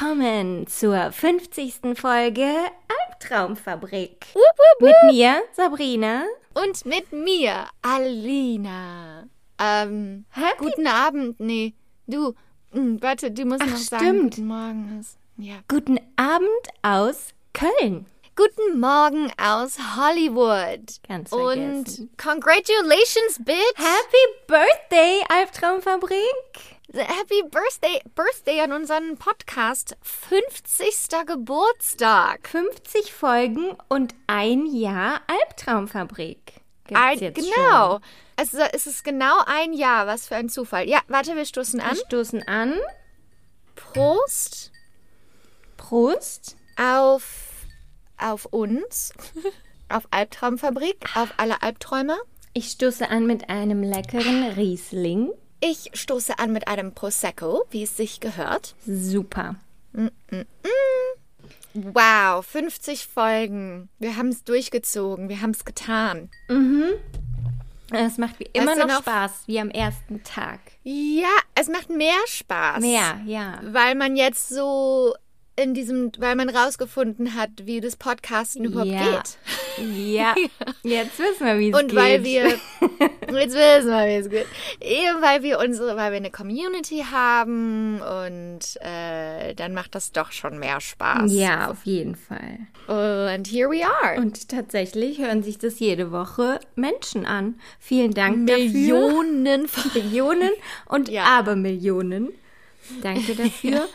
willkommen zur 50. Folge Albtraumfabrik. Mit mir, Sabrina. Und mit mir, Alina. Ähm, Happy- guten Abend. Nee, du, mh, warte, du musst Ach, noch sagen, stimmt. guten Morgen. ist- Ja. Guten Abend aus Köln. Guten Morgen aus Hollywood. Ganz Und vergessen. congratulations, bitch. Happy Birthday, Albtraumfabrik. Happy Birthday, Birthday an unseren Podcast. 50. Geburtstag. 50 Folgen und ein Jahr Albtraumfabrik. Gibt's Ein, genau. Es, ist- es ist genau ein Jahr. Was für ein Zufall. Ja, warte, wir stoßen Schon. an. Wir stoßen an. Prost Prost. auf, auf uns. auf Albtraumfabrik. Auf alle Albträumer. Ich stoße an mit einem leckeren Riesling. Ich stoße an mit einem Prosecco, wie es sich gehört. Super. Wow, 50 Folgen. Wir haben es durchgezogen. Wir haben es getan. Es macht wie immer noch, noch- Spaß, wie am ersten Tag. Ja, es macht mehr Spaß. Mehr, ja. Weil man jetzt so in diesem, weil man rausgefunden hat, wie das Podcasten überhaupt Ja. geht. Ja, jetzt wissen wir, wie es Und geht. weil wir, jetzt wissen wir, wie es geht. Eben weil wir unsere, weil wir eine Community haben und äh, dann macht das doch schon mehr Spaß. Ja, auf jeden Fall. Und here we are. Und tatsächlich hören sich das jede Woche Menschen an. Vielen Dank dafür. Millionen von Millionen und Ja. Abermillionen. Danke dafür.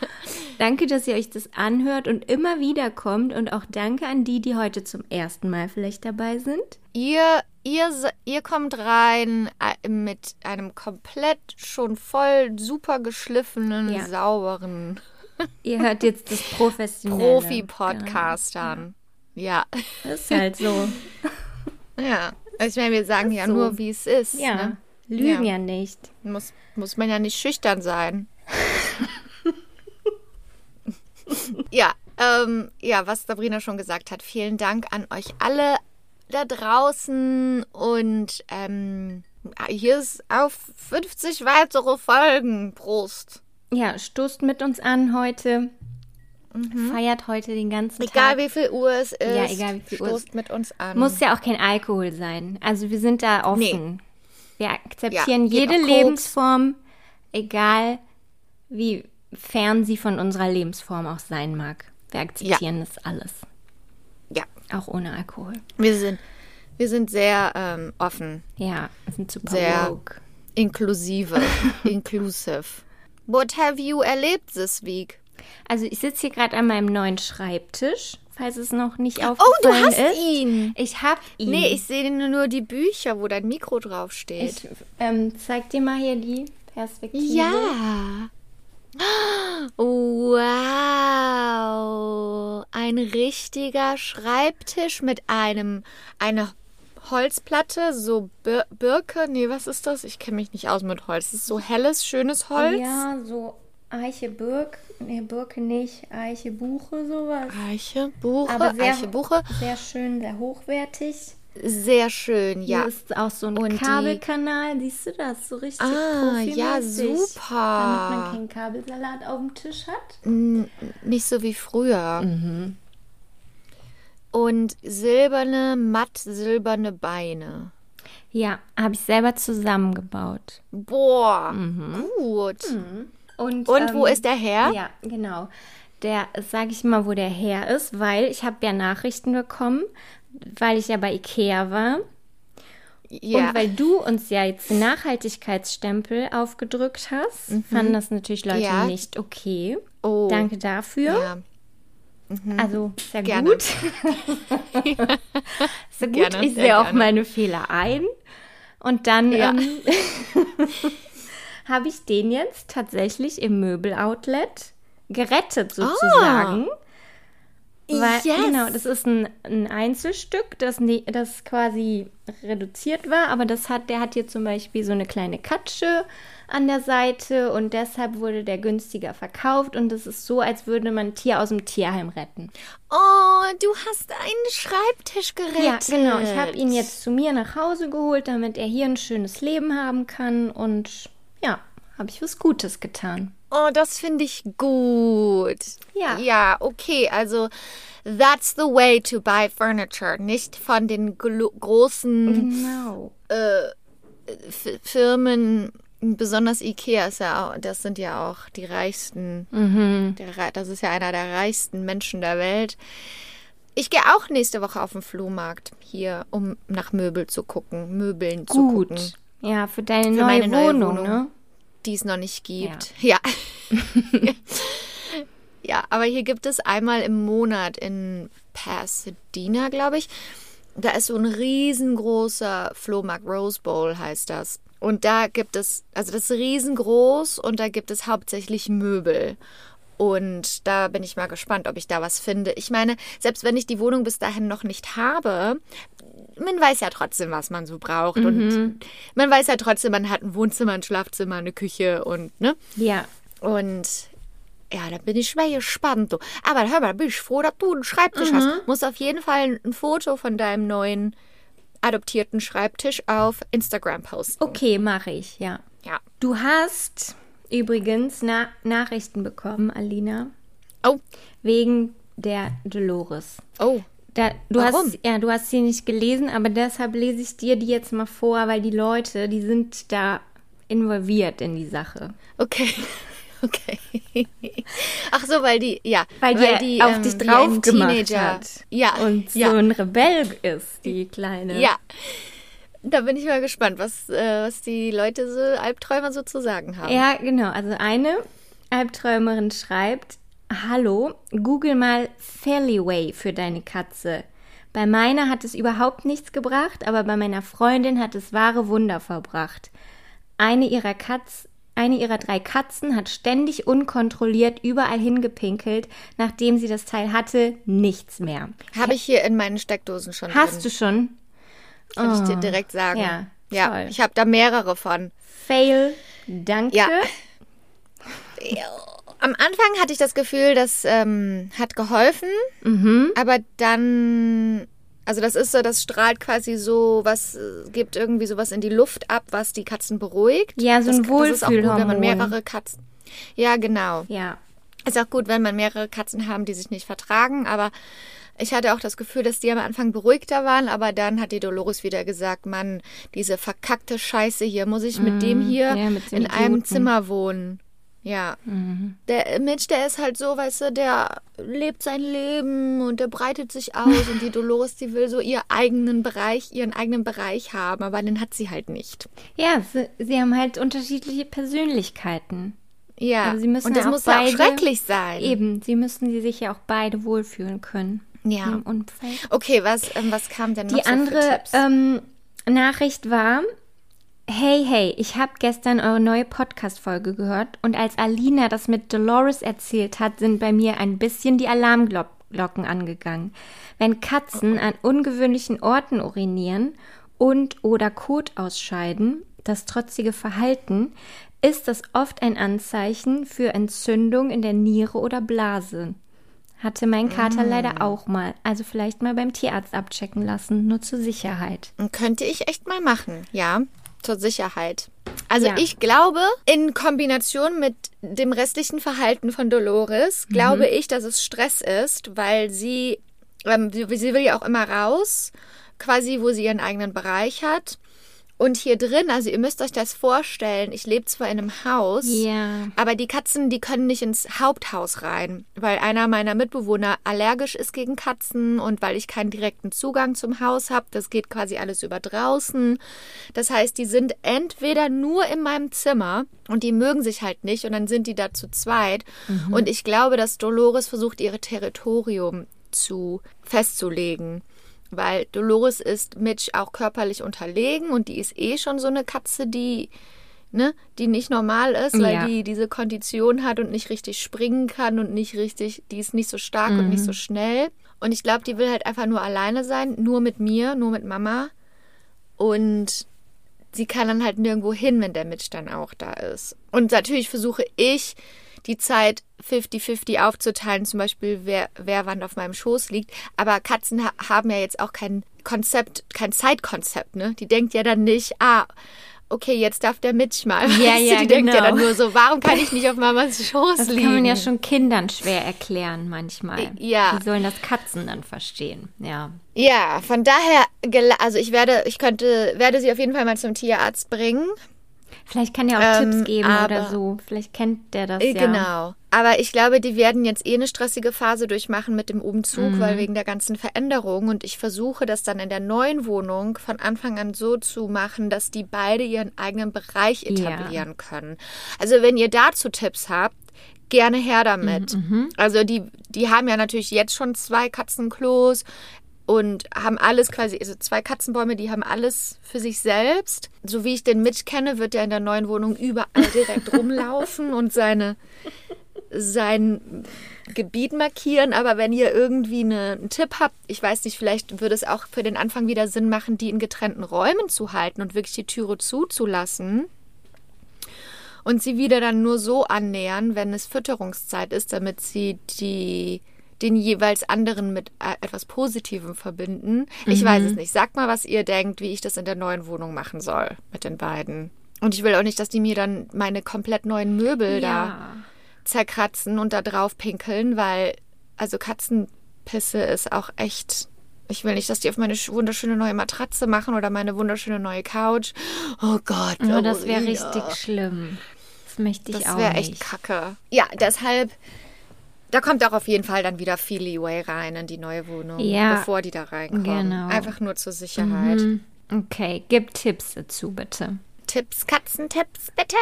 danke, dass ihr euch das anhört und immer wieder kommt. Und auch danke an die, die heute zum ersten Mal vielleicht dabei sind. Ihr, ihr, ihr kommt rein mit einem komplett schon voll super geschliffenen, Ja. sauberen Ihr hört jetzt das professionelle. Profi-Podcast an. Ja. Das ist halt so. Ja. Ich meine, wir sagen ja so. nur, wie es ist. Ja, Ne? lügen Ja. ja nicht. Muss, muss man ja nicht schüchtern sein. ja, ähm, ja, was Sabrina schon gesagt hat. Vielen Dank an euch alle da draußen und ähm, hier ist auf 50 weitere Folgen. Prost. Ja, stoßt mit uns an heute. Feiert heute den ganzen Mhm. Egal Tag. wie viel Uhr es ist. Ja, egal wie viel Uhr stoßt mit uns an. Muss ja auch kein Alkohol sein. Also wir sind da offen. Wir akzeptieren Ja, jede. Lebensform, egal wie fern sie von unserer Lebensform auch sein mag. Wir akzeptieren das alles. Ja, Auch ohne Alkohol. wir sind, wir sind sehr ähm, offen. Ja, wir sind super Sehr woke. inklusive. inclusive. What have you erlebt this week? Also ich sitze hier gerade an meinem neuen Schreibtisch, falls es noch nicht Oh, aufgefallen du hast ist. ihn. Ich habe ihn. Nee, ich sehe nur die Bücher, wo dein Mikro draufsteht. Ich ähm, zeig dir mal hier die Perspektive. Ja. Wow. Ein richtiger Schreibtisch mit einem, eine Holzplatte, so Bir Birke. Nee, was ist das? Ich kenne mich nicht aus mit Holz. Das ist so helles, schönes Holz. Ja, so Eiche Birk, nee, Birke nicht, Eiche Buche, sowas. Eiche, Buche, Aber sehr, Eiche, Buche. sehr schön, sehr hochwertig. Sehr schön, ja. Hier ist auch so ein Und die- Kabelkanal, siehst du das? So richtig Ah, ja, super. Damit man keinen Kabelsalat auf dem Tisch hat. N- Nicht so wie früher. Mhm. Und silberne, matt silberne Beine. Ja, habe ich selber zusammengebaut. Boah, gut. Und, Und wo ähm, ist der Herr? Ja, genau. Der, sage ich mal, wo der Herr ist, weil ich habe ja Nachrichten bekommen, weil ich ja bei Ikea war. Ja. Und weil du uns ja jetzt den Nachhaltigkeitsstempel aufgedrückt hast, fanden das natürlich Leute Mhm. Ja. nicht okay. Oh. Danke dafür. ja. Also sehr Gerne. gut. sehr gut. Gerne, ich sehe auch gerne. meine Fehler ein. Und dann ähm, habe ich den jetzt tatsächlich im Möbeloutlet gerettet sozusagen. Weil, Yes. Genau, das ist ein, ein Einzelstück, das, ne, das quasi reduziert war, aber das hat, der hat hier zum Beispiel so eine kleine Katsche an der Seite und deshalb wurde der günstiger verkauft und es ist so, als würde man ein Tier aus dem Tierheim retten. Oh, du hast einen Schreibtisch gerettet. Ja, genau. Ich habe ihn jetzt zu mir nach Hause geholt, damit er hier ein schönes Leben haben kann und ja, habe ich was Gutes getan. Oh, das finde ich gut. Ja. Ja, okay. Also, that's the way to buy furniture. Nicht von den großen Genau. F Firmen, besonders Ikea ist ja auch, das sind ja auch die reichsten, der, rei- das ist ja einer der reichsten Menschen der Welt. Ich gehe auch nächste Woche auf den Flohmarkt hier, um nach Möbel zu gucken, Möbeln zu Gut. gucken, Ja, für deine Für neue, meine neue Wohnung, Wohnung. ne? Die es noch nicht gibt. Ja. ja, aber hier gibt es einmal im Monat in Pasadena, glaube ich. Da ist so ein riesengroßer Flohmarkt, Rose Bowl heißt das. Und da gibt es, also das ist riesengroß und da gibt es hauptsächlich Möbel. Und da bin ich mal gespannt, ob ich da was finde. Ich meine, selbst wenn ich die Wohnung bis dahin noch nicht habe, man weiß ja trotzdem, was man so braucht. Und man weiß ja trotzdem, man hat ein Wohnzimmer, ein Schlafzimmer, eine Küche und, ne? Ja. Und ja, da bin ich schwer gespannt. Du. Aber hör mal, da bin ich froh, dass du einen Schreibtisch Mhm. hast. Muss auf jeden Fall ein Foto von deinem neuen adoptierten Schreibtisch auf Instagram posten. Okay, mache ich, ja. Ja. Du hast übrigens Na Nachrichten bekommen, Alina, Oh, wegen der Dolores. oh. Da, du Warum? hast ja, du hast sie nicht gelesen, aber deshalb lese ich dir die jetzt mal vor, weil die Leute, die sind da involviert in die Sache. Okay. Okay. Ach so, weil die, ja. Weil, die, auf ähm, dich drauf ein gemacht Teenager. hat. Ja. Und ja. so ein Rebell ist, die Kleine. Ja. Da bin ich mal gespannt, was, äh, was die Leute so, Albträumer so zu sagen haben. Ja, genau. Also eine Albträumerin schreibt, Hallo, google mal Faileyway für deine Katze. Bei meiner hat es überhaupt nichts gebracht, aber bei meiner Freundin hat es wahre Wunder verbracht. Eine ihrer Katz, eine ihrer drei Katzen hat ständig unkontrolliert überall hingepinkelt, nachdem sie das Teil hatte, nichts mehr. Habe ich hier in meinen Steckdosen schon Hast drin. du schon? Kann ich dir direkt sagen. ja, ja toll. ich habe da mehrere von. Fail, danke. Ja. Am Anfang hatte ich das Gefühl, das ähm, hat geholfen, Mhm. aber dann, also das ist so, das strahlt quasi so, was äh, gibt irgendwie sowas in die Luft ab, was die Katzen beruhigt. Ja, so das, ein Das ist auch gut, wenn man Wohlfühlhormon. mehrere Katzen. Ja, genau. Ja. Ist auch gut, wenn man mehrere Katzen haben, die sich nicht vertragen, aber ich hatte auch das Gefühl, dass die am Anfang beruhigter waren, aber dann hat die Dolores wieder gesagt, Mann, diese verkackte Scheiße hier, muss ich mit dem hier Mm, ja, mit in einem Idioten. Zimmer wohnen. Ja. Mhm. Der Mitch, der ist halt so, weißt du, der lebt sein Leben und der breitet sich aus und die Dolores, die will so ihren eigenen Bereich, ihren eigenen Bereich haben, aber den hat sie halt nicht. Ja, sie, sie haben halt unterschiedliche Persönlichkeiten. Ja. Aber sie müssen und das ja muss ja auch schrecklich sein. Eben, sie müssen sich ja auch beide wohlfühlen können. Ja. Im Umfeld. Okay, was, ähm, was kam denn noch Die so andere ähm, Nachricht war, hey, hey, ich habe gestern eure neue Podcast-Folge gehört und als Alina das mit Dolores erzählt hat, sind bei mir ein bisschen die Alarmglocken angegangen. Wenn Katzen an ungewöhnlichen Orten urinieren und oder Kot ausscheiden, das trotzige Verhalten, ist das oft ein Anzeichen für Entzündung in der Niere oder Blase. Hatte mein Kater leider auch mal. Also vielleicht mal beim Tierarzt abchecken lassen, nur zur Sicherheit. Könnte ich echt mal machen, ja, zur Sicherheit. Also Ja. ich glaube, in Kombination mit dem restlichen Verhalten von Dolores, glaube ich, dass es Stress ist, weil sie, ähm, sie will ja auch immer raus, quasi wo sie ihren eigenen Bereich hat. Und hier drin, also ihr müsst euch das vorstellen, ich lebe zwar in einem Haus, Ja. aber die Katzen, die können nicht ins Haupthaus rein, weil einer meiner Mitbewohner allergisch ist gegen Katzen und weil ich keinen direkten Zugang zum Haus habe. Das geht quasi alles über draußen. Das heißt, die sind entweder nur in meinem Zimmer und die mögen sich halt nicht und dann sind die da zu zweit. Und ich glaube, dass Dolores versucht, ihr Territorium zu festzulegen. Weil Dolores ist Mitch auch körperlich unterlegen und die ist eh schon so eine Katze, die ne, die nicht normal ist, weil Ja. die diese Kondition hat und nicht richtig springen kann und nicht richtig, die ist nicht so stark und nicht so schnell. Und ich glaube, die will halt einfach nur alleine sein, nur mit mir, nur mit Mama. Und sie kann dann halt nirgendwo hin, wenn der Mitch dann auch da ist. Und natürlich versuche ich, die Zeit 50-50 aufzuteilen, zum Beispiel, wer, wer wann auf meinem Schoß liegt. Aber Katzen ha haben ja jetzt auch kein Konzept, kein Zeitkonzept, ne? Die denkt ja dann nicht, ah, okay, jetzt darf der Mitch mal. Ja, Weißt ja, die denkt ja genau. dann nur so, warum kann ich nicht auf Mamas Schoß Das liegen? kann man ja schon Kindern schwer erklären manchmal. Ja. Die sollen das Katzen dann verstehen. Ja. Ja, von daher, also ich werde, ich könnte, werde sie auf jeden Fall mal zum Tierarzt bringen. Vielleicht kann der auch Ähm, Tipps geben aber- oder so. Vielleicht kennt der das Äh, ja. Genau. Aber ich glaube, die werden jetzt eh eine stressige Phase durchmachen mit dem Umzug, Mhm. weil wegen der ganzen Veränderung. Und ich versuche das dann in der neuen Wohnung von Anfang an so zu machen, dass die beide ihren eigenen Bereich etablieren können. Also wenn ihr dazu Tipps habt, gerne her damit. Mhm, Also die, die haben ja natürlich jetzt schon zwei Katzenklos und haben alles quasi, also zwei Katzenbäume, die haben alles für sich selbst. So wie ich den Mitch kenne, wird er in der neuen Wohnung überall direkt rumlaufen und seine sein Gebiet markieren. Aber wenn ihr irgendwie eine, einen Tipp habt, ich weiß nicht, vielleicht würde es auch für den Anfang wieder Sinn machen, die in getrennten Räumen zu halten und wirklich die Türe zuzulassen. Und sie wieder dann nur so annähern, wenn es Fütterungszeit ist, damit sie die den jeweils anderen mit äh, etwas Positivem verbinden. Ich weiß es nicht. Sagt mal, was ihr denkt, wie ich das in der neuen Wohnung machen soll mit den beiden. Und ich will auch nicht, dass die mir dann meine komplett neuen Möbel da Ja. zerkratzen und da drauf pinkeln, weil also Katzenpisse ist auch echt. Ich will nicht, dass die auf meine sch- wunderschöne neue Matratze machen oder meine wunderschöne neue Couch. Oh Gott. Oh, das wäre richtig schlimm. Das möchte ich Das auch wäre nicht. echt kacke. Ja, deshalb, da kommt auch auf jeden Fall dann wieder viel Leeway rein in die neue Wohnung, Ja, bevor die da reinkommen. genau. Einfach nur zur Sicherheit. Hm, Okay, gib Tipps dazu, bitte. Tipps, Katzentipps, bitte.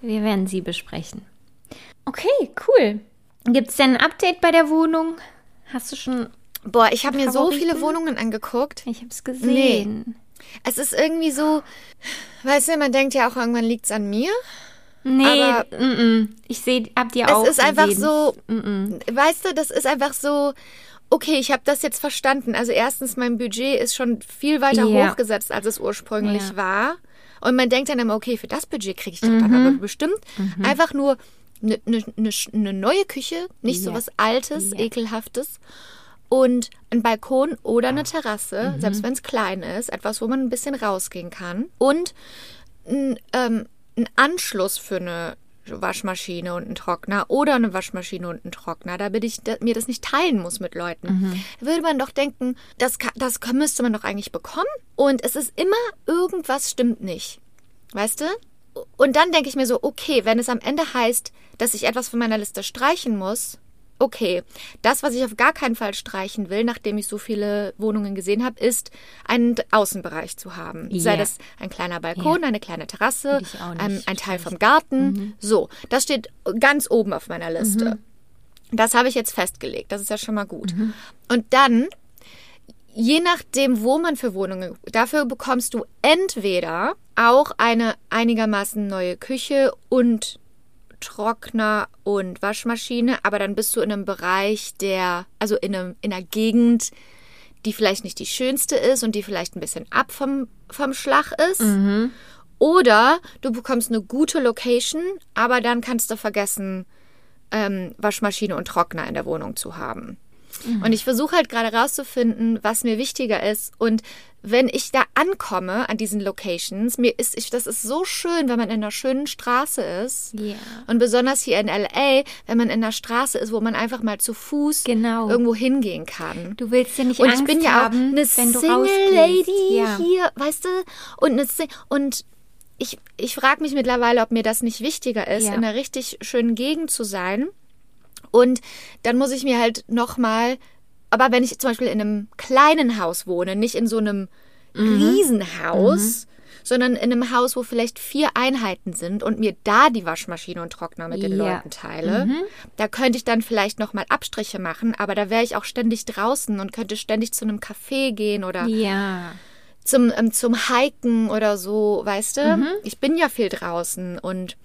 Wir werden sie besprechen. Okay, cool. Gibt es denn ein Update bei der Wohnung? Hast du schon. Boah, ich habe mir so viele Wohnungen angeguckt. Ich habe es gesehen. Es ist irgendwie so, weißt du, man denkt ja auch, irgendwann liegt's an mir. Nee, Aber- mm, mm. ich sehe, habt ihr auch es ist einfach gesehen. so, Mm, weißt du, das ist einfach so, okay, ich habe das jetzt verstanden. Also erstens, mein Budget ist schon viel weiter Ja. hochgesetzt, als es ursprünglich. Mhm. war. Und man denkt dann immer, okay, für das Budget kriege ich doch dann aber bestimmt einfach nur eine ne, ne, ne neue Küche, nicht so Ja. was Altes. Ekelhaftes. Und ein Balkon oder eine Terrasse, Mhm. selbst wenn es klein ist, etwas, wo man ein bisschen rausgehen kann. Und ein, ähm, ein Anschluss für eine Waschmaschine und einen Trockner oder eine Waschmaschine und einen Trockner, damit ich da, mir das nicht teilen muss mit Leuten. Da würde man doch denken, das, das müsste man doch eigentlich bekommen. Und es ist immer irgendwas stimmt nicht. Weißt du? Und dann denke ich mir so, okay, wenn es am Ende heißt, dass ich etwas von meiner Liste streichen muss, okay, das, was ich auf gar keinen Fall streichen will, nachdem ich so viele Wohnungen gesehen habe, ist, einen Außenbereich zu haben. Sei Ja. das ein kleiner Balkon, eine kleine Terrasse, ein, ein Teil vom Garten. So, das steht ganz oben auf meiner Liste. Das habe ich jetzt festgelegt. Das ist ja schon mal gut. Und dann, je nachdem, wo man für Wohnungen, dafür bekommst du entweder auch eine einigermaßen neue Küche und Trockner und Waschmaschine, aber dann bist du in einem Bereich, der, also in, einem, in einer Gegend, die vielleicht nicht die schönste ist und die vielleicht ein bisschen ab vom, vom Schlag ist. Oder du bekommst eine gute Location, aber dann kannst du vergessen, ähm, Waschmaschine und Trockner in der Wohnung zu haben. Und ich versuche halt gerade rauszufinden, was mir wichtiger ist. Und wenn ich da ankomme an diesen Locations, mir ist ich, das ist so schön, wenn man in einer schönen Straße ist. Ja. Und besonders hier in LA, wenn man in einer Straße ist, wo man einfach mal zu Fuß Genau. irgendwo hingehen kann. Du willst ja nicht Und Angst ich bin ja auch haben, eine Single. Lady ja. hier, weißt du? Und eine Sing und ich, ich frage mich mittlerweile, ob mir das nicht wichtiger ist, Ja. in einer richtig schönen Gegend zu sein. Und dann muss ich mir halt nochmal, aber wenn ich zum Beispiel in einem kleinen Haus wohne, nicht in so einem Mhm. Riesenhaus, sondern in einem Haus, wo vielleicht vier Einheiten sind und mir da die Waschmaschine und Trockner mit den Ja. Mhm. Leuten teile, da könnte ich dann vielleicht nochmal Abstriche machen, aber da wäre ich auch ständig draußen und könnte ständig zu einem Café gehen oder Ja. zum, ähm, zum Hiken oder so, weißt du? Ich bin ja viel draußen und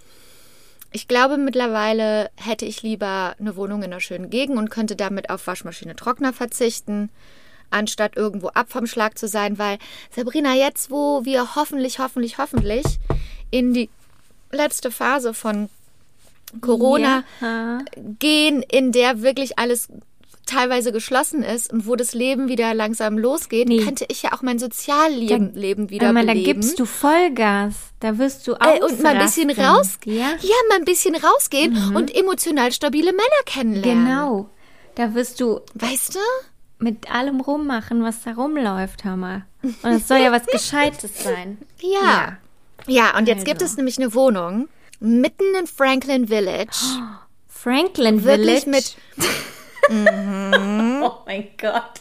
ich glaube, mittlerweile hätte ich lieber eine Wohnung in einer schönen Gegend und könnte damit auf Waschmaschine, Trockner verzichten, anstatt irgendwo ab vom Schlag zu sein, weil Sabrina, jetzt, wo wir hoffentlich, hoffentlich, hoffentlich in die letzte Phase von Corona Ja. gehen, in der wirklich alles teilweise geschlossen ist und wo das Leben wieder langsam losgeht, Nee. könnte ich ja auch mein Sozialleben Leben wieder Hör mal, da beleben. gibst du Vollgas. Da wirst du Äh, und mal ein bisschen rausgehen. Ja, Ja, mal ein bisschen rausgehen und emotional stabile Männer kennenlernen. genau. Da wirst du Weißt du? mit allem rummachen, was da rumläuft, hör mal. Und es soll ja was Gescheites sein. Ja. Ja, und jetzt gibt Also. es nämlich eine Wohnung mitten in Franklin Village. Franklin Wirklich Village. Mit. Oh mein Gott.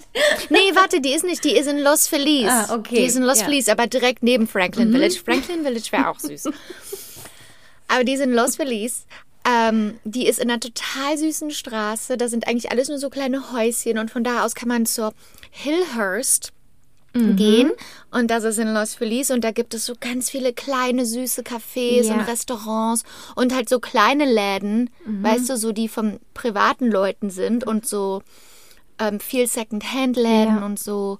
Nee, warte, die ist nicht, die ist in Los Feliz. Ah, okay, Die ist in Los ja. Mhm. Feliz, aber direkt neben Franklin Village. Franklin Village wäre auch süß. aber die ist in Los Feliz. Ähm, die ist in einer total süßen Straße. Da sind eigentlich alles nur so kleine Häuschen und von da aus kann man zur Hillhurst Mhm. gehen. Und das ist in Los Feliz und da gibt es so ganz viele kleine süße Cafés Ja. und Restaurants und halt so kleine Läden, Mhm. weißt du, so die von privaten Leuten sind und so ähm, viel Second-Hand-Läden Ja. und so.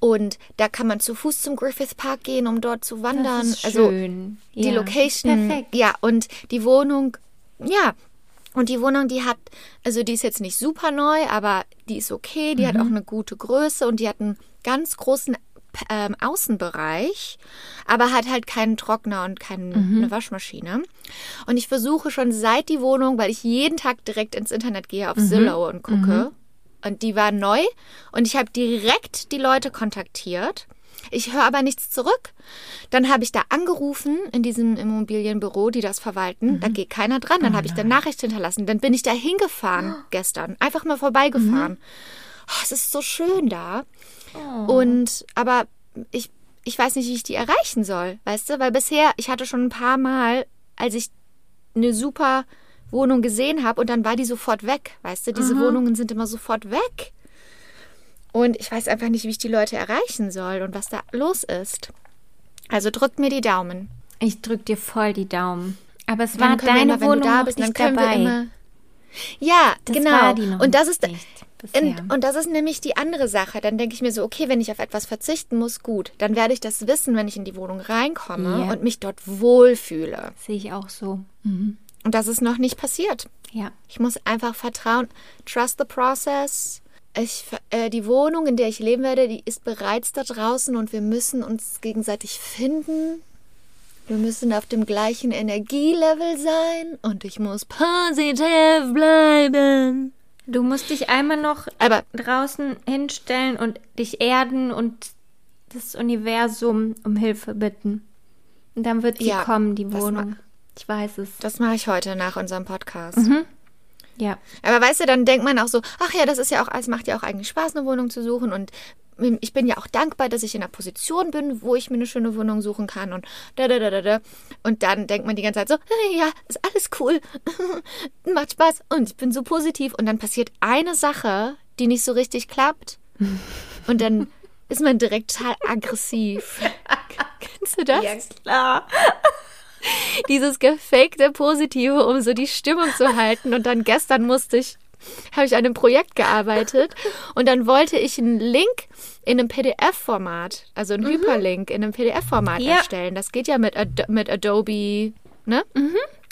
Und da kann man zu Fuß zum Griffith Park gehen, um dort zu wandern. Also schön. die Ja, Location. Perfekt. Ja, und die Wohnung, ja. Und die Wohnung, die hat, also die ist jetzt nicht super neu, aber die ist okay, die hat Mhm. auch eine gute Größe und die hat einen ganz großen ähm, Außenbereich, aber hat halt keinen Trockner und keine Mhm. Waschmaschine. Und ich versuche schon seit die Wohnung, weil ich jeden Tag direkt ins Internet gehe auf Mhm. Zillow und gucke. Und die war neu und ich habe direkt die Leute kontaktiert. Ich höre aber nichts zurück. Dann habe ich da angerufen in diesem Immobilienbüro, die das verwalten. Mhm. Da geht keiner dran. Dann habe ich da Nachricht hinterlassen. Dann bin ich da hingefahren gestern. Einfach mal vorbeigefahren. Mhm. Oh, es ist so schön da. Oh. Und aber ich, ich weiß nicht, wie ich die erreichen soll, weißt du? Weil bisher, ich hatte schon ein paar Mal, als ich eine super Wohnung gesehen habe und dann war die sofort weg, weißt du? Diese Wohnungen sind immer sofort weg. Und ich weiß einfach nicht, wie ich die Leute erreichen soll und was da los ist. Also drückt mir die Daumen. Ich drück dir voll die Daumen. Aber es war deine immer, Wohnung bist, nicht dabei. Ja, Das genau. war die noch und das ist nicht bisher. und, und das ist nämlich die andere Sache. Dann denke ich mir so, okay, wenn ich auf etwas verzichten muss, gut. Dann werde ich das wissen, wenn ich in die Wohnung reinkomme Ja. und mich dort wohlfühle. Sehe ich auch so. Und das ist noch nicht passiert. Ja. Ich muss einfach vertrauen. Trust the process. Ich, äh, die Wohnung, in der ich leben werde, die ist bereits da draußen und wir müssen uns gegenseitig finden. Wir müssen auf dem gleichen Energielevel sein und ich muss positiv bleiben. Du musst dich einmal noch Aber draußen hinstellen und dich erden und das Universum um Hilfe bitten. Und dann wird sie Ja, kommen, die Wohnung. Ich weiß es. das mache ich heute nach unserem Podcast. Ja. Aber weißt du, dann denkt man auch so, ach ja, das ist ja auch, es macht ja auch eigentlich Spaß, eine Wohnung zu suchen und ich bin ja auch dankbar, dass ich in einer Position bin, wo ich mir eine schöne Wohnung suchen kann und da, da, da, da, da. Und dann denkt man die ganze Zeit so, ja, ist alles cool, macht Spaß und ich bin so positiv. Und dann passiert eine Sache, die nicht so richtig klappt und dann ist man direkt total aggressiv. Kennst du das? klar. dieses gefakte Positive, um so die Stimmung zu halten. Und dann gestern musste ich, habe ich an einem Projekt gearbeitet und dann wollte ich einen Link in einem PDF-Format, also einen Hyperlink in einem PDF-Format Ja. erstellen. Das geht ja mit, Ad mit Adobe, ne?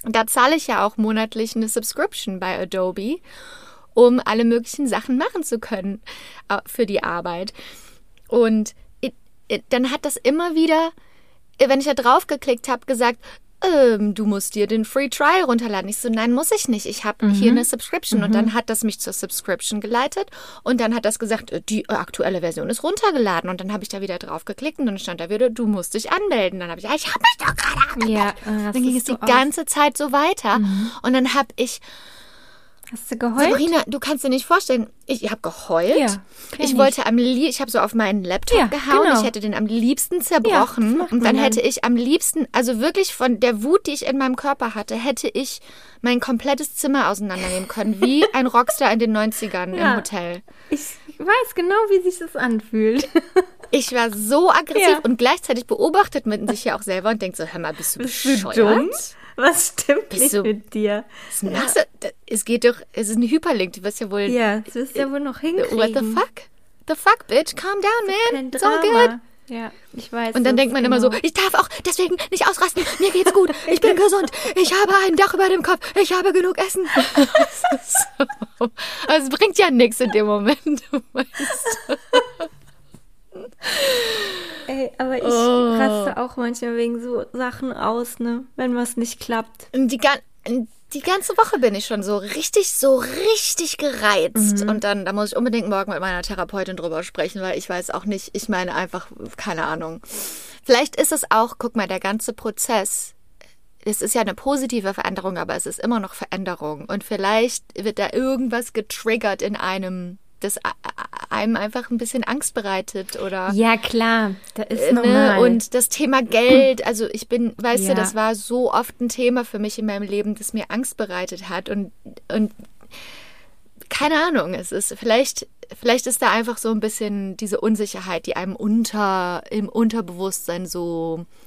Und da zahle ich ja auch monatlich eine Subscription bei Adobe, um alle möglichen Sachen machen zu können äh, für die Arbeit. Und dann hat das immer wieder, wenn ich da drauf geklickt habe, gesagt, ähm, du musst dir den Free Trial runterladen. Ich so, nein, muss ich nicht. Ich habe hier eine Subscription. Und dann hat das mich zur Subscription geleitet. Und dann hat das gesagt, äh, die aktuelle Version ist runtergeladen. Und dann habe ich da wieder drauf geklickt und dann stand da wieder, du musst dich anmelden. Dann habe ich, ah, ich habe mich doch gerade angemeldet. Ja, äh, Dann ging es die ganze Zeit so weiter. Und dann habe ich Hast du geheult? Sabrina, du kannst dir nicht vorstellen, ich habe geheult. Ja, ich ich. wollte am liebsten, ich habe so auf meinen Laptop Ja, gehauen, genau. ich hätte den am liebsten Ja, zerbrochen macht und dann hätte ich am liebsten, also wirklich von der Wut, die ich in meinem Körper hatte, hätte ich mein komplettes Zimmer auseinandernehmen können, wie ein Rockstar in den 90ern Ja. im Hotel. Ich weiß genau, wie sich das anfühlt. Ich war so aggressiv Ja. und gleichzeitig beobachtet man sich ja auch selber und denkt so, hör mal, bist du Bist du bescheuert? dumm? Was stimmt nicht du- mit dir? Was machst du? Es geht doch, es ist ein Hyperlink, du wirst ja wohl... Ja, das wirst ja wohl noch hinkriegen. What the fuck? The fuck, bitch? Calm down, man. Kein It's all good. Drama. Ja, ich weiß. Und dann denkt man immer so, genau. ich darf auch deswegen nicht ausrasten. Mir geht's gut. Ich bin gesund. Ich habe ein Dach über dem Kopf. Ich habe genug Essen. So- Also es bringt ja nichts in dem Moment. du weißt. Ey, aber ich Oh. raste auch manchmal wegen so Sachen aus, ne? Wenn was nicht klappt. Die, gan- die ganze Woche bin ich schon so richtig, so richtig gereizt. Und dann, da muss ich unbedingt morgen mit meiner Therapeutin drüber sprechen, weil ich weiß auch nicht, ich meine einfach, keine Ahnung. Vielleicht ist es auch, guck mal, der ganze Prozess, es ist ja eine positive Veränderung, aber es ist immer noch Veränderung. Und vielleicht wird da irgendwas getriggert in einem, das einem einfach ein bisschen Angst bereitet oder Ja, klar. Da ist ne? normal. Und das Thema Geld, also ich bin, weißt Ja. du, das war so oft ein Thema für mich in meinem Leben, das mir Angst bereitet hat und, und keine Ahnung, es ist vielleicht, vielleicht ist da einfach so ein bisschen diese Unsicherheit, die einem unter, im Unterbewusstsein so, äh,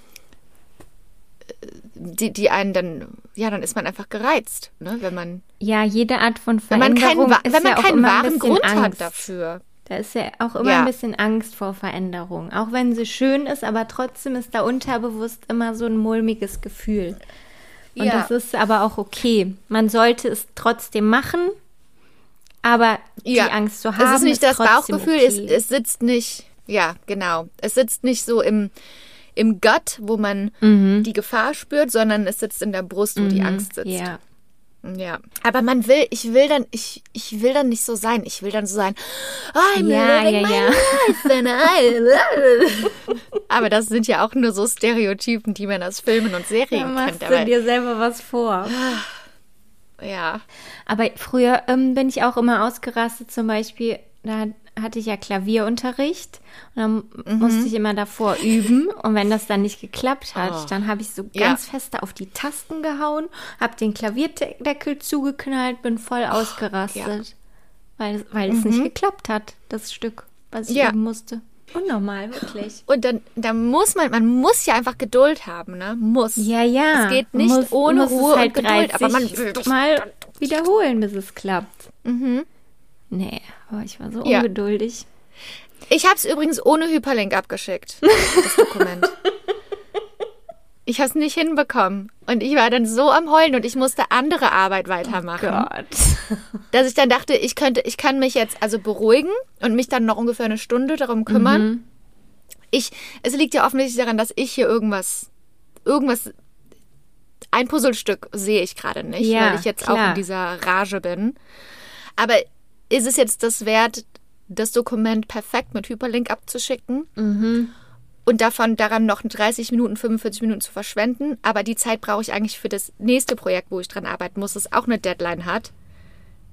die, die einen dann, ja, dann ist man einfach gereizt, ne, wenn man, ja, jede Art von wenn man Veränderung keinen, ist wenn man ja keinen wahren Grund Angst. hat dafür. Da ist ja auch immer Ja. ein bisschen Angst vor Veränderung. Auch wenn sie schön ist, aber trotzdem ist da unterbewusst immer so ein mulmiges Gefühl. Und Ja. das ist aber auch okay. Man sollte es trotzdem machen, aber die Angst zu haben. Es ist nicht das trotzdem Bauchgefühl, okay. es, es sitzt nicht, ja, genau. Es sitzt nicht so im, im Gut, wo man Mhm. die Gefahr spürt, sondern es sitzt in der Brust, wo die Angst sitzt. Ja. Ja. Aber man will, ich will dann, ich, ich will dann nicht so sein. Ich will dann so sein, I'm Ja, living ja, my ja. life and I Aber das sind ja auch nur so Stereotypen, die man aus Filmen und Da Serien machst kennt. du Aber, dir selber was vor. ja. Aber früher ähm, bin ich auch immer ausgerastet, zum Beispiel, da hatte ich ja Klavierunterricht und dann Mhm. musste ich immer davor üben und wenn das dann nicht geklappt hat, Oh. dann habe ich so Ja. ganz fest auf die Tasten gehauen, habe den Klavierdeckel zugeknallt, bin voll ausgerastet, weil, weil es nicht geklappt hat, das Stück, was ich Mhm. Ja. üben musste. Unnormal, wirklich. Und dann, dann muss man, man muss ja einfach Geduld haben, ne? Muss. Ja, ja. Es geht nicht Muss- ohne muss Ruhe halt und Geduld, aber man 30 will mal wiederholen, bis es klappt. Mhm. Nee, aber ich war so Ja. ungeduldig. Ich habe es übrigens ohne Hyperlink abgeschickt, das Dokument. Ich habe es nicht hinbekommen. Und ich war dann so am Heulen und ich musste andere Arbeit weitermachen. Gott. dass ich dann dachte, ich könnte, ich kann mich jetzt also beruhigen und mich dann noch ungefähr eine Stunde darum kümmern. Mhm. Ich, es liegt ja offensichtlich daran, dass ich hier irgendwas, irgendwas, ein Puzzlestück sehe ich gerade nicht, Ja, weil ich jetzt auch klar. in dieser Rage bin. Aber ist es jetzt das wert, das Dokument perfekt mit Hyperlink abzuschicken? Mhm. Und davon daran noch 30 Minuten, 45 Minuten zu verschwenden. Aber die Zeit brauche ich eigentlich für das nächste Projekt, wo ich dran arbeiten muss, das auch eine Deadline hat.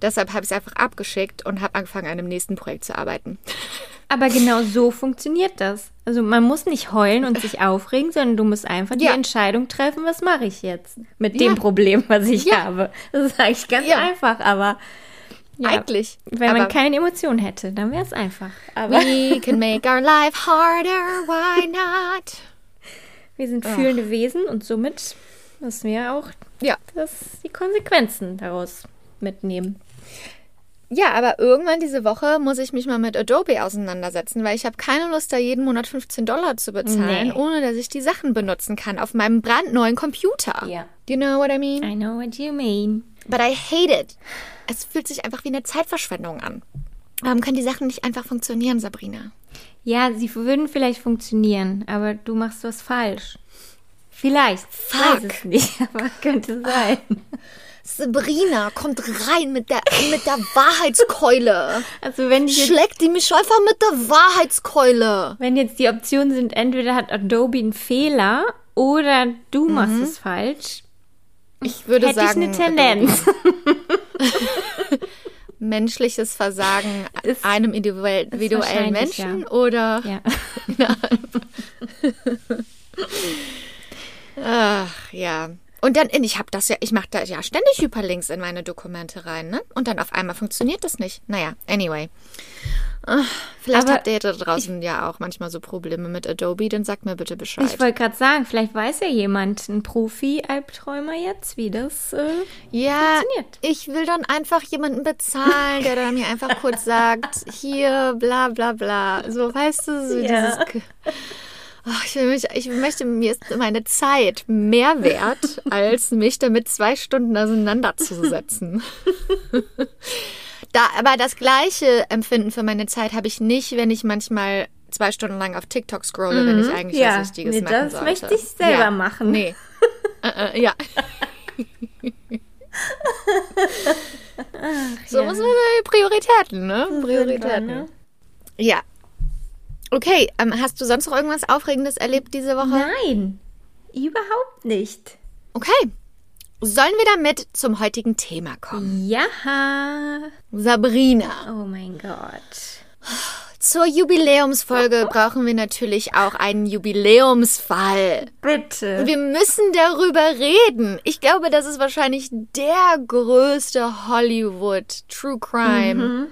Deshalb habe ich es einfach abgeschickt und habe angefangen, an dem nächsten Projekt zu arbeiten. Aber genau so funktioniert das. Also man muss nicht heulen und sich aufregen, sondern du musst einfach die Ja. Entscheidung treffen, was mache ich jetzt mit Ja. dem Problem, was ich Ja. habe. Das ist eigentlich ganz einfach, aber ja, Eigentlich. wenn man Aber keine Emotionen hätte, dann wäre es einfach. Aber We can make our life harder, why not? wir sind fühlende Wesen und somit müssen wir auch Ja. das, die Konsequenzen daraus mitnehmen. Ja, aber irgendwann diese Woche muss ich mich mal mit Adobe auseinandersetzen, weil ich habe keine Lust, da jeden Monat 15 Dollar zu bezahlen, Nee. ohne dass ich die Sachen benutzen kann auf meinem brandneuen Computer. Ja. Do you know what I mean? I know what you mean. But I hate it. Es fühlt sich einfach wie eine Zeitverschwendung an. Warum können die Sachen nicht einfach funktionieren, Sabrina? Ja, sie würden vielleicht funktionieren, aber du machst was falsch. Vielleicht. Fuck. Weiß es nicht, aber könnte sein. Sabrina kommt rein mit der, mit der Wahrheitskeule. Also wenn jetzt Schlägt die mich einfach mit der Wahrheitskeule. Wenn jetzt die Optionen sind, entweder hat Adobe einen Fehler oder du machst es falsch, Ich würde hätte sagen, ich eine Tendenz. menschliches Versagen Ist- einem individuell- individuellen Menschen oder Ja. ach ja. Und dann, ich habe das ja, ich mache da ja ständig Hyperlinks in meine Dokumente rein, ne? Und dann auf einmal funktioniert das nicht. Naja, anyway. Vielleicht Aber habt ihr da draußen ja auch manchmal so Probleme mit Adobe, dann sagt mir bitte Bescheid. Ich wollte gerade sagen, vielleicht weiß ja jemand, ein Profi-Albträumer jetzt, wie das. Äh, ja, funktioniert. ich will dann einfach jemanden bezahlen, der dann mir einfach kurz sagt, hier, bla bla bla. So, weißt du, so Ja. dieses. Ach, ich, will mich, ich möchte, mir ist meine Zeit mehr wert, als mich damit zwei Stunden auseinanderzusetzen. da, aber das gleiche Empfinden für meine Zeit habe ich nicht, wenn ich manchmal zwei Stunden lang auf TikTok scrolle, wenn ich eigentlich Mhm. ja, was Wichtiges nee, machen das sollte. möchte ich selber ja. machen. Nee. äh, äh, ja. so ja. muss man Prioritäten, ne? Prioritäten. wir, ne? Ja. Okay, ähm, hast du sonst noch irgendwas Aufregendes erlebt diese Woche? Nein, überhaupt nicht. Okay. Sollen wir damit zum heutigen Thema kommen? Ja. Sabrina. Oh mein Gott. Zur Jubiläumsfolge brauchen wir natürlich auch einen Jubiläumsfall. Bitte. Wir müssen darüber reden. Ich glaube, das ist wahrscheinlich der größte Hollywood True Crime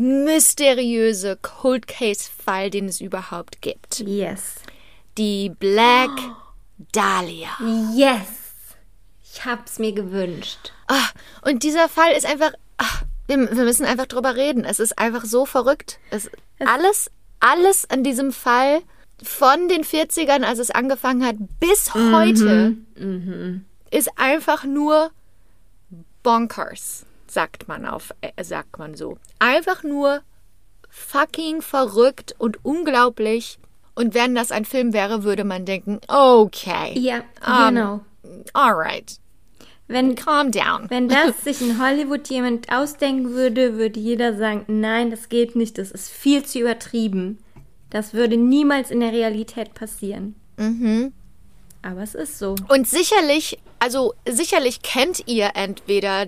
mysteriöse Cold Case Fall, den es überhaupt gibt. Yes. Die Black Dahlia. Yes. Ich hab's mir gewünscht. Ah, und dieser Fall ist einfach. Ah, wir, wir müssen einfach drüber reden. Es ist einfach so verrückt. Es, alles, alles an diesem Fall von den 40ern, als es angefangen hat, bis heute ist einfach nur bonkers, sagt man auf, äh, sagt man so. Einfach nur fucking verrückt und unglaublich. Und wenn das ein Film wäre, würde man denken, okay, Ja, Ähm, genau. alright, Wenn, calm down. wenn das sich in Hollywood jemand ausdenken würde, würde jeder sagen, nein, das geht nicht, das ist viel zu übertrieben. Das würde niemals in der Realität passieren. Mhm. Aber es ist so. Und sicherlich, also sicherlich kennt ihr entweder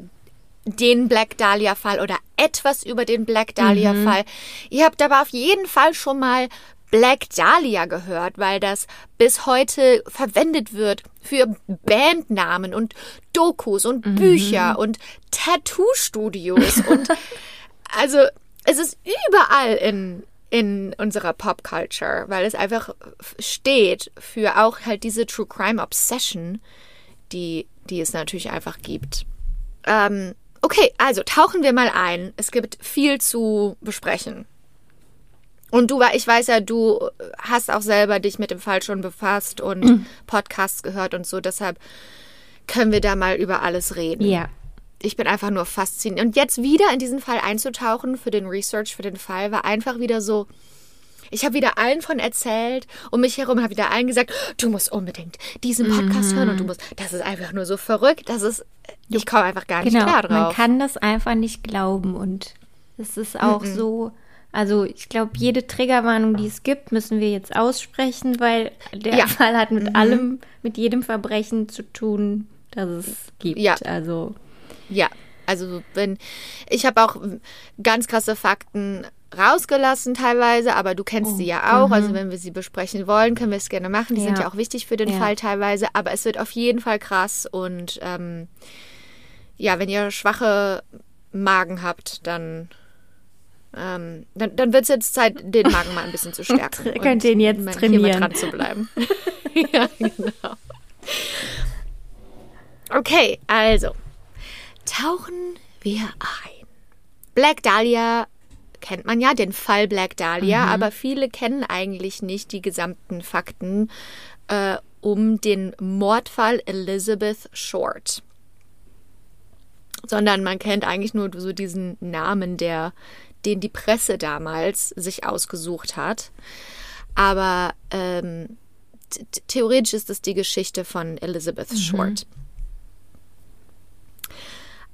den Black Dahlia Fall oder etwas über den Black Dahlia Fall. Ihr habt aber auf jeden Fall schon mal Black Dahlia gehört, weil das bis heute verwendet wird für Bandnamen und Dokus und Bücher und Tattoo-Studios und also es ist überall in in unserer Popculture, weil es einfach steht für auch halt diese True Crime Obsession, die, die es natürlich einfach gibt. Ähm, okay, also tauchen wir mal ein. Es gibt viel zu besprechen. Und du, ich weiß ja, du hast auch selber dich mit dem Fall schon befasst und Podcasts gehört und so, deshalb können wir da mal über alles reden Ja. ich bin einfach nur fasziniert. Und jetzt wieder in diesen Fall einzutauchen für den Research, für den Fall, war einfach wieder so. Ich habe wieder allen von erzählt. Um mich herum habe wieder allen gesagt, du musst unbedingt diesen Podcast hören und du musst. Das ist einfach nur so verrückt. Das ist. Ich komme einfach gar nicht Genau, klar man drauf. kann das einfach nicht glauben und es ist auch so, also ich glaube, jede Triggerwarnung, die es gibt, müssen wir jetzt aussprechen, weil der Ja. Fall hat mit allem, mit jedem Verbrechen zu tun, das es gibt. Ja. Also Ja, also wenn ich habe auch ganz krasse Fakten rausgelassen teilweise, aber du kennst sie ja auch. Also wenn wir sie besprechen wollen, können wir es gerne machen. Die sind Mhm. Ja. ja auch wichtig für den Ja. Fall teilweise, aber es wird auf jeden Fall krass und ähm, ja, wenn ihr schwache Magen habt, dann ähm, dann, dann wird es jetzt Zeit, den Magen mal ein bisschen zu stärken. Tra- könnt ihn jetzt mal trainieren. Hier mal dran zu bleiben. ja, genau. Okay, also tauchen wir ein. Black Dahlia kennt man ja, den Fall Black Dahlia, aber viele kennen eigentlich nicht die gesamten Fakten äh, um den Mordfall Elizabeth Short. Sondern man kennt eigentlich nur so diesen Namen, der, den die Presse damals sich ausgesucht hat. Aber ähm, theoretisch ist es die Geschichte von Elizabeth Short.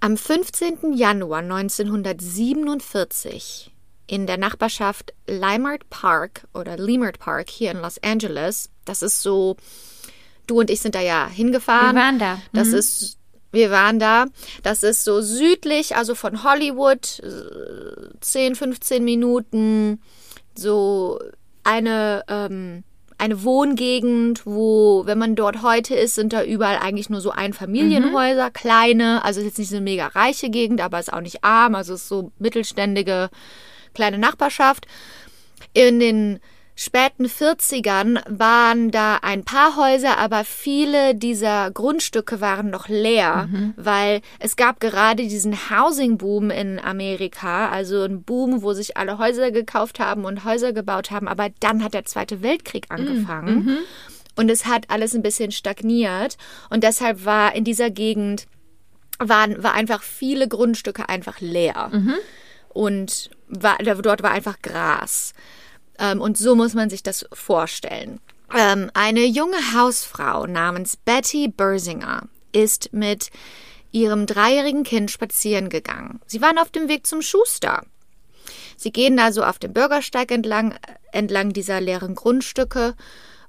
Am 15. Januar 1947 in der Nachbarschaft Limert Park oder Limert Park hier in Los Angeles, das ist so, du und ich sind da ja hingefahren. Wir waren da. Das ist, wir waren da. Das ist so südlich, also von Hollywood, äh, 10, 15 Minuten, so eine, ähm, eine Wohngegend, wo, wenn man dort heute ist, sind da überall eigentlich nur so Einfamilienhäuser, kleine. Also ist jetzt nicht so eine mega reiche Gegend, aber ist auch nicht arm. Also ist so mittelständige, kleine Nachbarschaft. In den späten 40ern waren da ein paar Häuser, aber viele dieser Grundstücke waren noch leer, mhm. weil es gab gerade diesen Housing-Boom in Amerika, also ein Boom, wo sich alle Häuser gekauft haben und Häuser gebaut haben, aber dann hat der Zweite Weltkrieg mhm. angefangen. Mhm. Und es hat alles ein bisschen stagniert. Und deshalb war in dieser Gegend, waren, war einfach viele Grundstücke einfach leer. Mhm. Und war, dort war einfach Gras. Ähm, und so muss man sich das vorstellen. Ähm, eine junge Hausfrau namens Betty Bersinger ist mit ihrem dreijährigen Kind spazieren gegangen. Sie waren auf dem Weg zum Schuster. Sie gehen da so auf dem Bürgersteig entlang, entlang dieser leeren Grundstücke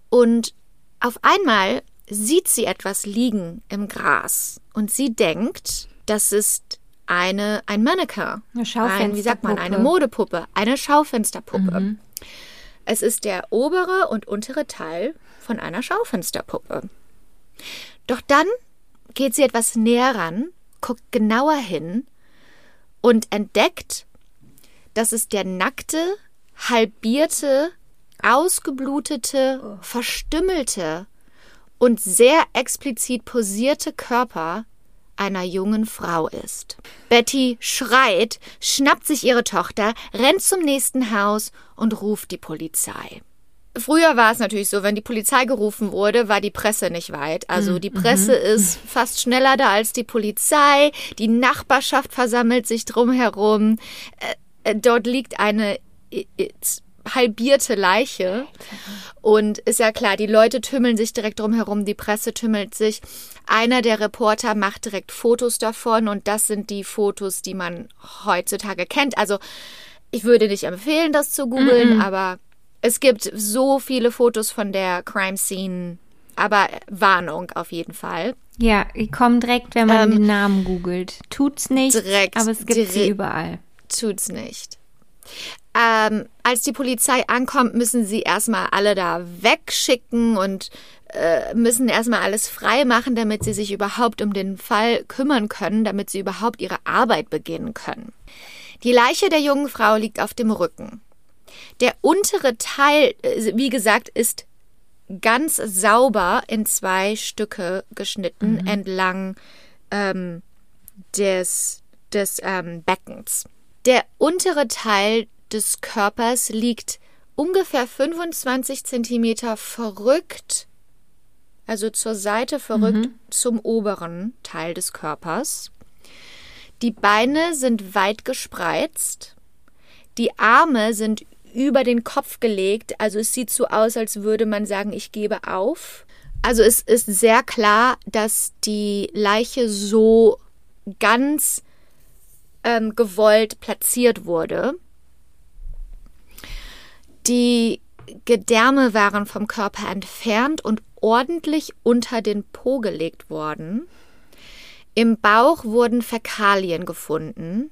und auf einmal sieht sie etwas liegen im Gras und sie denkt, das ist eine, ein Mannequin. Eine Schaufensterpuppe. Ein, wie sagt man, eine Modepuppe, eine Schaufensterpuppe. Mhm. Es ist der obere und untere Teil von einer Schaufensterpuppe. Doch dann geht sie etwas näher ran, guckt genauer hin und entdeckt, dass es der nackte, halbierte, ausgeblutete, verstümmelte und sehr explizit posierte Körper einer jungen Frau ist. Betty schreit, schnappt sich ihre Tochter, rennt zum nächsten Haus und ruft die Polizei. Früher war es natürlich so, wenn die Polizei gerufen wurde, war die Presse nicht weit. Also hm, die Presse mhm. ist fast schneller da als die Polizei. Die Nachbarschaft versammelt sich drumherum. Äh, äh dort liegt eine halbierte Leiche. Und ist ja klar, die Leute tümmeln sich direkt drumherum, die Presse tümmelt sich. Einer der Reporter macht direkt Fotos davon und das sind die Fotos, die man heutzutage kennt. Also ich würde nicht empfehlen, das zu googeln, mm -mm. aber es gibt so viele Fotos von der Crime Scene. Aber Warnung auf jeden Fall. Ja, die kommen direkt, wenn man ähm, den Namen googelt. Tut's nicht, direkt, aber es gibt direkt, sie überall. Tut's nicht. Ähm, als die Polizei ankommt, müssen sie erstmal alle da wegschicken und äh, müssen erstmal alles frei machen, damit sie sich überhaupt um den Fall kümmern können, damit sie überhaupt ihre Arbeit beginnen können. Die Leiche der jungen Frau liegt auf dem Rücken. Der untere Teil, äh, wie gesagt, ist ganz sauber in zwei Stücke geschnitten mhm. entlang ähm, des, des ähm, Beckens. Der untere Teil des Körpers liegt ungefähr 25 Zentimeter verrückt, also zur Seite verrückt mhm. zum oberen Teil des Körpers. Die Beine sind weit gespreizt. Die Arme sind über den Kopf gelegt. Also es sieht so aus, als würde man sagen, ich gebe auf. Also es ist sehr klar, dass die Leiche so ganz ähm, gewollt platziert wurde. Die Gedärme waren vom Körper entfernt und ordentlich unter den Po gelegt worden. Im Bauch wurden Fäkalien gefunden.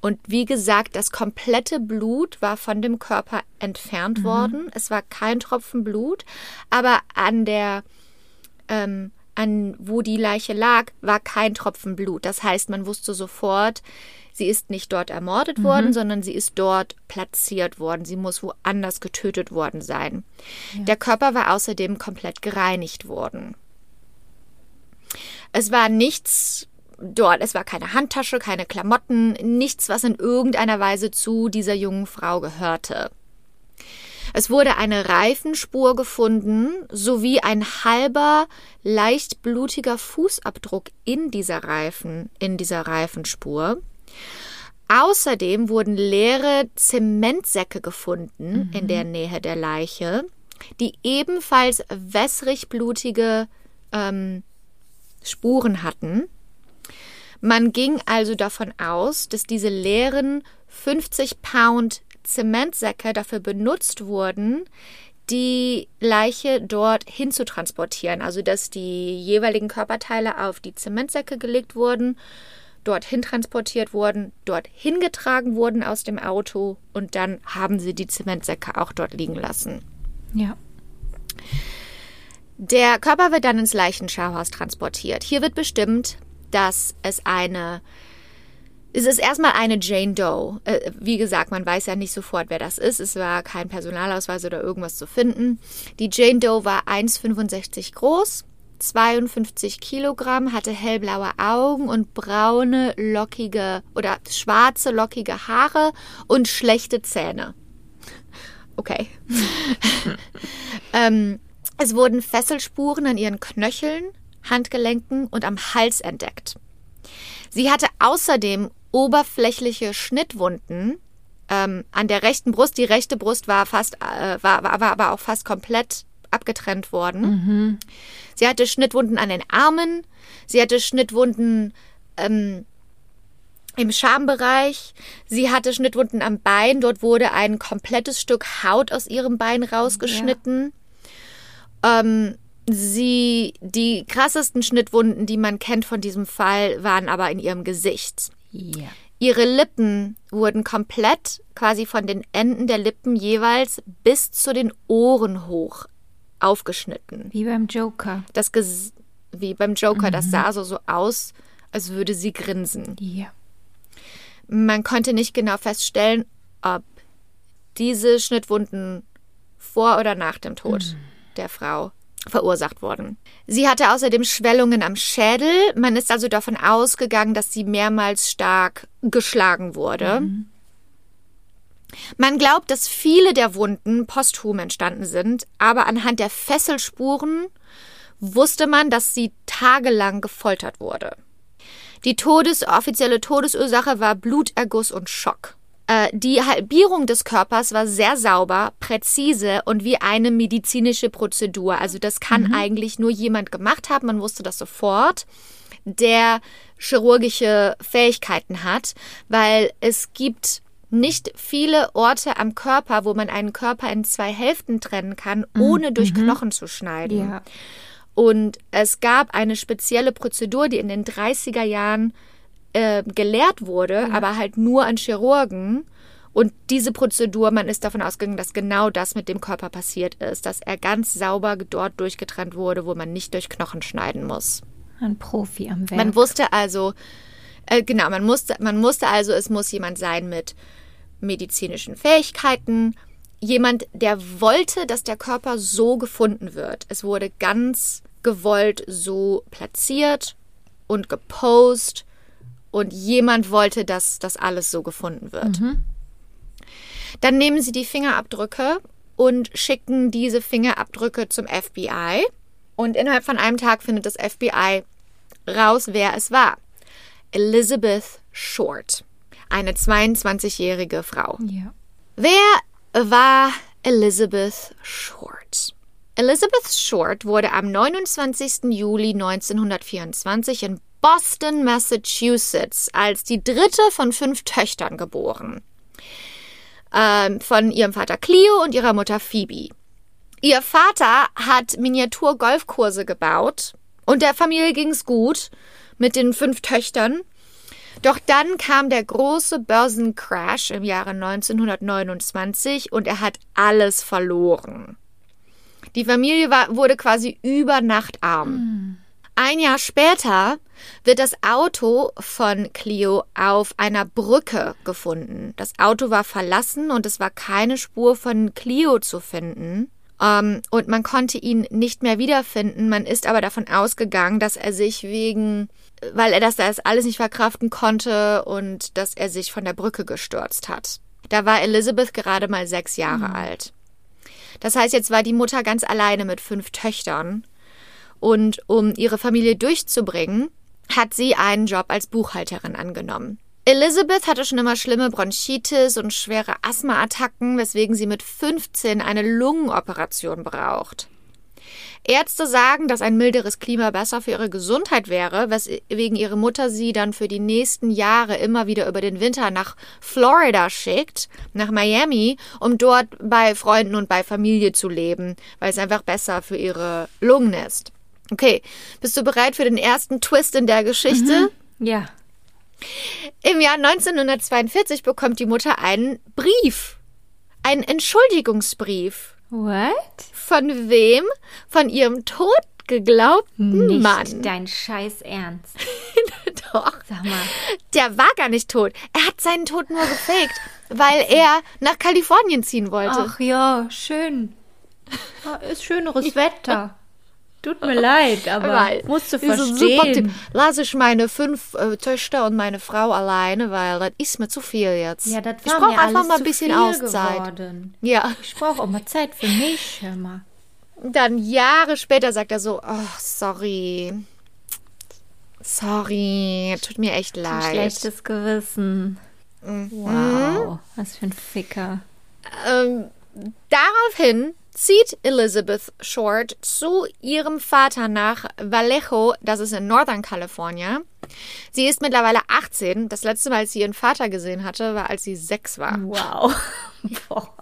Und wie gesagt, das komplette Blut war von dem Körper entfernt mhm. worden. Es war kein Tropfen Blut, aber an der, ähm, an wo die Leiche lag, war kein Tropfen Blut. Das heißt, man wusste sofort, Sie ist nicht dort ermordet mhm. worden, sondern sie ist dort platziert worden. Sie muss woanders getötet worden sein. Ja. Der Körper war außerdem komplett gereinigt worden. Es war nichts dort, es war keine Handtasche, keine Klamotten, nichts, was in irgendeiner Weise zu dieser jungen Frau gehörte. Es wurde eine Reifenspur gefunden sowie ein halber, leicht blutiger Fußabdruck in dieser Reifen, in dieser Reifenspur. Außerdem wurden leere Zementsäcke gefunden mhm. in der Nähe der Leiche, die ebenfalls wässrig blutige ähm, Spuren hatten. Man ging also davon aus, dass diese leeren 50 Pound Zementsäcke dafür benutzt wurden, die Leiche dort hinzutransportieren. Also dass die jeweiligen Körperteile auf die Zementsäcke gelegt wurden dorthin transportiert wurden, dorthin getragen wurden aus dem Auto und dann haben sie die Zementsäcke auch dort liegen lassen. Ja. Der Körper wird dann ins Leichenschauhaus transportiert. Hier wird bestimmt, dass es eine Es ist erstmal eine Jane Doe. Äh, wie gesagt, man weiß ja nicht sofort, wer das ist. Es war kein Personalausweis oder irgendwas zu finden. Die Jane Doe war 1,65 groß, 52 Kilogramm, hatte hellblaue Augen und braune, lockige oder schwarze, lockige Haare und schlechte Zähne. Okay. ähm, es wurden Fesselspuren an ihren Knöcheln, Handgelenken und am Hals entdeckt. Sie hatte außerdem oberflächliche Schnittwunden ähm, an der rechten Brust. Die rechte Brust war fast, äh, war, war, war aber auch fast komplett abgetrennt worden. Mhm. Sie hatte Schnittwunden an den Armen. Sie hatte Schnittwunden ähm, im Schambereich. Sie hatte Schnittwunden am Bein. Dort wurde ein komplettes Stück Haut aus ihrem Bein rausgeschnitten. Ja. Ähm, sie, die krassesten Schnittwunden, die man kennt von diesem Fall, waren aber in ihrem Gesicht. Ja. Ihre Lippen wurden komplett quasi von den Enden der Lippen jeweils bis zu den Ohren hoch aufgeschnitten. Wie beim Joker. Das Ges wie beim Joker, mhm. das sah so, so aus, als würde sie grinsen. Ja. Man konnte nicht genau feststellen, ob diese Schnittwunden vor oder nach dem Tod mhm. der Frau verursacht wurden. Sie hatte außerdem Schwellungen am Schädel. Man ist also davon ausgegangen, dass sie mehrmals stark geschlagen wurde. Mhm. Man glaubt, dass viele der Wunden posthum entstanden sind, aber anhand der Fesselspuren wusste man, dass sie tagelang gefoltert wurde. Die Todes offizielle Todesursache war Bluterguss und Schock. Äh, die Halbierung des Körpers war sehr sauber, präzise und wie eine medizinische Prozedur. Also das kann mhm. eigentlich nur jemand gemacht haben, man wusste das sofort, der chirurgische Fähigkeiten hat, weil es gibt nicht viele Orte am Körper, wo man einen Körper in zwei Hälften trennen kann, mhm. ohne durch mhm. Knochen zu schneiden. Ja. Und es gab eine spezielle Prozedur, die in den 30er Jahren äh, gelehrt wurde, mhm. aber halt nur an Chirurgen. Und diese Prozedur, man ist davon ausgegangen, dass genau das mit dem Körper passiert ist, dass er ganz sauber dort durchgetrennt wurde, wo man nicht durch Knochen schneiden muss. Ein Profi am Werk. Man wusste also, äh, genau, man musste, man musste also, es muss jemand sein mit medizinischen Fähigkeiten, jemand, der wollte, dass der Körper so gefunden wird. Es wurde ganz gewollt so platziert und gepostet und jemand wollte, dass das alles so gefunden wird. Mhm. Dann nehmen sie die Fingerabdrücke und schicken diese Fingerabdrücke zum FBI. Und innerhalb von einem Tag findet das FBI raus, wer es war. Elizabeth Short, eine 22-jährige Frau. Ja. Wer war Elizabeth Short? Elizabeth Short wurde am 29. Juli 1924 in Boston, Massachusetts, als die dritte von fünf Töchtern geboren. Ähm, von ihrem Vater Cleo und ihrer Mutter Phoebe. Ihr Vater hat Miniatur-Golfkurse gebaut und der Familie ging's gut mit den fünf Töchtern. Doch dann kam der große Börsencrash im Jahre 1929 und er hat alles verloren. Die Familie war, wurde quasi über Nacht arm. Mhm. Ein Jahr später wird das Auto von Clio auf einer Brücke gefunden. Das Auto war verlassen und es war keine Spur von Clio zu finden. Um, ähm, und man konnte ihn nicht mehr wiederfinden. Man ist aber davon ausgegangen, dass er sich wegen, weil er das, das alles nicht verkraften konnte und dass er sich von der Brücke gestürzt hat. Da war Elizabeth gerade mal sechs Jahre mhm. alt. Das heißt, jetzt war die Mutter ganz alleine mit fünf Töchtern. Und um ihre Familie durchzubringen, hat sie einen Job als Buchhalterin angenommen. Elizabeth hatte schon immer schlimme Bronchitis und schwere Asthmaattacken, weswegen sie mit 15 eine Lungenoperation braucht. Ärzte sagen, dass ein milderes Klima besser für ihre Gesundheit wäre, weswegen ihre Mutter sie dann für die nächsten Jahre immer wieder über den Winter nach Florida schickt, nach Miami, um dort bei Freunden und bei Familie zu leben, weil es einfach besser für ihre Lungen ist. Okay, bist du bereit für den ersten Twist in der Geschichte? Mhm. Ja. Im Jahr 1942 bekommt die Mutter einen Brief. Einen Entschuldigungsbrief. What? Von wem? Von ihrem tot geglaubten Nicht Mann. dein Scheiß Ernst. Doch. Sag mal. Der war gar nicht tot. Er hat seinen Tod nur gefaked, weil er nach Kalifornien ziehen wollte. Ach ja, schön. Ja, ist schöneres Wetter. Tut mir leid, aber Weil musst du verstehen. Lass ich meine fünf äh, Töchter und meine Frau alleine, weil das ist mir zu viel jetzt. Ja, das ich war brauche mir einfach mal ein bisschen Auszeit. Geworden. Ja. Ich brauche auch mal Zeit für mich, hör mal. Dann Jahre später sagt er so, oh, sorry. Sorry, tut mir echt Ein leid. schlechtes Gewissen. Mhm. Wow, was für ein Ficker. Ähm, daraufhin zieht Elizabeth Short zu ihrem Vater nach Vallejo, das ist in Northern California. Sie ist mittlerweile 18. Das letzte Mal, als sie ihren Vater gesehen hatte, war, als sie sechs war. Wow. Boah.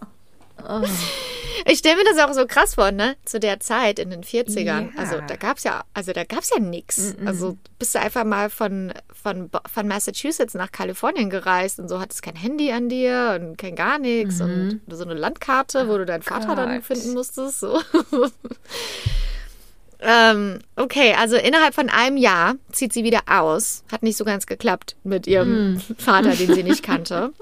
Ich stelle mir das auch so krass vor, ne? Zu der Zeit in den 40ern. Ja. Also da gab's ja, also da gab's ja nix. Also bist du einfach mal von, von, von Massachusetts nach Kalifornien gereist und so hattest kein Handy an dir und kein gar nichts und so eine Landkarte, wo du deinen Vater dann Gott. finden musstest. So. ähm, okay, also innerhalb von einem Jahr zieht sie wieder aus. Hat nicht so ganz geklappt mit ihrem Vater, den sie nicht kannte.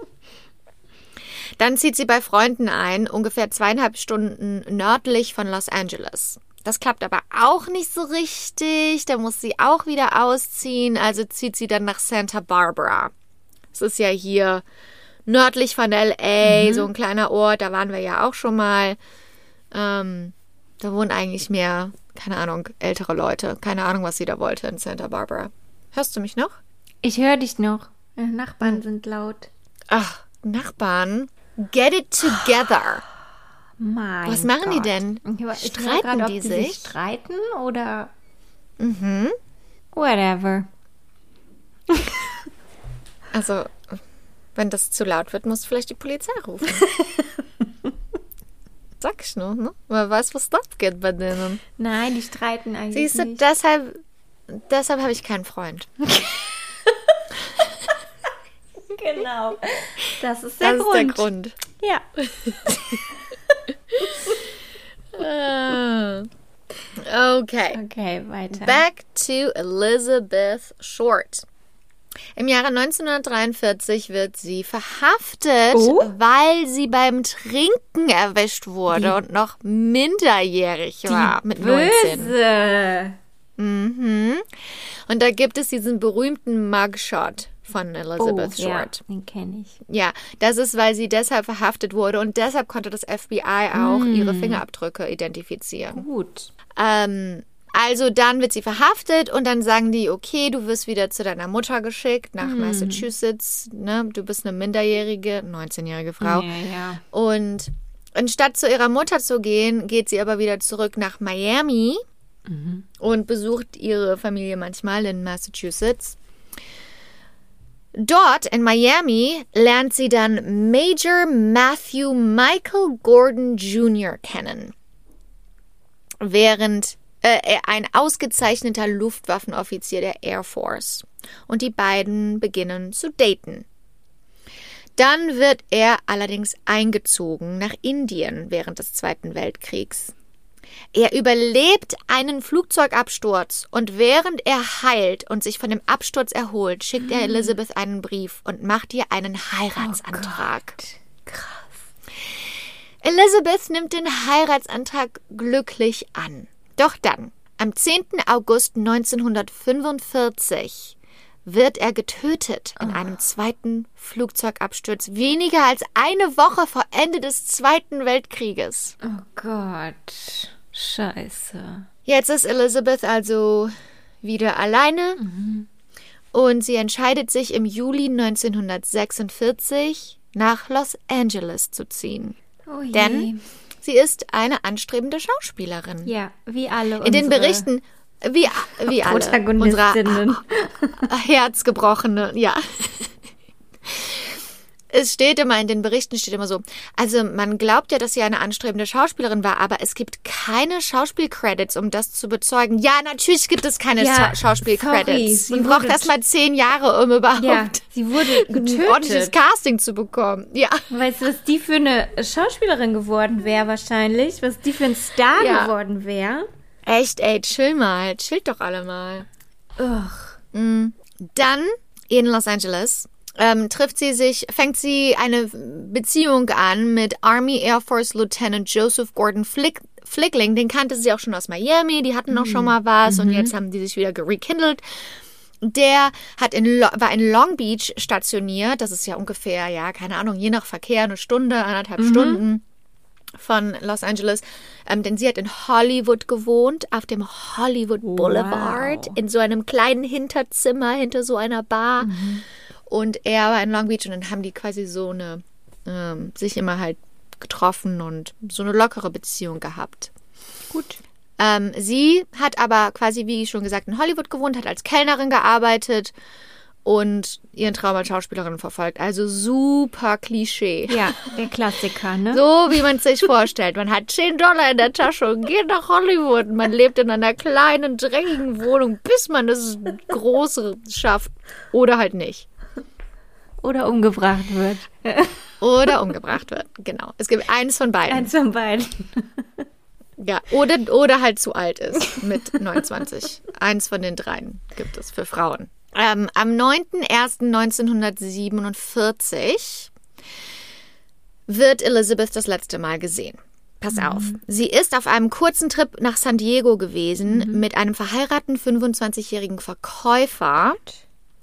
Dann zieht sie bei Freunden ein, ungefähr zweieinhalb Stunden nördlich von Los Angeles. Das klappt aber auch nicht so richtig. Da muss sie auch wieder ausziehen. Also zieht sie dann nach Santa Barbara. Das ist ja hier nördlich von LA, so ein kleiner Ort. Da waren wir ja auch schon mal. Ähm, da wohnen eigentlich mehr, keine Ahnung, ältere Leute. Keine Ahnung, was sie da wollte in Santa Barbara. Hörst du mich noch? Ich höre dich noch. Äh, Nachbarn sind laut. Ach, Nachbarn. Get it together. Mein Was machen die Gott. denn? Ich Streiten grad, die die sich? streiten oder Mhm. whatever. Also, wenn das zu laut wird, musst du vielleicht die Polizei rufen. Sag ich nur, ne? Man weiß, was das geht bei denen. Nein, die streiten eigentlich Siehst du, nicht. deshalb, deshalb habe ich keinen Freund. Genau. Das ist der Das Grund. ist der Grund. Ja. Ah. Okay. Okay, weiter. Back to Elizabeth Short. Im Jahre 1943 wird sie verhaftet, Oh. weil sie beim Trinken erwischt wurde und noch minderjährig war mit 19. Böse. Mhm. Und da gibt es diesen berühmten Mugshot von Elizabeth oh, ja, Short. den kenne ich. Ja, das ist, weil sie deshalb verhaftet wurde und deshalb konnte das FBI auch ihre Fingerabdrücke identifizieren. Gut. Ähm, also dann wird sie verhaftet und dann sagen die, okay, du wirst wieder zu deiner Mutter geschickt nach Massachusetts. Ne? Du bist eine minderjährige, 19-jährige Frau. Ja, ja. Und anstatt zu ihrer Mutter zu gehen, geht sie aber wieder zurück nach Miami und besucht ihre Familie manchmal in Massachusetts. Dort in Miami lernt sie dann Major Matthew Michael Gordon Jr. kennen. Während äh, er ein ausgezeichneter Luftwaffenoffizier der Air Force. Und die beiden beginnen zu daten. Dann wird er allerdings eingezogen nach Indien während des Zweiten Weltkriegs. Er überlebt einen Flugzeugabsturz und während er heilt und sich von dem Absturz erholt, schickt er Elizabeth einen Brief und macht ihr einen Heiratsantrag. Elizabeth nimmt den Heiratsantrag glücklich an. Doch dann, am 10. August 1945, wird er getötet in einem zweiten Flugzeugabsturz, weniger als eine Woche vor Ende des Zweiten Weltkrieges. Oh Gott. Scheiße. Jetzt ist Elizabeth also wieder alleine und sie entscheidet sich im Juli 1946 nach Los Angeles zu ziehen. Oh. Denn sie ist eine anstrebende Schauspielerin. Ja, wie alle In den Berichten, wie, wie alle, Protagonistinnen. unsere Herzgebrochene, ja. Es steht immer, in den Berichten steht immer so, also man glaubt ja, dass sie eine anstrebende Schauspielerin war, aber es gibt keine Schauspielcredits, um das zu bezeugen. Ja, natürlich gibt es keine Ja, Scha- Schauspielcredits. Man braucht erst mal zehn Jahre, um überhaupt Ja, sie wurde ein ordentliches getötet. Casting zu bekommen. Ja. Weißt du, was die für eine Schauspielerin geworden wäre wahrscheinlich? Was die für ein Star Ja. geworden wäre? Echt, ey, chill mal. Chillt doch alle mal. Ugh. Dann in Los Angeles ähm, trifft sie sich, fängt sie eine Beziehung an mit Army Air Force Lieutenant Joseph Gordon Flick, Flickling. Den kannte sie auch schon aus Miami, die hatten auch schon mal was und jetzt haben die sich wieder rekindelt. Der hat in, war in Long Beach stationiert. Das ist ja ungefähr, ja, keine Ahnung, je nach Verkehr eine Stunde, anderthalb Stunden von Los Angeles. Ähm, denn sie hat in Hollywood gewohnt, auf dem Hollywood Boulevard, in so einem kleinen Hinterzimmer hinter so einer Bar. Und er war in Long Beach und dann haben die quasi so eine, ähm, sich immer halt getroffen und so eine lockere Beziehung gehabt. Gut. Ähm, sie hat aber quasi, wie schon gesagt, in Hollywood gewohnt, hat als Kellnerin gearbeitet und ihren Traum als Schauspielerin verfolgt. Also super Klischee. Ja, der Klassiker, ne? So wie man es sich vorstellt. Man hat 10 Dollar in der Tasche und geht nach Hollywood. Man lebt in einer kleinen, dreckigen Wohnung, bis man das Große schafft. Oder halt nicht. Oder umgebracht wird. Oder umgebracht wird. Genau. Es gibt eins von beiden. Eins von beiden. Ja, oder, oder halt zu alt ist mit 29. Eins von den dreien gibt es für Frauen. Ähm, am 9.01.1947 wird Elizabeth das letzte Mal gesehen. Pass auf. Sie ist auf einem kurzen Trip nach San Diego gewesen mit einem verheirateten 25-jährigen Verkäufer,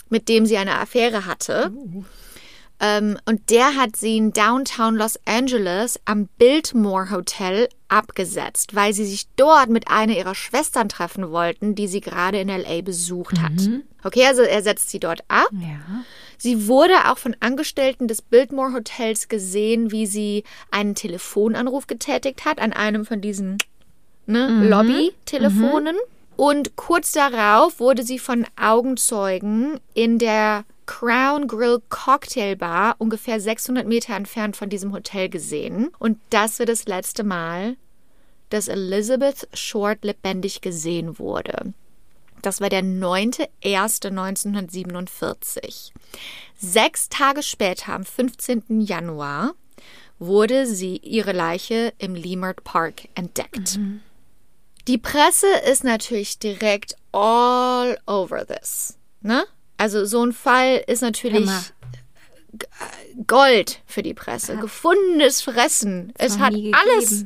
mit dem sie eine Affäre hatte. Ähm, und der hat sie in Downtown Los Angeles am Biltmore Hotel abgesetzt, weil sie sich dort mit einer ihrer Schwestern treffen wollten, die sie gerade in LA besucht hat. Okay, also er setzt sie dort ab. Ja. Sie wurde auch von Angestellten des Biltmore Hotels gesehen, wie sie einen Telefonanruf getätigt hat an einem von diesen ne, Lobby-Telefonen. Und kurz darauf wurde sie von Augenzeugen in der Crown Grill Cocktail Bar ungefähr 600 Meter entfernt von diesem Hotel gesehen. Und das wird das letzte Mal, dass Elizabeth Short lebendig gesehen wurde. Das war der 9.01.1947. Sechs Tage später, am 15. Januar, wurde sie ihre Leiche im Leimert Park entdeckt. Die Presse ist natürlich direkt all over this. Ne? Also so ein Fall ist natürlich Hammer. Gold für die Presse. Gefundenes Fressen. Es Noch hat alles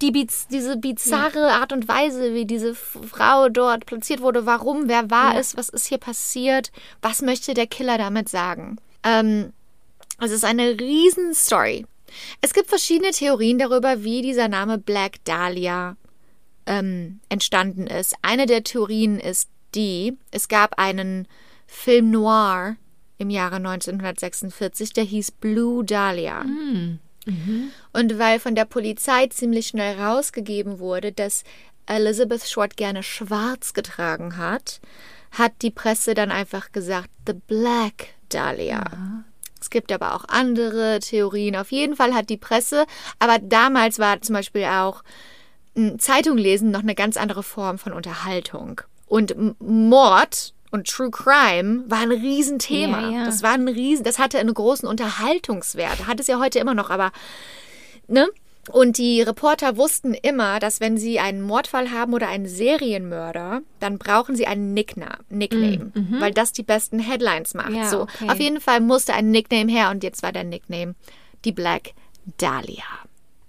die biz diese bizarre Art und Weise, wie diese Frau dort platziert wurde, warum, wer war es, was ist hier passiert, was möchte der Killer damit sagen. Ähm, es ist eine Riesenstory. Es gibt verschiedene Theorien darüber, wie dieser Name Black Dahlia ähm, entstanden ist. Eine der Theorien ist die, es gab einen Film noir im Jahre 1946, der hieß Blue Dahlia. Und weil von der Polizei ziemlich schnell rausgegeben wurde, dass Elizabeth Short gerne schwarz getragen hat, hat die Presse dann einfach gesagt, The Black Dahlia. Es gibt aber auch andere Theorien. Auf jeden Fall hat die Presse, aber damals war zum Beispiel auch Zeitung lesen noch eine ganz andere Form von Unterhaltung. Und Mord und True Crime war ein Riesenthema. Ja, ja. Das war ein Riesen, das hatte einen großen Unterhaltungswert. Hat es ja heute immer noch, aber ne? Und die Reporter wussten immer, dass wenn sie einen Mordfall haben oder einen Serienmörder, dann brauchen sie einen Nickna Nickname, weil das die besten Headlines macht. Ja, so, okay. auf jeden Fall musste ein Nickname her und jetzt war der Nickname die Black Dahlia.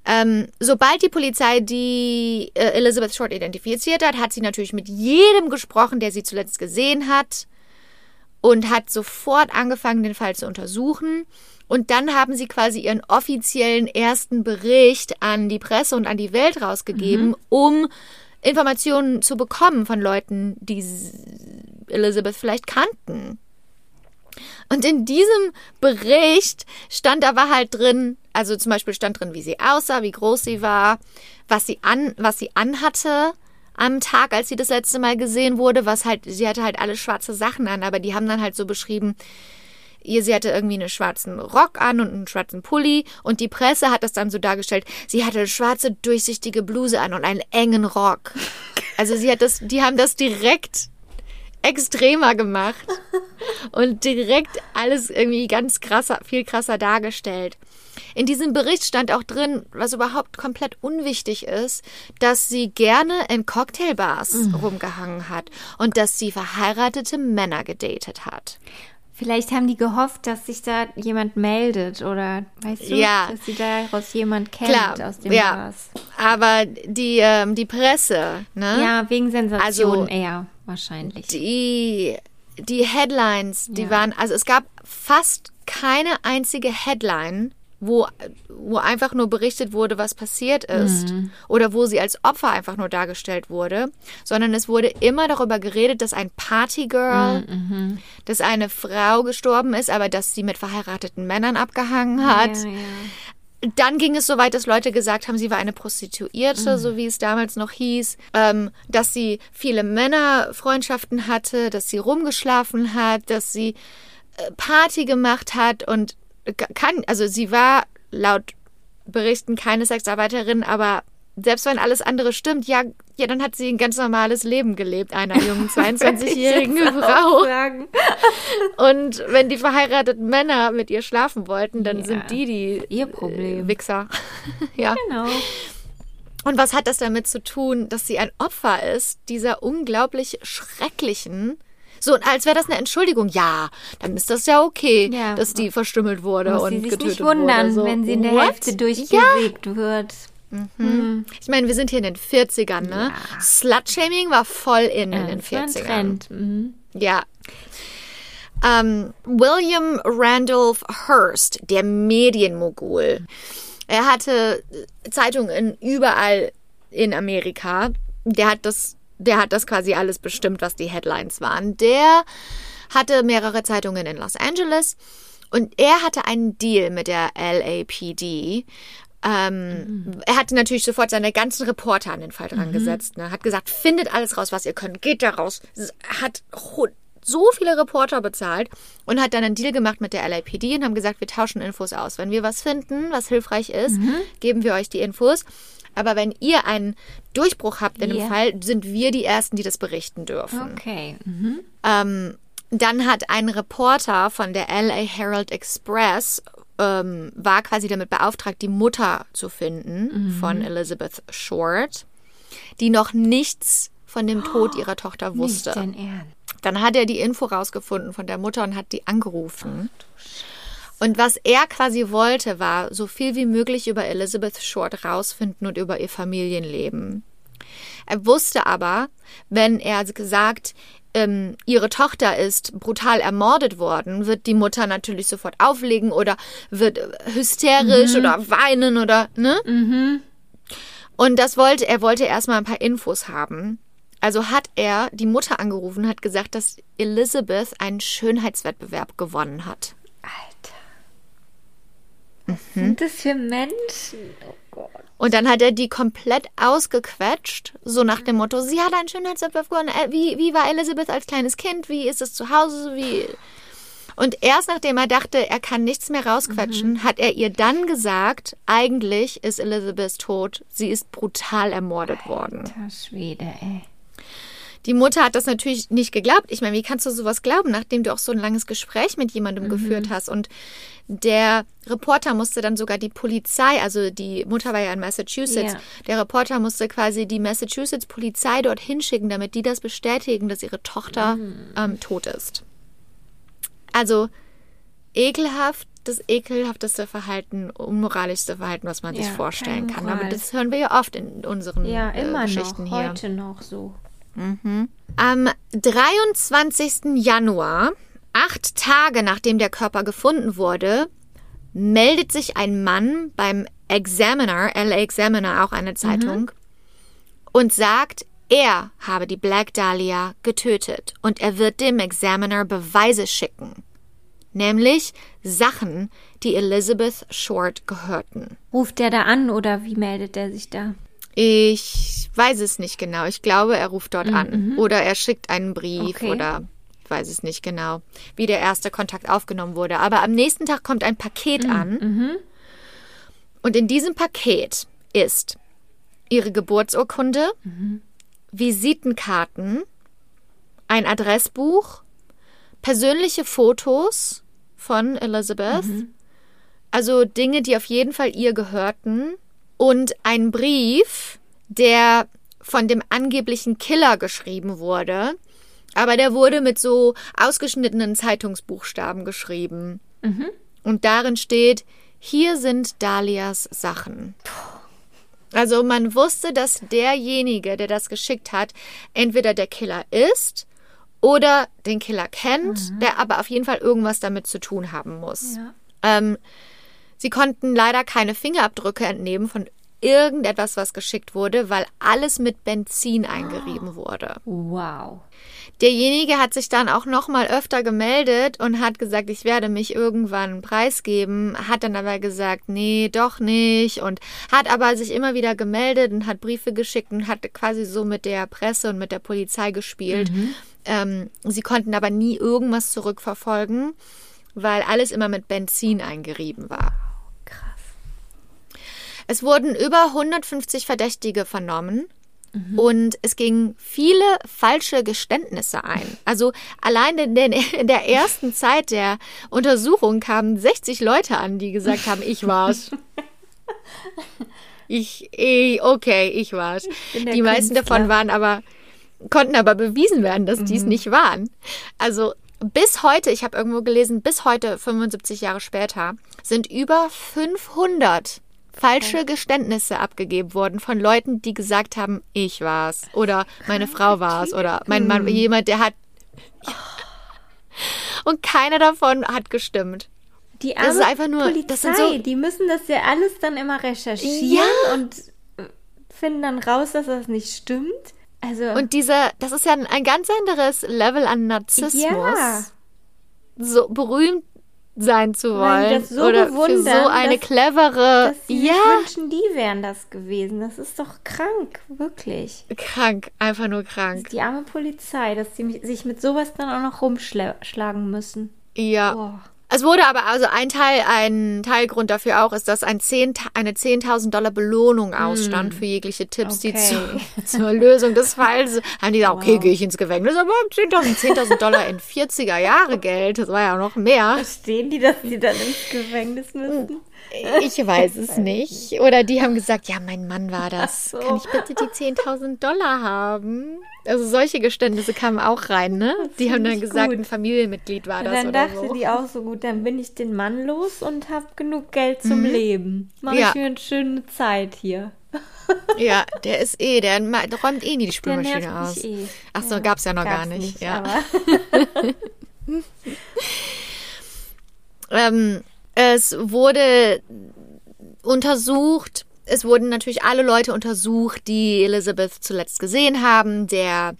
Ähm, sobald die Polizei die äh, Elizabeth Short identifiziert hat, hat sie natürlich mit jedem gesprochen, der sie zuletzt gesehen hat und hat sofort angefangen, den Fall zu untersuchen. Und dann haben sie quasi ihren offiziellen ersten Bericht an die Presse und an die Welt rausgegeben, um Informationen zu bekommen von Leuten, die Elizabeth vielleicht kannten. Und in diesem Bericht stand aber halt drin, also zum Beispiel stand drin, wie sie aussah, wie groß sie war, was sie an, was sie anhatte am Tag, als sie das letzte Mal gesehen wurde, was halt, sie hatte halt alle schwarze Sachen an, aber die haben dann halt so beschrieben, ihr, sie hatte irgendwie einen schwarzen Rock an und einen schwarzen Pulli und die Presse hat das dann so dargestellt, sie hatte eine schwarze, durchsichtige Bluse an und einen engen Rock. Also sie hat das, die haben das direkt extremer gemacht und direkt alles irgendwie ganz krasser, viel krasser dargestellt. In diesem Bericht stand auch drin, was überhaupt komplett unwichtig ist, dass sie gerne in Cocktailbars rumgehangen hat und dass sie verheiratete Männer gedatet hat. Vielleicht haben die gehofft, dass sich da jemand meldet oder weißt du, Ja. dass sie daraus jemand kennt Klar, aus dem ja. Glas. Aber die, ähm, die Presse, ne? Ja, wegen Sensation Also, eher wahrscheinlich. Die, die Headlines, die Ja. waren, also es gab fast keine einzige Headline, wo, wo einfach nur berichtet wurde, was passiert ist Mhm. oder wo sie als Opfer einfach nur dargestellt wurde, sondern es wurde immer darüber geredet, dass ein Partygirl, Mhm, dass eine Frau gestorben ist, aber dass sie mit verheirateten Männern abgehangen hat. Ja, ja. Dann ging es so weit, dass Leute gesagt haben, sie war eine Prostituierte, so wie es damals noch hieß, ähm, dass sie viele Männerfreundschaften hatte, dass sie rumgeschlafen hat, dass sie äh, Party gemacht hat und kann, also sie war laut Berichten keine Sexarbeiterin, aber selbst wenn alles andere stimmt, ja, ja, dann hat sie ein ganz normales Leben gelebt, einer jungen 22-jährigen Frau. Und wenn die verheirateten Männer mit ihr schlafen wollten, dann Ja. sind die die Ihr Problem. äh, Wichser. ja. Genau. Und was hat das damit zu tun, dass sie ein Opfer ist dieser unglaublich schrecklichen so, und als wäre das eine Entschuldigung. Ja, dann ist das ja okay, Ja. dass die verstümmelt wurde Muss und sie sich getötet nicht wundern, wurde. So, wenn sie in der what? Hälfte Ja, durchgesägt wird. ich meine, wir sind hier in den 40ern, ne? Slut-Shaming war voll in in den das war ein 40ern. Trend. Mhm. Ja. Ähm, William Randolph Hearst, der Medienmogul. Er hatte Zeitungen überall in Amerika. Der hat das, der hat das quasi alles bestimmt, was die Headlines waren. Der hatte mehrere Zeitungen in Los Angeles und er hatte einen Deal mit der LAPD. Ähm, Er hatte natürlich sofort seine ganzen Reporter an den Fall dran gesetzt. Ne? Hat gesagt, findet alles raus, was ihr könnt, geht da raus. Hat so viele Reporter bezahlt und hat dann einen Deal gemacht mit der LAPD und haben gesagt, wir tauschen Infos aus. Wenn wir was finden, was hilfreich ist, geben wir euch die Infos. Aber wenn ihr einen Durchbruch habt in Ja. dem Fall, sind wir die Ersten, die das berichten dürfen. Okay. Mhm. Ähm, dann hat ein Reporter von der LA Herald Express ähm, war quasi damit beauftragt, die Mutter zu finden von Elizabeth Short, die noch nichts von dem Tod ihrer Tochter wusste. Ernst. Dann hat er die Info rausgefunden von der Mutter und hat die angerufen. Und was er quasi wollte, war so viel wie möglich über Elizabeth Short rausfinden und über ihr Familienleben. Er wusste aber, wenn er gesagt, ähm, ihre Tochter ist brutal ermordet worden, wird die Mutter natürlich sofort auflegen oder wird äh, hysterisch oder weinen oder, ne? Und das wollte, er wollte erstmal ein paar Infos haben. Also hat er die Mutter angerufen, hat gesagt, dass Elizabeth einen Schönheitswettbewerb gewonnen hat. Alter. Was sind das für Menschen? Oh Gott. Und dann hat er die komplett ausgequetscht, so nach dem Motto, sie hat einen Schönheitswettbewerb gewonnen. Äh, Wie, wie war Elizabeth als kleines Kind? Wie ist es zu Hause? Wie... Und erst nachdem er dachte, er kann nichts mehr rausquetschen, hat er ihr dann gesagt, eigentlich ist Elizabeth tot. Sie ist brutal ermordet worden. Alter Schwede, ey. Die Mutter hat das natürlich nicht geglaubt. Ich meine, wie kannst du sowas glauben, nachdem du auch so ein langes Gespräch mit jemandem Mhm. geführt hast? Und der Reporter musste dann sogar die Polizei, also die Mutter war ja in Massachusetts, Ja. der Reporter musste quasi die Massachusetts Polizei dorthin schicken, damit die das bestätigen, dass ihre Tochter Mhm. ähm, tot ist. Also ekelhaft, das ekelhafteste Verhalten, unmoralischste Verhalten, was man sich Ja, vorstellen keine kann. Aber das hören wir ja oft in unseren Ja, äh, immer Geschichten noch. hier. Heute noch so. Am 23. Januar, acht Tage nachdem der Körper gefunden wurde, meldet sich ein Mann beim Examiner, LA Examiner, auch eine Zeitung, und sagt, er habe die Black Dahlia getötet und er wird dem Examiner Beweise schicken. Nämlich Sachen, die Elizabeth Short gehörten. Ruft der da an oder wie meldet der sich da? Ich weiß es nicht genau. Ich glaube, er ruft dort an. Oder er schickt einen Brief Okay. oder ich weiß es nicht genau, wie der erste Kontakt aufgenommen wurde. Aber am nächsten Tag kommt ein Paket an. Und in diesem Paket ist ihre Geburtsurkunde, Visitenkarten, ein Adressbuch, persönliche Fotos von Elizabeth, also Dinge, die auf jeden Fall ihr gehörten, und ein Brief, der von dem angeblichen Killer geschrieben wurde, Aber der wurde mit so ausgeschnittenen Zeitungsbuchstaben geschrieben. Und darin steht, hier sind Dalias Sachen. Also man wusste, dass derjenige, der das geschickt hat, entweder der Killer ist oder den Killer kennt, der aber auf jeden Fall irgendwas damit zu tun haben muss. Ja. Ähm, sie konnten leider keine Fingerabdrücke entnehmen von irgendetwas, was geschickt wurde, weil alles mit Benzin eingerieben wurde. Wow. Derjenige hat sich dann auch noch mal öfter gemeldet und hat gesagt, ich werde mich irgendwann preisgeben, hat dann aber gesagt, nee, doch nicht und hat aber sich immer wieder gemeldet und hat Briefe geschickt und hat quasi so mit der Presse und mit der Polizei gespielt. Ähm, sie konnten aber nie irgendwas zurückverfolgen, weil alles immer mit Benzin eingerieben war. Es wurden über 150 Verdächtige vernommen. Und es gingen viele falsche Geständnisse ein. Also allein in, den, in der ersten Zeit der Untersuchung kamen 60 Leute an, die gesagt haben, ich war's. Ich, ich okay, ich war's. der Die meisten Künstler. davon waren aber, konnten aber bewiesen werden, dass dies nicht waren. Also bis heute, ich habe irgendwo gelesen, bis heute, 75 Jahre später, sind über 500 falsche Geständnisse abgegeben worden von Leuten, die gesagt haben, ich war's oder meine Frau war's oder mein Mann, jemand, der hat. Und keiner davon hat gestimmt. Die Das arme ist einfach nur- Polizei, das so- die müssen das ja alles dann immer recherchieren Ja. und äh, finden dann raus, dass das nicht stimmt. Also Und dieser, das ist ja ein, ein ganz anderes Level an Narzissmus. Ja. So berühmt sein zu wollen. so oder für so eine dass- clevere. dass Ja. wünschen, die wären das gewesen. Das ist doch krank, wirklich. Krank, einfach nur krank. Die arme Polizei, dass sie sich mit sowas dann auch noch rumschlagen müssen. Ja. Boah. Es wurde aber also ein Teil, ein Teilgrund dafür auch ist, dass ein 10, eine 10.000 Dollar Belohnung ausstand für jegliche Tipps, die Okay. zu, zur Lösung des Falls. Haben die gesagt, okay, gehe ich ins Gefängnis, aber 10.000 10.000 Dollar in 40er Jahre Geld, das war ja noch mehr. Verstehen die, dass sie dann ins Gefängnis müssen? Ich weiß es nicht. Oder die haben gesagt, ja, mein Mann war das. So. Kann ich bitte die 10.000 Dollar haben? Also solche Geständnisse kamen auch rein, ne? Die haben dann gesagt, gut. ein Familienmitglied war das dann oder dachte so. die auch so gut, dann bin ich den Mann los und habe genug Geld zum Leben. Mach Ja. ich mir eine schöne Zeit hier. Ja, der ist eh, der räumt eh nie die Spülmaschine aus. eh. Ach so, gab's ja noch gar Gab's nicht. ja. Aber Ähm, es wurde untersucht, es wurden natürlich alle Leute untersucht, die Elizabeth zuletzt gesehen haben. Der,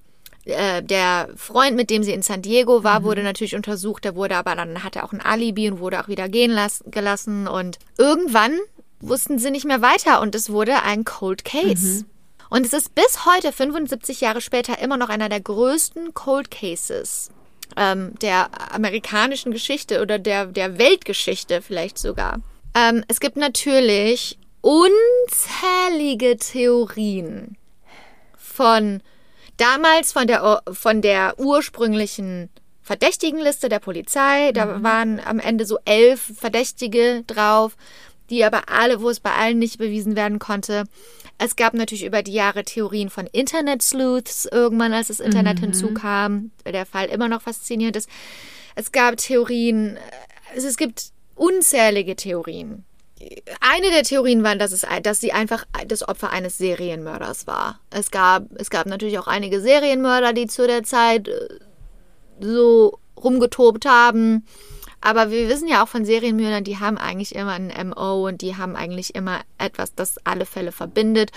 äh, der Freund, mit dem sie in San Diego war, wurde natürlich untersucht. Der wurde aber dann hatte auch ein Alibi und wurde auch wieder gehen las gelassen. Und irgendwann wussten sie nicht mehr weiter und es wurde ein Cold Case. Und es ist bis heute, 75 Jahre später, immer noch einer der größten Cold Cases ähm, der amerikanischen Geschichte oder der, der Weltgeschichte vielleicht sogar. Ähm, es gibt natürlich unzählige Theorien von damals von der, von der ursprünglichen Verdächtigenliste der Polizei. Da waren am Ende so elf Verdächtige drauf, die aber alle, wo es bei allen nicht bewiesen werden konnte. Es gab natürlich über die Jahre Theorien von Internet-Sleuths irgendwann, als das Internet hinzukam, der Fall immer noch faszinierend ist. Es gab Theorien, also es gibt unzählige Theorien. Eine der Theorien war, dass, es, dass sie einfach das Opfer eines Serienmörders war. Es gab, es gab natürlich auch einige Serienmörder, die zu der Zeit äh, so rumgetobt haben. Aber wir wissen ja auch von Serienmördern, die haben eigentlich immer ein MO und die haben eigentlich immer etwas, das alle Fälle verbindet.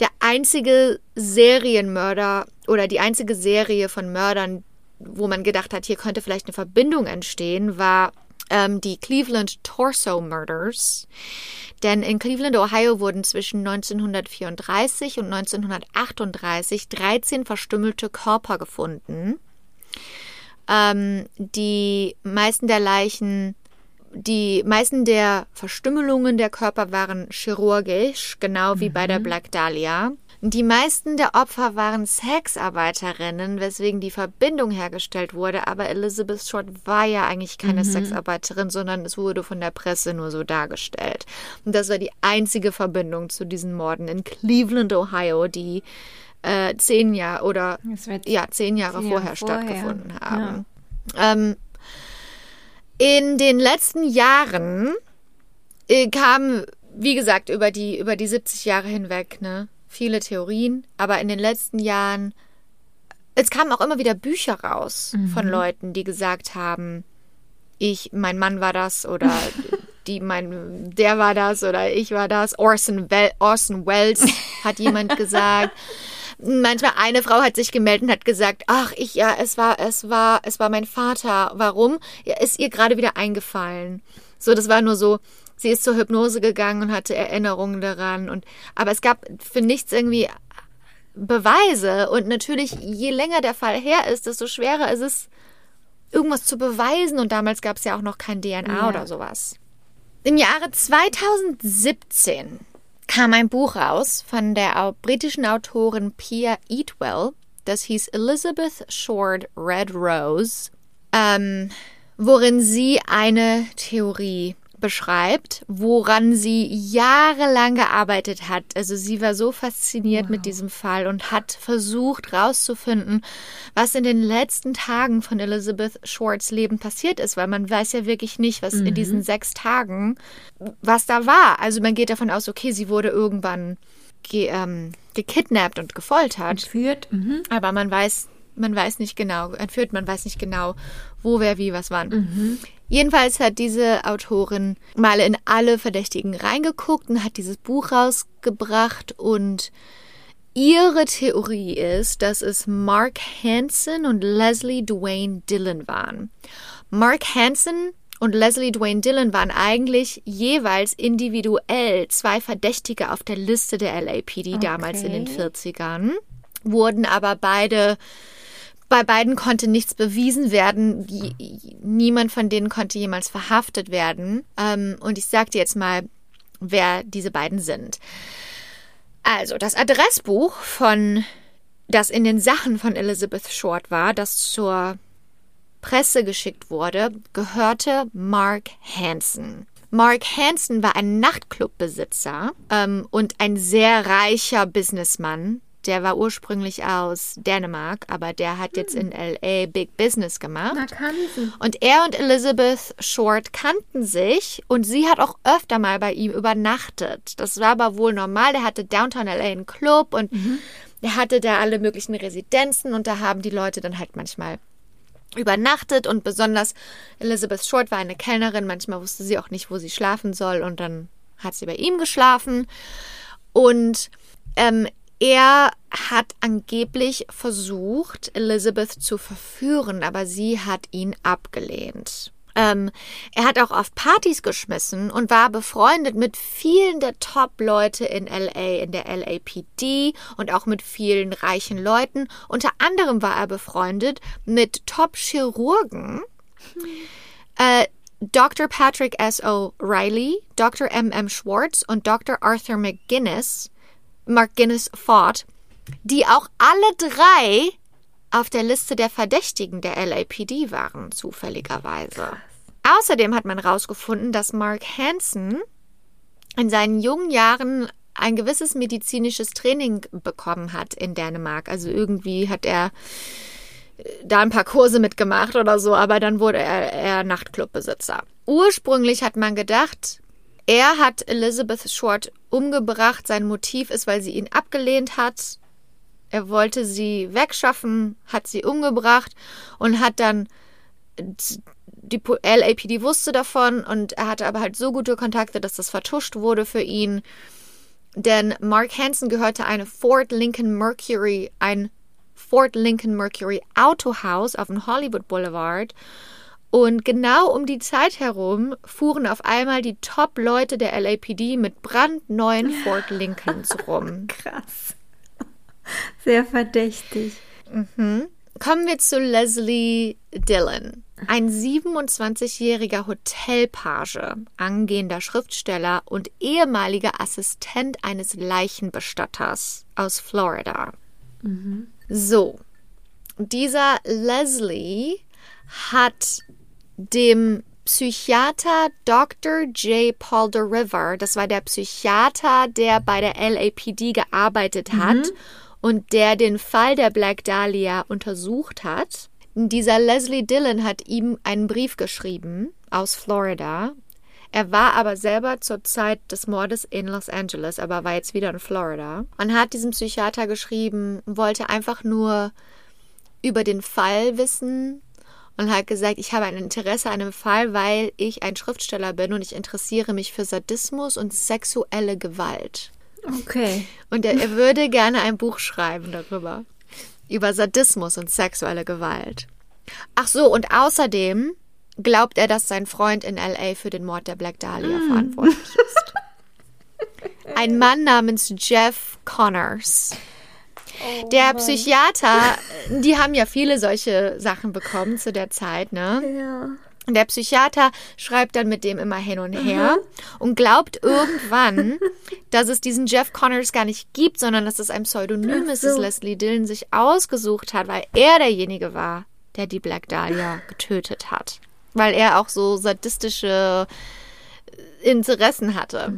Der einzige Serienmörder oder die einzige Serie von Mördern, wo man gedacht hat, hier könnte vielleicht eine Verbindung entstehen, war ähm, die Cleveland Torso Murders. Denn in Cleveland, Ohio wurden zwischen 1934 und 1938 13 verstümmelte Körper gefunden. Ähm, die meisten der Leichen, die meisten der Verstümmelungen der Körper waren chirurgisch, genau wie bei der Black Dahlia. Die meisten der Opfer waren Sexarbeiterinnen, weswegen die Verbindung hergestellt wurde. Aber Elizabeth Short war ja eigentlich keine Sexarbeiterin, sondern es wurde von der Presse nur so dargestellt. Und das war die einzige Verbindung zu diesen Morden in Cleveland, Ohio, die äh, zehn Jahre oder ja, zehn Jahre zehn vorher, vorher, stattgefunden haben. Ähm, in den letzten Jahren äh, kamen, wie gesagt, über die, über die 70 Jahre hinweg, ne, viele Theorien, aber in den letzten Jahren, es kamen auch immer wieder Bücher raus von Leuten, die gesagt haben, ich, mein Mann war das oder die, mein, der war das oder ich war das. Orson, Orson Welles hat jemand gesagt. Manchmal eine Frau hat sich gemeldet und hat gesagt, ach, ich, ja, es war, es war, es war mein Vater. Warum? Ja, ist ihr gerade wieder eingefallen. So, das war nur so, sie ist zur Hypnose gegangen und hatte Erinnerungen daran und, aber es gab für nichts irgendwie Beweise und natürlich, je länger der Fall her ist, desto schwerer ist es, irgendwas zu beweisen und damals gab es ja auch noch kein DNA Ja. oder sowas. Im Jahre 2017 kam ein Buch raus von der britischen Autorin Pia Eatwell. Das hieß Elizabeth Short Red Rose, ähm, worin sie eine Theorie beschreibt, woran sie jahrelang gearbeitet hat. Also sie war so fasziniert mit diesem Fall und hat versucht herauszufinden, was in den letzten Tagen von Elizabeth Shorts Leben passiert ist, weil man weiß ja wirklich nicht, was in diesen sechs Tagen, was da war. Also man geht davon aus, okay, sie wurde irgendwann ge ähm, gekidnappt und gefoltert. Entführt. Mhm. Aber man weiß, man weiß nicht genau, entführt, man weiß nicht genau, wo, wer, wie, was, wann. Jedenfalls hat diese Autorin mal in alle Verdächtigen reingeguckt und hat dieses Buch rausgebracht und ihre Theorie ist, dass es Mark Hansen und Leslie Dwayne Dillon waren. Mark Hansen und Leslie Dwayne Dillon waren eigentlich jeweils individuell zwei Verdächtige auf der Liste der LAPD damals in den Okay. 40ern, wurden aber beide bei beiden konnte nichts bewiesen werden. Niemand von denen konnte jemals verhaftet werden. Ähm, und ich sag dir jetzt mal, wer diese beiden sind. Also, das Adressbuch von, das in den Sachen von Elizabeth Short war, das zur Presse geschickt wurde, gehörte Mark Hansen. Mark Hansen war ein Nachtclubbesitzer ähm, und ein sehr reicher Businessmann. Der war ursprünglich aus Dänemark, aber der hat jetzt in LA Big Business gemacht. Na, kann sie. Und er und Elizabeth Short kannten sich und sie hat auch öfter mal bei ihm übernachtet. Das war aber wohl normal. Der hatte Downtown LA einen Club und er hatte da alle möglichen Residenzen und da haben die Leute dann halt manchmal übernachtet und besonders Elizabeth Short war eine Kellnerin. Manchmal wusste sie auch nicht, wo sie schlafen soll und dann hat sie bei ihm geschlafen. Und ähm, er hat angeblich versucht, Elizabeth zu verführen, aber sie hat ihn abgelehnt. Ähm, er hat auch auf Partys geschmissen und war befreundet mit vielen der Top-Leute in LA, in der LAPD und auch mit vielen reichen Leuten. Unter anderem war er befreundet mit Top-Chirurgen. Äh, Dr. Patrick S. O'Reilly, Dr. M. M. Schwartz und Dr. Arthur McGuinness, McGuinness Ford, die auch alle drei auf der Liste der Verdächtigen der LAPD waren, zufälligerweise. Außerdem hat man herausgefunden, dass Mark Hansen in seinen jungen Jahren ein gewisses medizinisches Training bekommen hat in Dänemark. Also irgendwie hat er da ein paar Kurse mitgemacht oder so, aber dann wurde er, er Nachtclubbesitzer. Ursprünglich hat man gedacht, er hat Elizabeth Short umgebracht. Sein Motiv ist, weil sie ihn abgelehnt hat. Er wollte sie wegschaffen, hat sie umgebracht und hat dann die LAPD wusste davon und er hatte aber halt so gute Kontakte, dass das vertuscht wurde für ihn. Denn Mark Hansen gehörte eine Fort Lincoln Mercury, ein Fort Lincoln Mercury Autohaus auf dem Hollywood Boulevard. Und genau um die Zeit herum fuhren auf einmal die Top-Leute der LAPD mit brandneuen Fort Lincolns rum. Krass. Sehr verdächtig. Kommen wir zu Leslie Dillon. Ein 27-jähriger Hotelpage, angehender Schriftsteller und ehemaliger Assistent eines Leichenbestatters aus Florida. So, dieser Leslie hat dem Psychiater Dr. J. Paul de River, das war der Psychiater, der bei der LAPD gearbeitet hat und der den Fall der Black Dahlia untersucht hat. Dieser Leslie Dillon hat ihm einen Brief geschrieben aus Florida. Er war aber selber zur Zeit des Mordes in Los Angeles, aber war jetzt wieder in Florida und hat diesem Psychiater geschrieben, wollte einfach nur über den Fall wissen und hat gesagt, ich habe ein Interesse an dem Fall, weil ich ein Schriftsteller bin und ich interessiere mich für Sadismus und sexuelle Gewalt. Okay. Und er, er würde gerne ein Buch schreiben darüber. Über Sadismus und sexuelle Gewalt. Ach so, und außerdem glaubt er, dass sein Freund in LA für den Mord der Black Dahlia verantwortlich ist. Ein Mann namens Jeff Connors. Der Psychiater, die haben ja viele solche Sachen bekommen zu der Zeit, ne? Ja. Und der Psychiater schreibt dann mit dem immer hin und her und glaubt irgendwann, dass es diesen Jeff Connors gar nicht gibt, sondern dass es ein Pseudonym Ach ist, so. das Leslie Dillon sich ausgesucht hat, weil er derjenige war, der die Black Dahlia getötet hat. Weil er auch so sadistische Interessen hatte.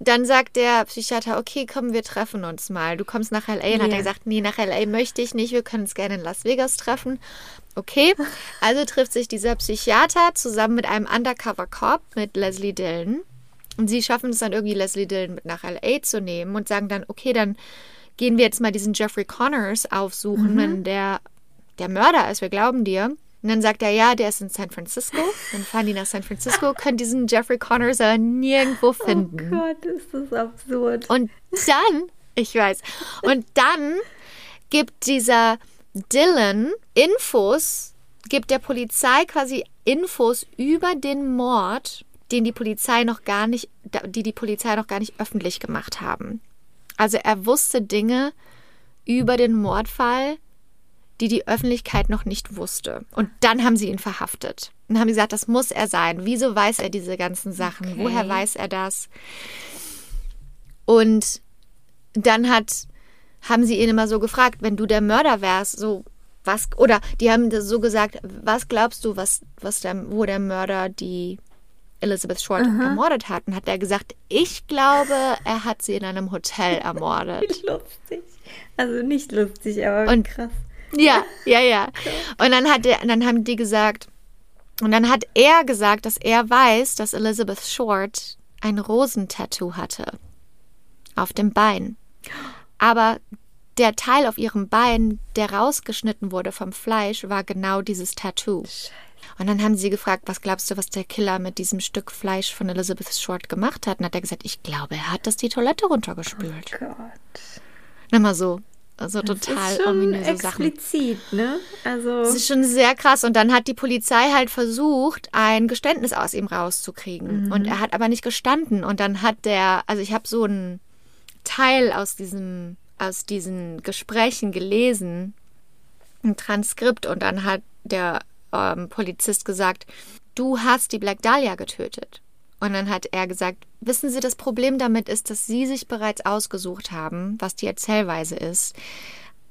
Dann sagt der Psychiater, okay, komm, wir treffen uns mal. Du kommst nach L.A. Und hat Ja. er gesagt, nee, nach L.A. möchte ich nicht. Wir können uns gerne in Las Vegas treffen. Okay, also trifft sich dieser Psychiater zusammen mit einem Undercover-Cop, mit Leslie Dillon. Und sie schaffen es dann irgendwie, Leslie Dillon mit nach L.A. zu nehmen und sagen dann, okay, dann gehen wir jetzt mal diesen Jeffrey Connors aufsuchen, wenn der der Mörder ist. Wir glauben dir. Und dann sagt er, ja, der ist in San Francisco. Dann fahren die nach San Francisco, können diesen Jeffrey Connors aber nirgendwo finden. Gott, ist das absurd. Und dann, ich weiß, und dann gibt dieser Dylan Infos, gibt der Polizei quasi Infos über den Mord, den die Polizei noch gar nicht, die die Polizei noch gar nicht öffentlich gemacht haben. Also er wusste Dinge über den Mordfall, die die Öffentlichkeit noch nicht wusste. Und dann haben sie ihn verhaftet. Und haben gesagt, das muss er sein. Wieso weiß er diese ganzen Sachen? Okay. Woher weiß er das? Und dann hat, haben sie ihn immer so gefragt, wenn du der Mörder wärst, so was, oder die haben so gesagt, was glaubst du, was, was der, wo der Mörder die Elizabeth Short ermordet hat? Und hat er gesagt, ich glaube, er hat sie in einem Hotel ermordet. Lustig. Also nicht lustig, aber Und- krass. Ja, ja, ja. Und dann hat er, dann haben die gesagt, und dann hat er gesagt, dass er weiß, dass Elizabeth Short ein Rosentattoo hatte. Auf dem Bein. Aber der Teil auf ihrem Bein, der rausgeschnitten wurde vom Fleisch, war genau dieses Tattoo. Und dann haben sie gefragt, was glaubst du, was der Killer mit diesem Stück Fleisch von Elizabeth Short gemacht hat? Und hat er gesagt, ich glaube, er hat das die Toilette runtergespült. Gott. Nochmal so. Also total ist schon ominöse Sachen. explizit, ne? Also. Das ist schon sehr krass. Und dann hat die Polizei halt versucht, ein Geständnis aus ihm rauszukriegen. Und er hat aber nicht gestanden. Und dann hat der, also ich habe so einen Teil aus diesem, aus diesen Gesprächen gelesen, ein Transkript. Und dann hat der ähm, Polizist gesagt, du hast die Black Dahlia getötet. Und dann hat er gesagt, wissen Sie, das Problem damit ist, dass Sie sich bereits ausgesucht haben, was die Erzählweise ist,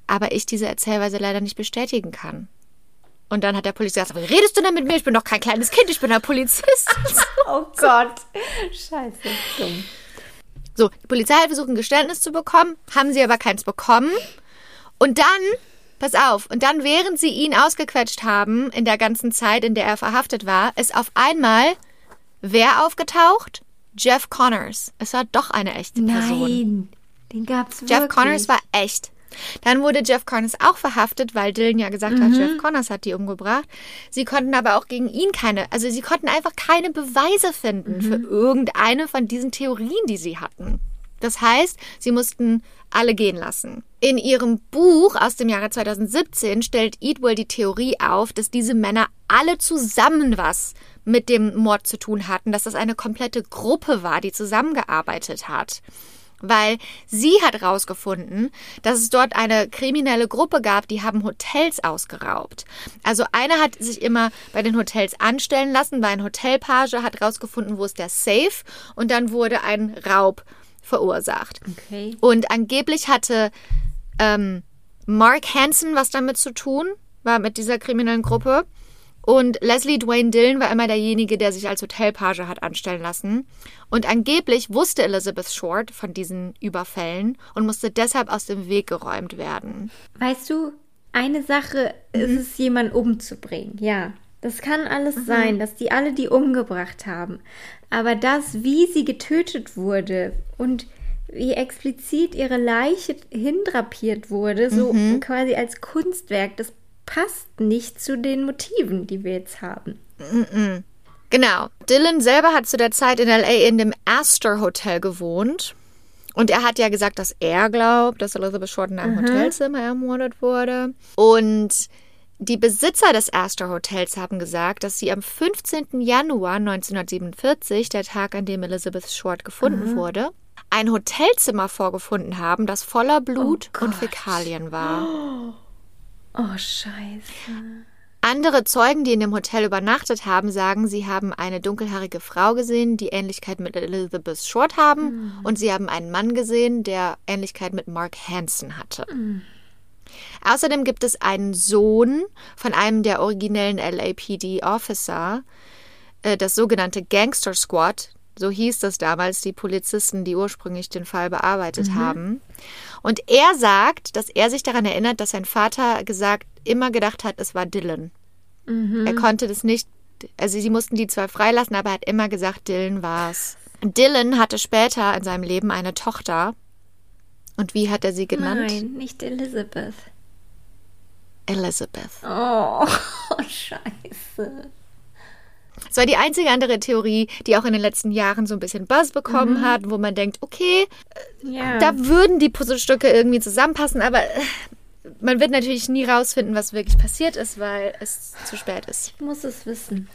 aber ich diese Erzählweise leider nicht bestätigen kann. Und dann hat der Polizist gesagt, wie redest du denn mit mir? Ich bin doch kein kleines Kind, ich bin ein Polizist. oh Gott. Scheiße. Dumm. So, die Polizei hat versucht, ein Geständnis zu bekommen, haben sie aber keins bekommen. Und dann, pass auf, und dann, während sie ihn ausgequetscht haben, in der ganzen Zeit, in der er verhaftet war, ist auf einmal wer aufgetaucht? Jeff Connors. Es war doch eine echte Person. Nein. Den gab's wirklich. Jeff Connors war echt. Dann wurde Jeff Connors auch verhaftet, weil Dylan ja gesagt hat, Jeff Connors hat die umgebracht. Sie konnten aber auch gegen ihn keine, also sie konnten einfach keine Beweise finden für irgendeine von diesen Theorien, die sie hatten. Das heißt, sie mussten alle gehen lassen. In ihrem Buch aus dem Jahre 2017 stellt Eatwell die Theorie auf, dass diese Männer alle zusammen was mit dem Mord zu tun hatten, dass das eine komplette Gruppe war, die zusammengearbeitet hat weil sie hat herausgefunden, dass es dort eine kriminelle Gruppe gab, die haben Hotels ausgeraubt. Also einer hat sich immer bei den Hotels anstellen lassen, war ein Hotelpage, hat herausgefunden, wo ist der Safe und dann wurde ein Raub verursacht. Okay. Und angeblich hatte ähm, Mark Hansen was damit zu tun, war mit dieser kriminellen Gruppe. Und Leslie Dwayne Dillon war immer derjenige, der sich als Hotelpage hat anstellen lassen. Und angeblich wusste Elizabeth Short von diesen Überfällen und musste deshalb aus dem Weg geräumt werden. Weißt du, eine Sache ist es, jemanden umzubringen, ja. Das kann alles sein, dass die alle die umgebracht haben. Aber das, wie sie getötet wurde und wie explizit ihre Leiche hindrapiert wurde, so quasi als Kunstwerk, das passt nicht zu den Motiven, die wir jetzt haben. Genau. Dylan selber hat zu der Zeit in LA in dem Astor Hotel gewohnt. Und er hat ja gesagt, dass er glaubt, dass Elizabeth Short in einem Hotelzimmer ermordet wurde. Und die Besitzer des Astor Hotels haben gesagt, dass sie am 15. Januar 1947, der Tag, an dem Elizabeth Short gefunden wurde, ein Hotelzimmer vorgefunden haben, das voller Blut Oh und. Fäkalien war. Oh, scheiße. Andere Zeugen, die in dem Hotel übernachtet haben, sagen, sie haben eine dunkelhaarige Frau gesehen, die Ähnlichkeit mit Elizabeth Short haben. Und sie haben einen Mann gesehen, der Ähnlichkeit mit Mark Hansen hatte. Außerdem gibt es einen Sohn von einem der originellen LAPD-Officer, äh, das sogenannte Gangster Squad. So hieß das damals, die Polizisten, die ursprünglich den Fall bearbeitet haben. Und er sagt, dass er sich daran erinnert, dass sein Vater gesagt, immer gedacht hat, es war Dylan. Er konnte das nicht, also sie mussten die zwar freilassen, aber er hat immer gesagt, Dylan war's. Dylan hatte später in seinem Leben eine Tochter. Und wie hat er sie genannt? Nein, nicht Elizabeth. Elizabeth. Oh, scheiße. Es war die einzige andere Theorie, die auch in den letzten Jahren so ein bisschen Buzz bekommen hat, wo man denkt, okay, Ja. da würden die Puzzlestücke irgendwie zusammenpassen, aber äh, man wird natürlich nie rausfinden, was wirklich passiert ist, weil es zu spät ist. ich muss es wissen.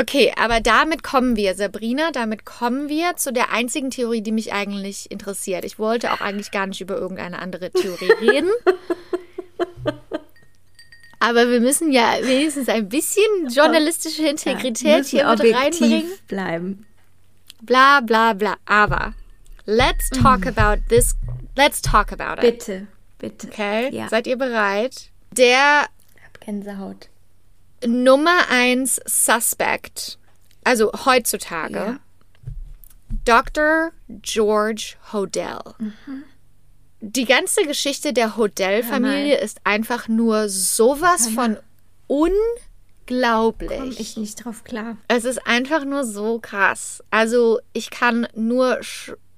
Okay, aber damit kommen wir, Sabrina, damit kommen wir zu der einzigen Theorie, die mich eigentlich interessiert. Ich wollte auch eigentlich gar nicht über irgendeine andere Theorie reden. Aber wir müssen ja wenigstens ein bisschen journalistische Integrität Müssen hier mit reinbringen. bleiben. Bla bla bla. Aber let's talk about this. Let's talk about it. Bitte, bitte. Okay? Ja. Seid ihr bereit? Der hab Gänsehaut. Nummer eins Suspect, also heutzutage, Ja. Dr. George Hodel. Die ganze Geschichte der Hodel-Familie ist einfach nur sowas von unglaublich. Komm ich nicht drauf klar. Es ist einfach nur so krass. Also ich kann nur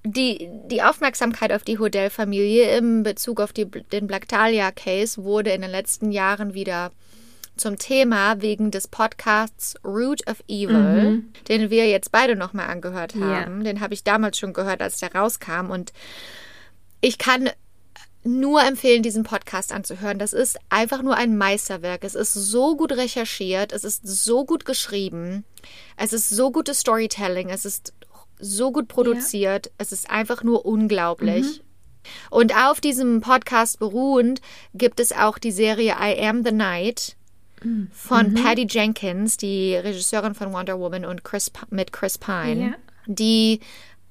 die, die Aufmerksamkeit auf die Hodel-Familie im Bezug auf die, den Black Dahlia-Case wurde in den letzten Jahren wieder zum Thema wegen des Podcasts Root of Evil, den wir jetzt beide nochmal angehört haben. Den habe ich damals schon gehört, als der rauskam. Und ich kann nur empfehlen, diesen Podcast anzuhören. Das ist einfach nur ein Meisterwerk. Es ist so gut recherchiert, es ist so gut geschrieben, es ist so gutes Storytelling, es ist so gut produziert, es ist einfach nur unglaublich. Und auf diesem Podcast beruhend gibt es auch die Serie I Am the Night von Patty Jenkins, die Regisseurin von Wonder Woman und Chris, mit Chris Pine, Ja. die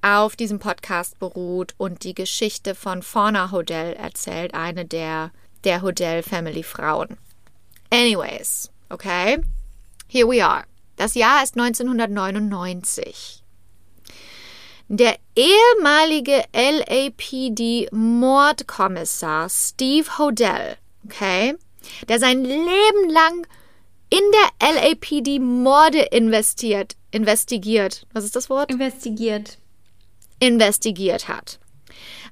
auf diesem Podcast beruht und die Geschichte von Fauna Hodel erzählt, eine der, der Hodel Family Frauen. Anyways, okay, here we are. Das Jahr ist 1999. Der ehemalige LAPD-Mordkommissar Steve Hodel, okay, der sein Leben lang in der LAPD Morde investiert, investigiert. Was ist das Wort? Investigiert. investigiert hat.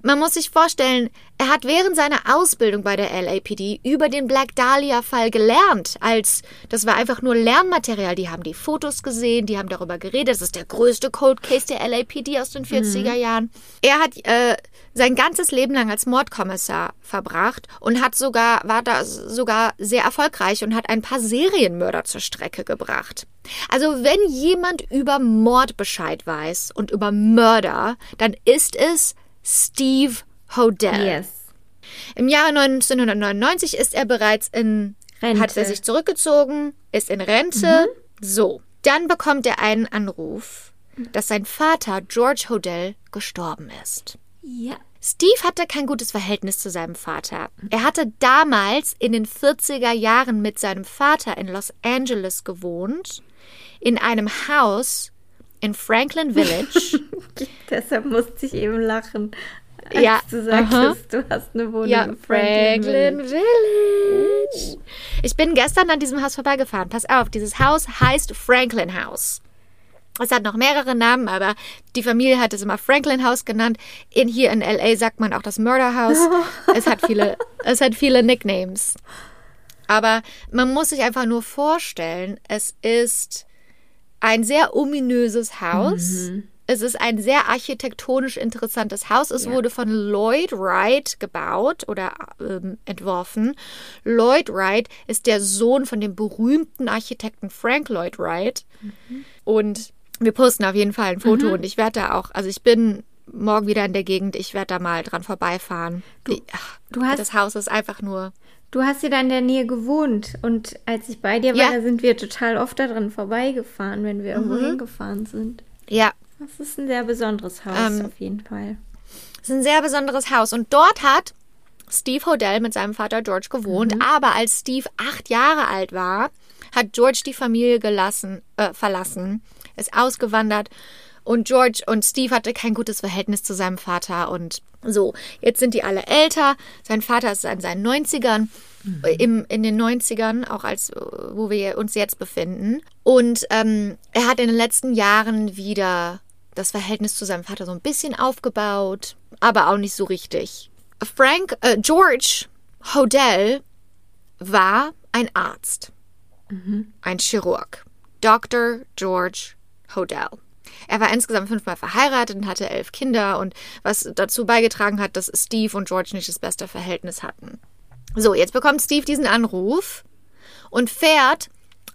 Man muss sich vorstellen, er hat während seiner Ausbildung bei der LAPD über den Black Dahlia-Fall gelernt. Als das war einfach nur Lernmaterial. Die haben die Fotos gesehen, die haben darüber geredet. Das ist der größte Cold Case der LAPD aus den 40er Jahren. Er hat äh, sein ganzes Leben lang als Mordkommissar verbracht und hat sogar war da sogar sehr erfolgreich und hat ein paar Serienmörder zur Strecke gebracht. Also wenn jemand über Mord Bescheid weiß und über Mörder, dann ist es Steve Hodel. Yes. Im Jahre 1999 ist er bereits in Rente. hat er sich zurückgezogen, ist in Rente. So, dann bekommt er einen Anruf, dass sein Vater George Hodel gestorben ist. Ja. Steve hatte kein gutes Verhältnis zu seinem Vater. Er hatte damals in den 40er Jahren mit seinem Vater in Los Angeles gewohnt, in einem Haus in Franklin Village. Deshalb musste ich eben lachen. Als Ja, du sagtest, aha. du hast eine Wohnung ja, in Franklin, Franklin Village. Village. Ich bin gestern an diesem Haus vorbeigefahren. Pass auf, dieses Haus heißt Franklin House. Es hat noch mehrere Namen, aber die Familie hat es immer Franklin House genannt. In, hier in LA sagt man auch das Murder House. es, hat viele, es hat viele Nicknames. Aber man muss sich einfach nur vorstellen, es ist ein sehr ominöses Haus. Es ist ein sehr architektonisch interessantes Haus. Es wurde von Lloyd Wright gebaut oder ähm, entworfen. Lloyd Wright ist der Sohn von dem berühmten Architekten Frank Lloyd Wright. Und wir posten auf jeden Fall ein Foto und ich werde da auch, also ich bin morgen wieder in der Gegend, ich werde da mal dran vorbeifahren. Ich- ach, du hast- das Haus ist einfach nur. Du hast ja da in der Nähe gewohnt und als ich bei dir war, Ja. da sind wir total oft daran vorbeigefahren, wenn wir irgendwo Mhm. hingefahren sind. Ja, Das ist ein sehr besonderes Haus Ähm, auf jeden Fall. Es ist ein sehr besonderes Haus. Und dort hat Steve Hodell mit seinem Vater George gewohnt. Aber als Steve acht Jahre alt war, hat George die Familie gelassen, äh, verlassen, ist ausgewandert. Und George und Steve hatte kein gutes Verhältnis zu seinem Vater. Und so, jetzt sind die alle älter. Sein Vater ist in seinen 90ern. Im, in den 90ern, auch als wo wir uns jetzt befinden. Und ähm, er hat in den letzten Jahren wieder das Verhältnis zu seinem Vater so ein bisschen aufgebaut, aber auch nicht so richtig. Frank, äh, George Hodell war ein Arzt, ein Chirurg. Dr. George Hodell. Er war insgesamt fünfmal verheiratet und hatte elf Kinder und was dazu beigetragen hat, dass Steve und George nicht das beste Verhältnis hatten. So, jetzt bekommt Steve diesen Anruf und fährt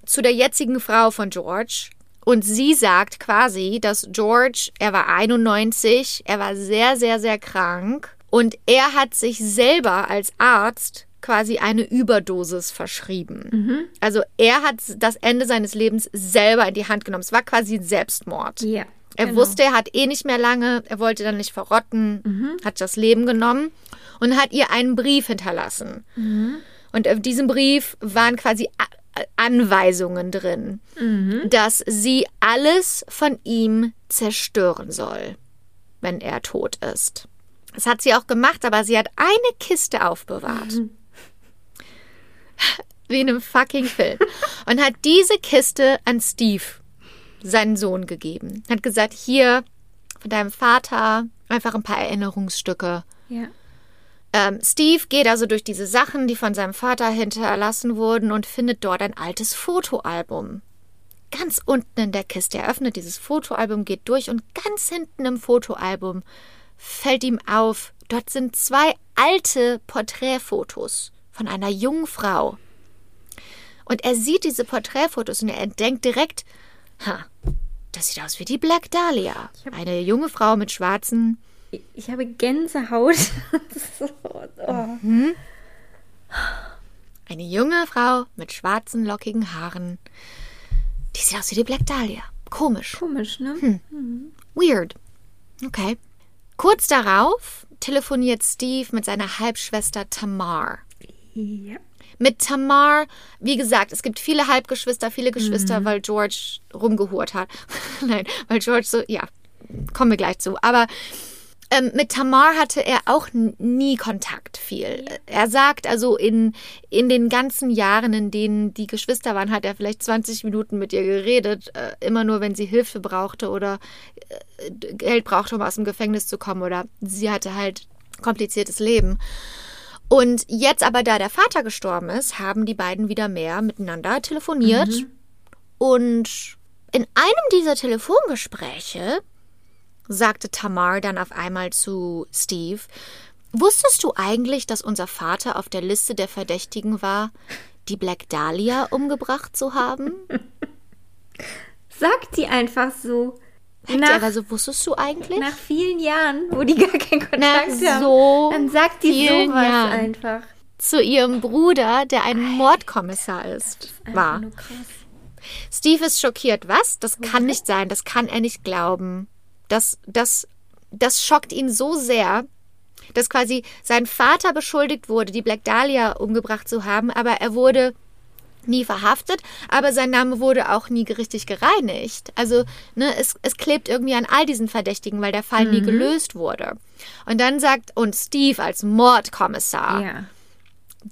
zu der jetzigen Frau von George. Und sie sagt quasi, dass George, er war 91, er war sehr, sehr, sehr krank und er hat sich selber als Arzt quasi eine Überdosis verschrieben. Also er hat das Ende seines Lebens selber in die Hand genommen. Es war quasi ein Selbstmord. Ja. Er genau. wusste, er hat eh nicht mehr lange, er wollte dann nicht verrotten, hat das Leben genommen und hat ihr einen Brief hinterlassen. Und auf diesem Brief waren quasi Anweisungen drin, dass sie alles von ihm zerstören soll, wenn er tot ist. Das hat sie auch gemacht, aber sie hat eine Kiste aufbewahrt. Wie in einem fucking Film. Und hat diese Kiste an Steve seinen Sohn gegeben. Hat gesagt, hier von deinem Vater einfach ein paar Erinnerungsstücke. Ja. Ähm, Steve geht also durch diese Sachen, die von seinem Vater hinterlassen wurden und findet dort ein altes Fotoalbum. Ganz unten in der Kiste. Er öffnet dieses Fotoalbum, geht durch und ganz hinten im Fotoalbum fällt ihm auf, dort sind zwei alte Porträtfotos von einer jungen Frau. Und er sieht diese Porträtfotos und er denkt direkt, ha, das sieht aus wie die Black Dahlia. Eine junge Frau mit schwarzen Ich, habe Gänsehaut. so, oh. Eine junge Frau mit schwarzen, lockigen Haaren. Die sieht aus wie die Black Dahlia. Komisch. Komisch, ne? Weird. Okay. Kurz darauf telefoniert Steve mit seiner Halbschwester Tamar. Ja. Mit Tamar, wie gesagt, es gibt viele Halbgeschwister, viele Geschwister, weil George rumgehurt hat. Nein, weil George so, ja, kommen wir gleich zu. Aber ähm, mit Tamar hatte er auch nie Kontakt viel. Er sagt also, in, in den ganzen Jahren, in denen die Geschwister waren, hat er vielleicht 20 Minuten mit ihr geredet. Äh, immer nur, wenn sie Hilfe brauchte oder äh, Geld brauchte, um aus dem Gefängnis zu kommen. Oder sie hatte halt kompliziertes Leben. Und jetzt aber, da der Vater gestorben ist, haben die beiden wieder mehr miteinander telefoniert. Und in einem dieser Telefongespräche sagte Tamar dann auf einmal zu Steve, wusstest du eigentlich, dass unser Vater auf der Liste der Verdächtigen war, die Black Dahlia umgebracht zu haben? Sagt die einfach so. Nach, er aber so, wusstest du eigentlich? nach vielen Jahren, wo die gar keinen Kontakt Nach haben. so dann sagt die sowas Jahren. einfach. Zu ihrem Bruder, der ein Mordkommissar ist, Einfach war. Steve ist schockiert. Was? Das kann nicht sein. Das kann er nicht glauben. Das, das, das schockt ihn so sehr. dass quasi sein Vater beschuldigt wurde, die Black Dahlia umgebracht zu haben, aber er wurde nie verhaftet, aber sein Name wurde auch nie richtig gereinigt. Also ne, es, es klebt irgendwie an all diesen Verdächtigen, weil der Fall nie gelöst wurde. Und dann sagt, und Steve als Mordkommissar, Ja.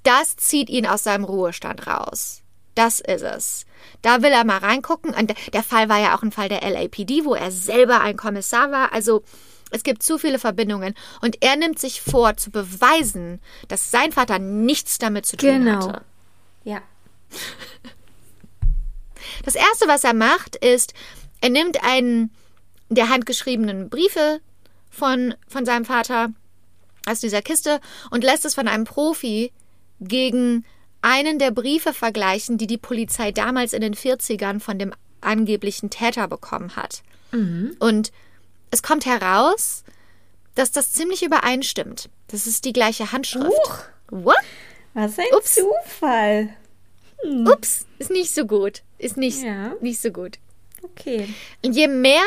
das zieht ihn aus seinem Ruhestand raus. Das ist es. Da will er mal reingucken. Und der- der Fall war ja auch ein Fall der LAPD, wo er selber ein Kommissar war. Also es gibt zu viele Verbindungen. Und er nimmt sich vor, zu beweisen, dass sein Vater nichts damit zu tun Genau. hatte. Ja. Das erste, was er macht, ist, er nimmt einen der handgeschriebenen Briefe von, von seinem Vater aus dieser Kiste und lässt es von einem Profi gegen einen der Briefe vergleichen, die die Polizei damals in den 40ern von dem angeblichen Täter bekommen hat. Und es kommt heraus, dass das ziemlich übereinstimmt. Das ist die gleiche Handschrift. Huch. What? Was ein Ups. Zufall. Ups, ist nicht so gut. Ist nicht, Ja. nicht so gut. Okay. Und je mehr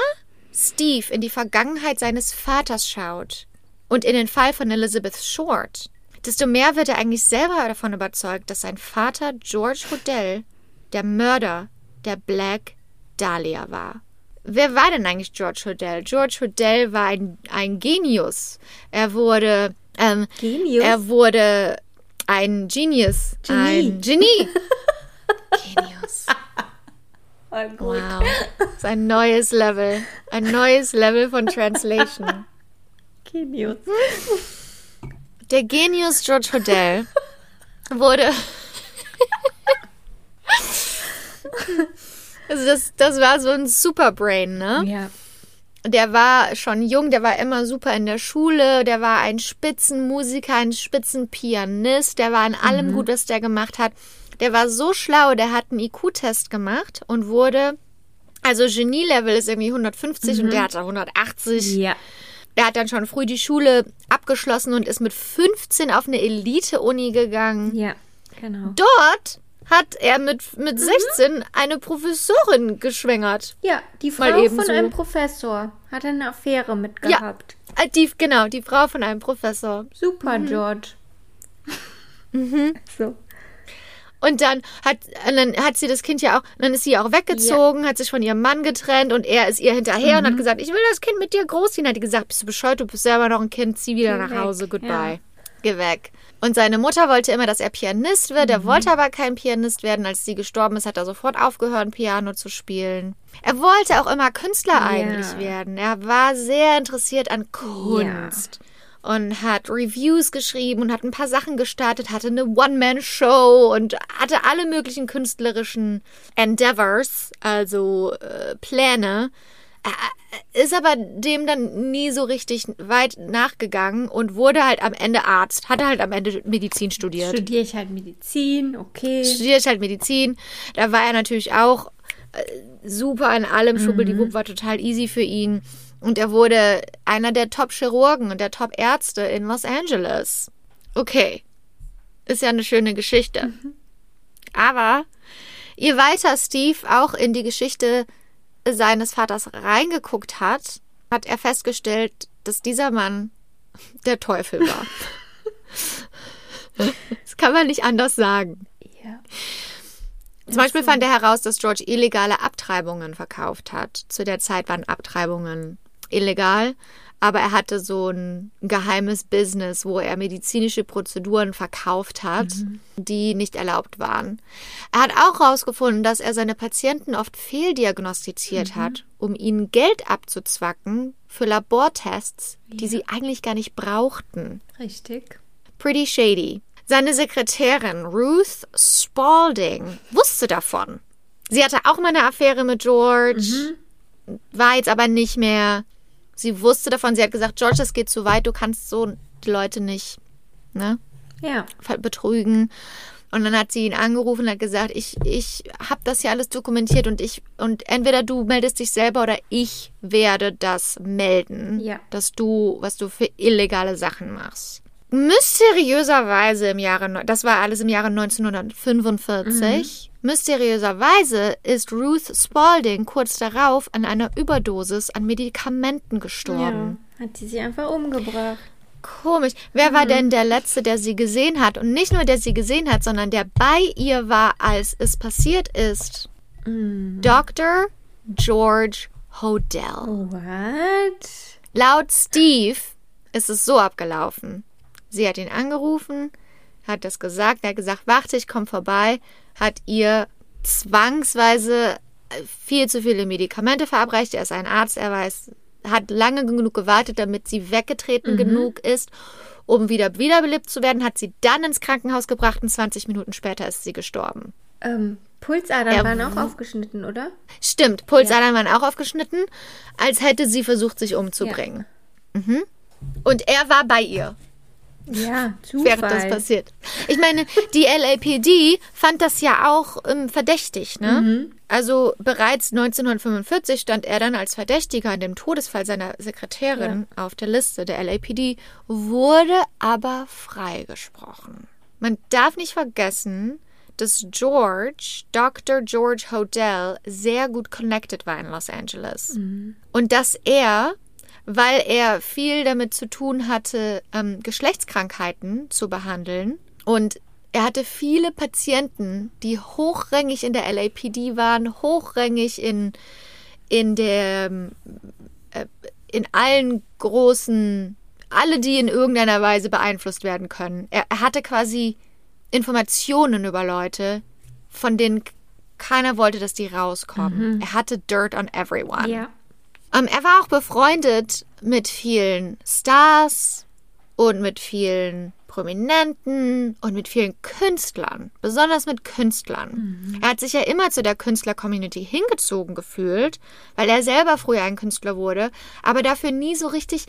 Steve in die Vergangenheit seines Vaters schaut und in den Fall von Elizabeth Short, desto mehr wird er eigentlich selber davon überzeugt, dass sein Vater George Hodel der Mörder der Black Dahlia war. Wer war denn eigentlich George Hodel? George Hodel war ein, ein Genius. Er wurde, ähm, Genius? er wurde ein Genius, Genie. ein Genie. Genius. Voll gut. Wow. Das ist ein neues Level. Ein neues Level von Translation. Genius. Der Genius George Hodel wurde. Also das, das war so ein Superbrain, ne? Ja. Der war schon jung, der war immer super in der Schule, der war ein Spitzenmusiker, ein Spitzenpianist, der war in allem gut, was der gemacht hat. Der war so schlau, der hat einen IQ-Test gemacht und wurde, also Genie-Level ist irgendwie 150 und der hatte 180. Ja. Er hat dann schon früh die Schule abgeschlossen und ist mit 15 auf eine Elite-Uni gegangen. Ja. Genau. Dort hat er mit, mit 16 eine Professorin geschwängert. Ja, die Frau von so. einem Professor hat eine Affäre mit gehabt. Äh, Die, genau, die Frau von einem Professor. Super, George. So. Und dann hat, und dann hat sie das Kind ja auch, dann ist sie auch weggezogen, hat sich von ihrem Mann getrennt und er ist ihr hinterher und hat gesagt, ich will das Kind mit dir großziehen. Hat die gesagt, bist du bescheuert, du bist selber noch ein Kind, zieh wieder Geh nach weg, Hause, goodbye. ja. Geh weg. Und seine Mutter wollte immer, dass er Pianist wird. Er wollte aber kein Pianist werden. Als sie gestorben ist, hat er sofort aufgehört, Piano zu spielen. Er wollte auch immer Künstler eigentlich werden. Er war sehr interessiert an Kunst und hat Reviews geschrieben und hat ein paar Sachen gestartet, hatte eine One-Man-Show und hatte alle möglichen künstlerischen Endeavors, also äh, Pläne. Er ist aber dem dann nie so richtig weit nachgegangen und wurde halt am Ende Arzt, hatte halt am Ende Medizin studiert. Studiere ich halt Medizin, okay. Studiert halt Medizin. Da war er natürlich auch äh, super in allem. Schubeldiwub war total easy für ihn. Und er wurde einer der Top-Chirurgen und der Top-Ärzte in Los Angeles. Okay. Ist ja eine schöne Geschichte. Aber je weiter Steve auch in die Geschichte seines Vaters reingeguckt hat, hat er festgestellt, dass dieser Mann der Teufel war. das kann man nicht anders sagen. Ja. Zum Beispiel fand er heraus, dass George illegale Abtreibungen verkauft hat. Zu der Zeit waren Abtreibungen illegal, aber er hatte so ein geheimes Business, wo er medizinische Prozeduren verkauft hat, die nicht erlaubt waren. Er hat auch herausgefunden, dass er seine Patienten oft fehldiagnostiziert hat, um ihnen Geld abzuzwacken für Labortests, die sie eigentlich gar nicht brauchten. Richtig. Pretty shady. Seine Sekretärin Ruth Spalding wusste davon. Sie hatte auch mal eine Affäre mit George, war jetzt aber nicht mehr. Sie wusste davon. Sie hat gesagt, George, das geht zu weit. Du kannst so die Leute nicht ne, Ja. betrügen. Und dann hat sie ihn angerufen und hat gesagt, ich, ich habe das hier alles dokumentiert und ich und entweder du meldest dich selber oder ich werde das melden, Ja. dass du, was du für illegale Sachen machst. Mysteriöserweise im Jahre, das war alles im Jahre 1945, mysteriöserweise ist Ruth Spalding kurz darauf an einer Überdosis an Medikamenten Ja. gestorben. Hat sie sie einfach umgebracht. Komisch. Wer war denn der Letzte, der sie gesehen hat? Und nicht nur, der sie gesehen hat, sondern der bei ihr war, als es passiert ist. Dr. George Hodel. What? Laut Steve ist es so abgelaufen. Sie hat ihn angerufen, hat das gesagt, er hat gesagt, warte, ich komme vorbei, hat ihr zwangsweise äh, viel zu viele Medikamente verabreicht. Er ist ein Arzt, er weiß, hat lange genug gewartet, damit sie weggetreten genug ist, um wieder wiederbelebt zu werden, hat sie dann ins Krankenhaus gebracht und 20 Minuten später ist sie gestorben. Ähm, Pulsadern Er waren auch aufgeschnitten, oder? Stimmt, Pulsadern waren auch aufgeschnitten, als hätte sie versucht, sich umzubringen. Mhm. Und er war bei ihr. Ja, Zufall. während das passiert. Ich meine, die LAPD fand das ja auch ähm, verdächtig, ne? Also bereits 1945 stand er dann als Verdächtiger an dem Todesfall seiner Sekretärin auf der Liste der LAPD, wurde aber freigesprochen. Man darf nicht vergessen, dass George, Dr. George Hodel, sehr gut connected war in Los Angeles. Und dass er weil er viel damit zu tun hatte, ähm, Geschlechtskrankheiten zu behandeln. Und er hatte viele Patienten, die hochrangig in der LAPD waren, hochrangig in, in der, ähm, äh, in allen großen, alle, die in irgendeiner Weise beeinflusst werden können. Er, er hatte quasi Informationen über Leute, von denen keiner wollte, dass die rauskommen. Er hatte Dirt on everyone. Ja. Ähm, er war auch befreundet mit vielen Stars und mit vielen Prominenten und mit vielen Künstlern, besonders mit Künstlern. Er hat sich ja immer zu der Künstler-Community hingezogen gefühlt, weil er selber früher ein Künstler wurde, aber dafür nie so richtig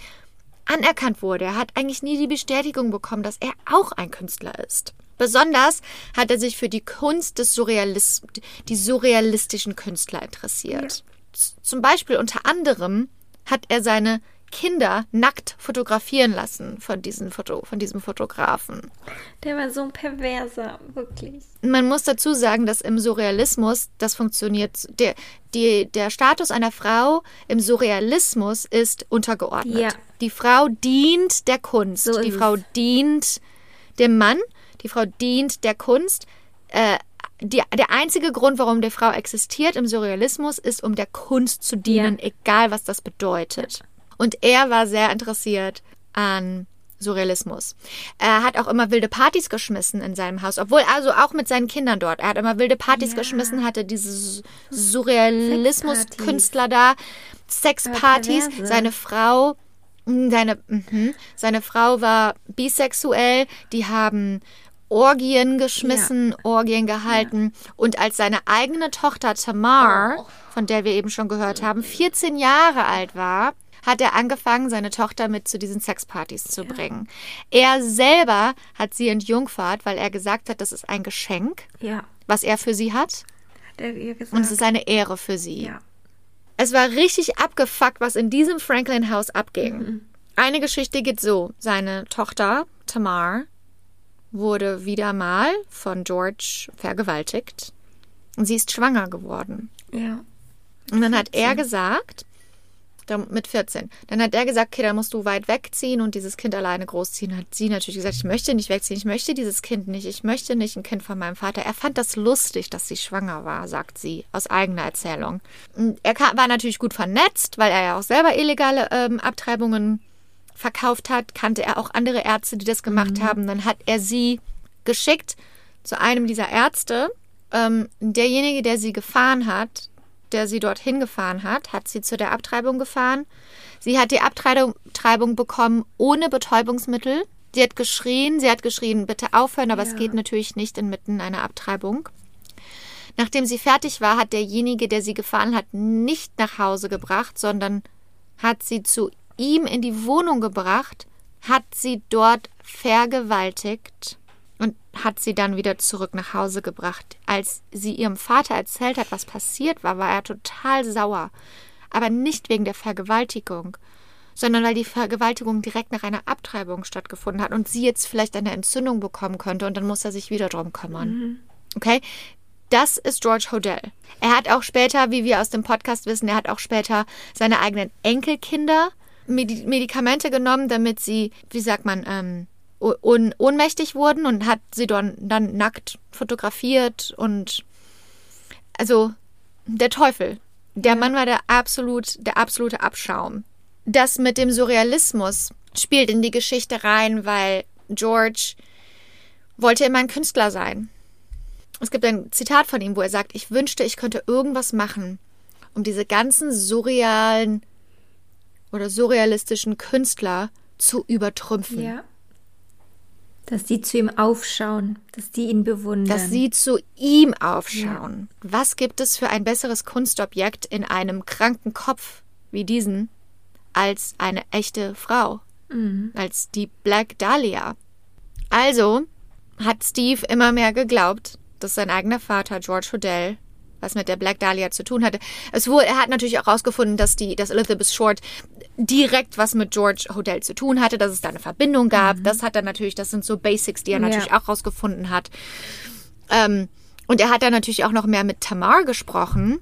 anerkannt wurde. Er hat eigentlich nie die Bestätigung bekommen, dass er auch ein Künstler ist. Besonders hat er sich für die Kunst des Surrealis die surrealistischen Künstler interessiert. Z- Zum Beispiel unter anderem hat er seine Kinder nackt fotografieren lassen von, diesen Foto, von diesem Fotografen. Der war so ein Perverser, wirklich. Man muss dazu sagen, dass im Surrealismus, das funktioniert, der, die, der Status einer Frau im Surrealismus ist untergeordnet. Ja. Die Frau dient der Kunst. So die Frau dient dem Mann. Die Frau dient der Kunst. Äh, die, der einzige Grund, warum die Frau existiert im Surrealismus, ist, um der Kunst zu dienen, egal was das bedeutet. Und er war sehr interessiert an Surrealismus. Er hat auch immer wilde Partys geschmissen in seinem Haus, obwohl also auch mit seinen Kindern dort. Er hat immer wilde Partys Ja. geschmissen, hatte diese Surrealismus-Künstler da, Sexpartys. Seine Frau, mh, seine, mhm, seine Frau war bisexuell. Die haben Orgien geschmissen, Orgien gehalten. Und als seine eigene Tochter Tamar, von der wir eben schon gehört haben, 14 Jahre alt war, hat er angefangen, seine Tochter mit zu diesen Sexpartys zu bringen. Er selber hat sie entjungfert, weil er gesagt hat, das ist ein Geschenk, Ja. was er für sie hat. Hat. Und es ist eine Ehre für sie. ja. Es war richtig abgefuckt, was in diesem Franklin-Haus abging. Eine Geschichte geht so. Seine Tochter, Tamar, wurde wieder mal von George vergewaltigt. Und sie ist schwanger geworden. Ja. Und dann hat er gesagt, mit 14, dann hat er gesagt, okay, dann musst du weit wegziehen und dieses Kind alleine großziehen. Hat sie natürlich gesagt, ich möchte nicht wegziehen, ich möchte dieses Kind nicht, ich möchte nicht ein Kind von meinem Vater. Er fand das lustig, dass sie schwanger war, sagt sie, aus eigener Erzählung. Und er war natürlich gut vernetzt, weil er ja auch selber illegale ähm, Abtreibungen verkauft hat, kannte er auch andere Ärzte, die das gemacht haben. Dann hat er sie geschickt zu einem dieser Ärzte. Ähm, derjenige, der sie gefahren hat, der sie dorthin gefahren hat, hat sie zu der Abtreibung gefahren. Sie hat die Abtreibung bekommen ohne Betäubungsmittel. Sie hat geschrien, sie hat geschrien, bitte aufhören, aber es Ja. geht natürlich nicht inmitten einer Abtreibung. Nachdem sie fertig war, hat derjenige, der sie gefahren hat, nicht nach Hause gebracht, sondern hat sie zu ihm in die Wohnung gebracht, hat sie dort vergewaltigt und hat sie dann wieder zurück nach Hause gebracht. Als sie ihrem Vater erzählt hat, was passiert war, war er total sauer. Aber nicht wegen der Vergewaltigung, sondern weil die Vergewaltigung direkt nach einer Abtreibung stattgefunden hat und sie jetzt vielleicht eine Entzündung bekommen könnte und dann muss er sich wieder drum kümmern. Okay? Das ist George Hodel. Er hat auch später, wie wir aus dem Podcast wissen, er hat auch später seine eigenen Enkelkinder Medi Medikamente genommen, damit sie, wie sagt man, ähm, un ohnmächtig wurden und hat sie dann, dann nackt fotografiert und also der Teufel. Der Mann war der absolut, der absolute Abschaum. Das mit dem Surrealismus spielt in die Geschichte rein, weil George wollte immer ein Künstler sein. Es gibt ein Zitat von ihm, wo er sagt, ich wünschte, ich könnte irgendwas machen, um diese ganzen surrealen oder surrealistischen Künstler zu übertrümpfen. Ja. Dass die zu ihm aufschauen, dass die ihn bewundern. Dass sie zu ihm aufschauen. Ja. Was gibt es für ein besseres Kunstobjekt in einem kranken Kopf wie diesen als eine echte Frau? Mhm. Als die Black Dahlia. Also hat Steve immer mehr geglaubt, dass sein eigener Vater, George Hodel, was mit der Black Dahlia zu tun hatte. Es wurde, er hat natürlich auch herausgefunden, dass die, dass Elizabeth Short direkt was mit George Hodel zu tun hatte, dass es da eine Verbindung gab. Mhm. Das hat er natürlich, das sind so Basics, die er natürlich ja. auch rausgefunden hat. Ähm, und er hat dann natürlich auch noch mehr mit Tamar gesprochen.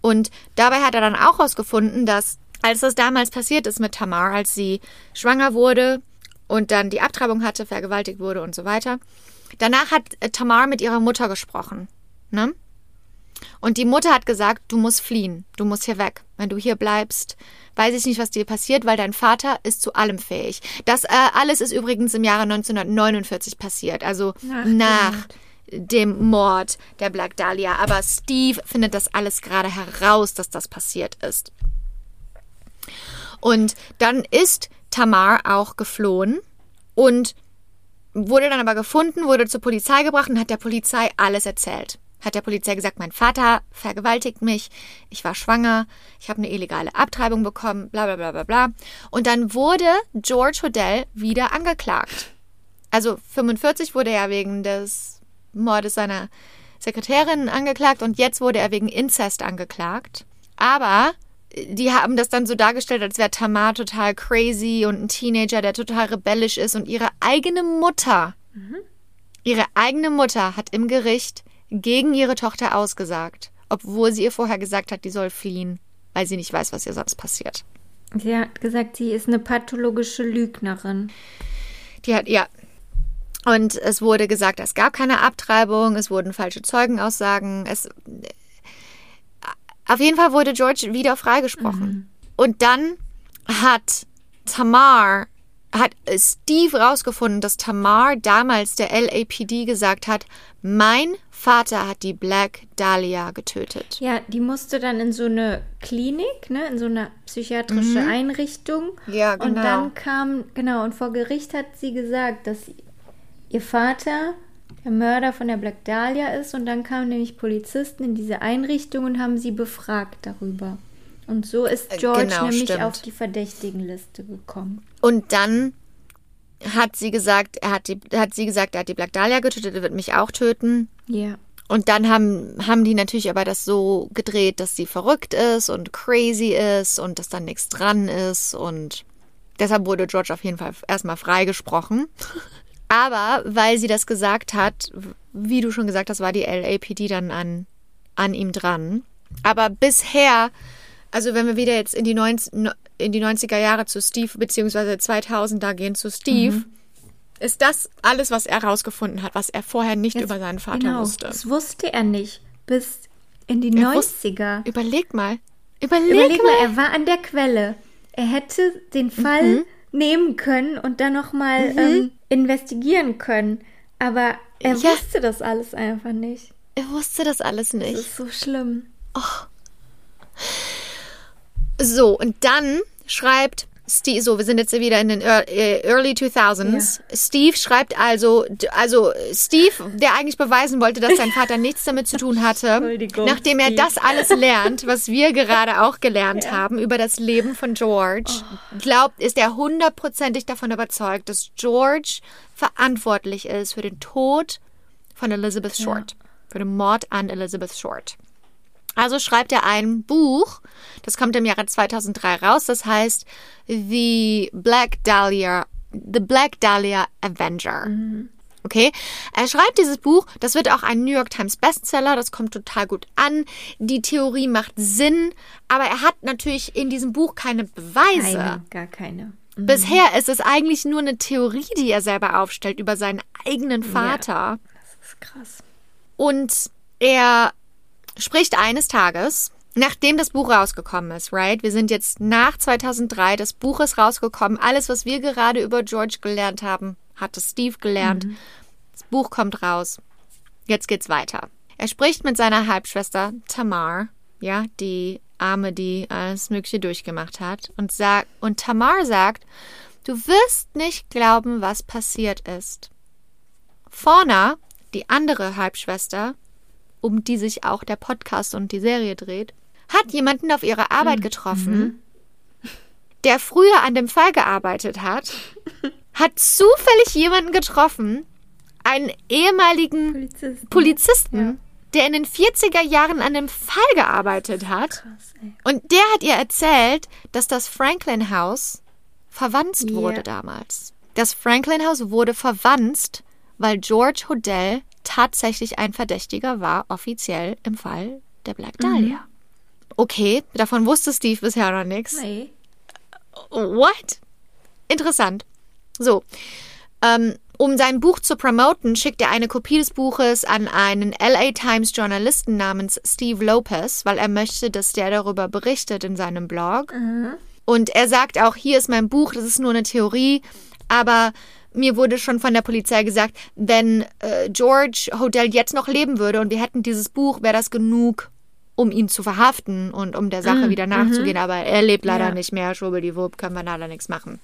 Und dabei hat er dann auch herausgefunden, dass als das damals passiert ist mit Tamar, als sie schwanger wurde und dann die Abtreibung hatte, vergewaltigt wurde und so weiter, Danach hat äh, Tamar mit ihrer Mutter gesprochen. Ne? Und die Mutter hat gesagt, du musst fliehen, du musst hier weg. Wenn du hier bleibst, weiß ich nicht, was dir passiert, weil dein Vater ist zu allem fähig. Das äh, alles ist übrigens im Jahre 1949 passiert, also Ach, nach dem Mord der Black Dahlia. Aber Steve findet das alles gerade heraus, dass das passiert ist. Und dann ist Tamar auch geflohen und wurde dann aber gefunden, wurde zur Polizei gebracht und hat der Polizei alles erzählt. Hat der Polizei gesagt, mein Vater vergewaltigt mich, ich war schwanger, ich habe eine illegale Abtreibung bekommen, bla bla bla bla bla. Und dann wurde George Hodel wieder angeklagt. Also 45 wurde er wegen des Mordes seiner Sekretärin angeklagt und jetzt wurde er wegen Inzest angeklagt. Aber die haben das dann so dargestellt, als wäre Tamar total crazy und ein Teenager, der total rebellisch ist und ihre eigene Mutter, mhm. ihre eigene Mutter hat im Gericht gegen ihre Tochter ausgesagt, obwohl sie ihr vorher gesagt hat, die soll fliehen, weil sie nicht weiß, was ihr sonst passiert. Sie hat gesagt, sie ist eine pathologische Lügnerin. Die hat, ja. Und es wurde gesagt, es gab keine Abtreibung, es wurden falsche Zeugenaussagen, es, auf jeden Fall wurde George wieder freigesprochen. Mhm. Und dann hat Tamar, hat Steve rausgefunden, dass Tamar damals der LAPD gesagt hat, mein Vater hat die Black Dahlia getötet. Ja, die musste dann in so eine Klinik, ne, in so eine psychiatrische mhm. Einrichtung. Ja, genau. Und dann kam, genau, und vor Gericht hat sie gesagt, dass ihr Vater der Mörder von der Black Dahlia ist. Und dann kamen nämlich Polizisten in diese Einrichtung und haben sie befragt darüber. Und so ist äh, George genau, nämlich stimmt. auf die Verdächtigenliste gekommen. Und dann hat sie gesagt, er hat, die, hat sie gesagt, er hat die Black Dahlia getötet, er wird mich auch töten. Ja. Und dann haben, haben die natürlich aber das so gedreht, dass sie verrückt ist und crazy ist und dass dann nichts dran ist. Und deshalb wurde George auf jeden Fall erstmal freigesprochen. Aber weil sie das gesagt hat, wie du schon gesagt hast, war die LAPD dann an, an ihm dran. Aber bisher, also wenn wir wieder jetzt in die, 90, in die 90er Jahre zu Steve, beziehungsweise 2000 gehen zu Steve, mhm. ist das alles, was er herausgefunden hat, was er vorher nicht jetzt, über seinen Vater genau, wusste. Das wusste er nicht. Bis in die er 90er. Wusste, überleg mal. Überleg, überleg mal. mal. Er war an der Quelle. Er hätte den Fall mhm. nehmen können und dann nochmal mhm. ähm, investigieren können. Aber er ja. wusste das alles einfach nicht. Er wusste das alles nicht. Das ist so schlimm. Oh. So, und dann schreibt Steve, so, wir sind jetzt wieder in den äh, Early 2000s. Ja. Steve schreibt also, also Steve, der eigentlich beweisen wollte, dass sein Vater nichts damit zu tun hatte, nachdem er das alles lernt, was wir gerade auch gelernt ja. haben über das Leben von George, oh. glaubt, ist er hundertprozentig davon überzeugt, dass George verantwortlich ist für den Tod von Elizabeth Short, ja. für den Mord an Elizabeth Short. Also schreibt er ein Buch, das kommt im Jahre 2003 raus, das heißt The Black Dahlia, The Black Dahlia Avenger. Mhm. Okay, er schreibt dieses Buch, das wird auch ein New York Times Bestseller, das kommt total gut an. Die Theorie macht Sinn, aber er hat natürlich in diesem Buch keine Beweise. Keine, gar keine. Mhm. Bisher ist es eigentlich nur eine Theorie, die er selber aufstellt über seinen eigenen Vater. Das ist krass. Und er spricht eines Tages, nachdem das Buch rausgekommen ist, right? Wir sind jetzt nach 2003, das Buch ist rausgekommen. Alles, was wir gerade über George gelernt haben, hatte Steve gelernt. Das Buch kommt raus. Jetzt geht's weiter. Er spricht mit seiner Halbschwester Tamar, ja, die Arme, die alles Mögliche durchgemacht hat, und sagt, und Tamar sagt, du wirst nicht glauben, was passiert ist. Fauna, die andere Halbschwester, um die sich auch der Podcast und die Serie dreht, hat jemanden auf ihrer Arbeit getroffen, der früher an dem Fall gearbeitet hat, hat zufällig jemanden getroffen, einen ehemaligen Polizisten. Polizisten, der in den 40er Jahren an dem Fall gearbeitet hat. Krass. Und der hat ihr erzählt, dass das Franklin House verwanzt Ja. wurde damals. Das Franklin House wurde verwanzt, weil George Hodel tatsächlich ein Verdächtiger war, offiziell im Fall der Black Dahlia. Okay, davon wusste Steve bisher noch nichts. Nee. What? Interessant. So, ähm, um sein Buch zu promoten, schickt er eine Kopie des Buches an einen LA Times Journalisten namens Steve Lopez, weil er möchte, dass der darüber berichtet in seinem Blog. Und er sagt auch, hier ist mein Buch, das ist nur eine Theorie, aber mir wurde schon von der Polizei gesagt, wenn äh, George Hodel jetzt noch leben würde und wir hätten dieses Buch, wäre das genug, um ihn zu verhaften und um der Sache wieder nachzugehen. Aber er lebt leider Ja. nicht mehr. Schwubbeldiwupp, können wir leider nichts machen.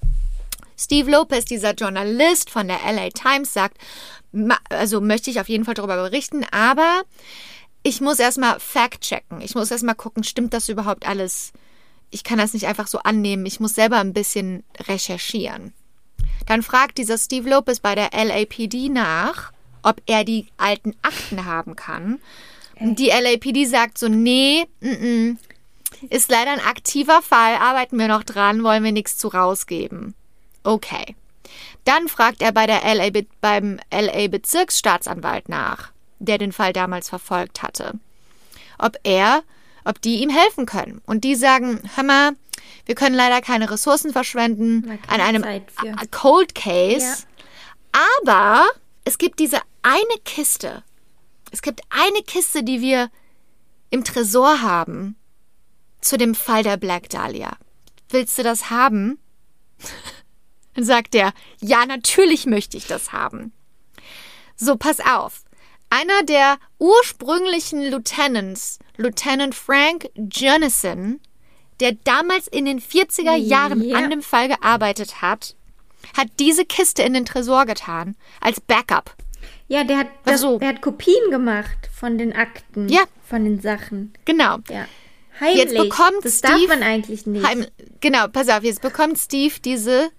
Steve Lopez, dieser Journalist von der LA Times, sagt, also möchte ich auf jeden Fall darüber berichten, aber ich muss erstmal fact-checken. Ich muss erstmal gucken, stimmt das überhaupt alles? Ich kann das nicht einfach so annehmen. Ich muss selber ein bisschen recherchieren. Dann fragt dieser Steve Lopez bei der LAPD nach, ob er die alten Akten haben kann. Und die LAPD sagt so, nee, mm -mm, ist leider ein aktiver Fall, arbeiten wir noch dran, wollen wir nichts zu rausgeben. Okay. Dann fragt er bei der LA, Be- beim LA Bezirksstaatsanwalt nach, der den Fall damals verfolgt hatte, ob er, ob die ihm helfen können. Und die sagen, hör mal, wir können leider keine Ressourcen verschwenden an einem Cold Case. Aber es gibt diese eine Kiste. Es gibt eine Kiste, die wir im Tresor haben zu dem Fall der Black Dahlia. Willst du das haben? Dann sagt er, ja, natürlich möchte ich das haben. So, pass auf. Einer der ursprünglichen Lieutenants, Lieutenant Frank Jernison, der damals in den 40er Jahren Ja. an dem Fall gearbeitet hat, hat diese Kiste in den Tresor getan, als Backup. Ja, der hat, das, so. der hat Kopien gemacht von den Akten. Ja. Von den Sachen. Genau. Ja. Heimlich. Jetzt bekommt das Steve darf man eigentlich nicht. Heim, genau, pass auf, jetzt bekommt Steve diese,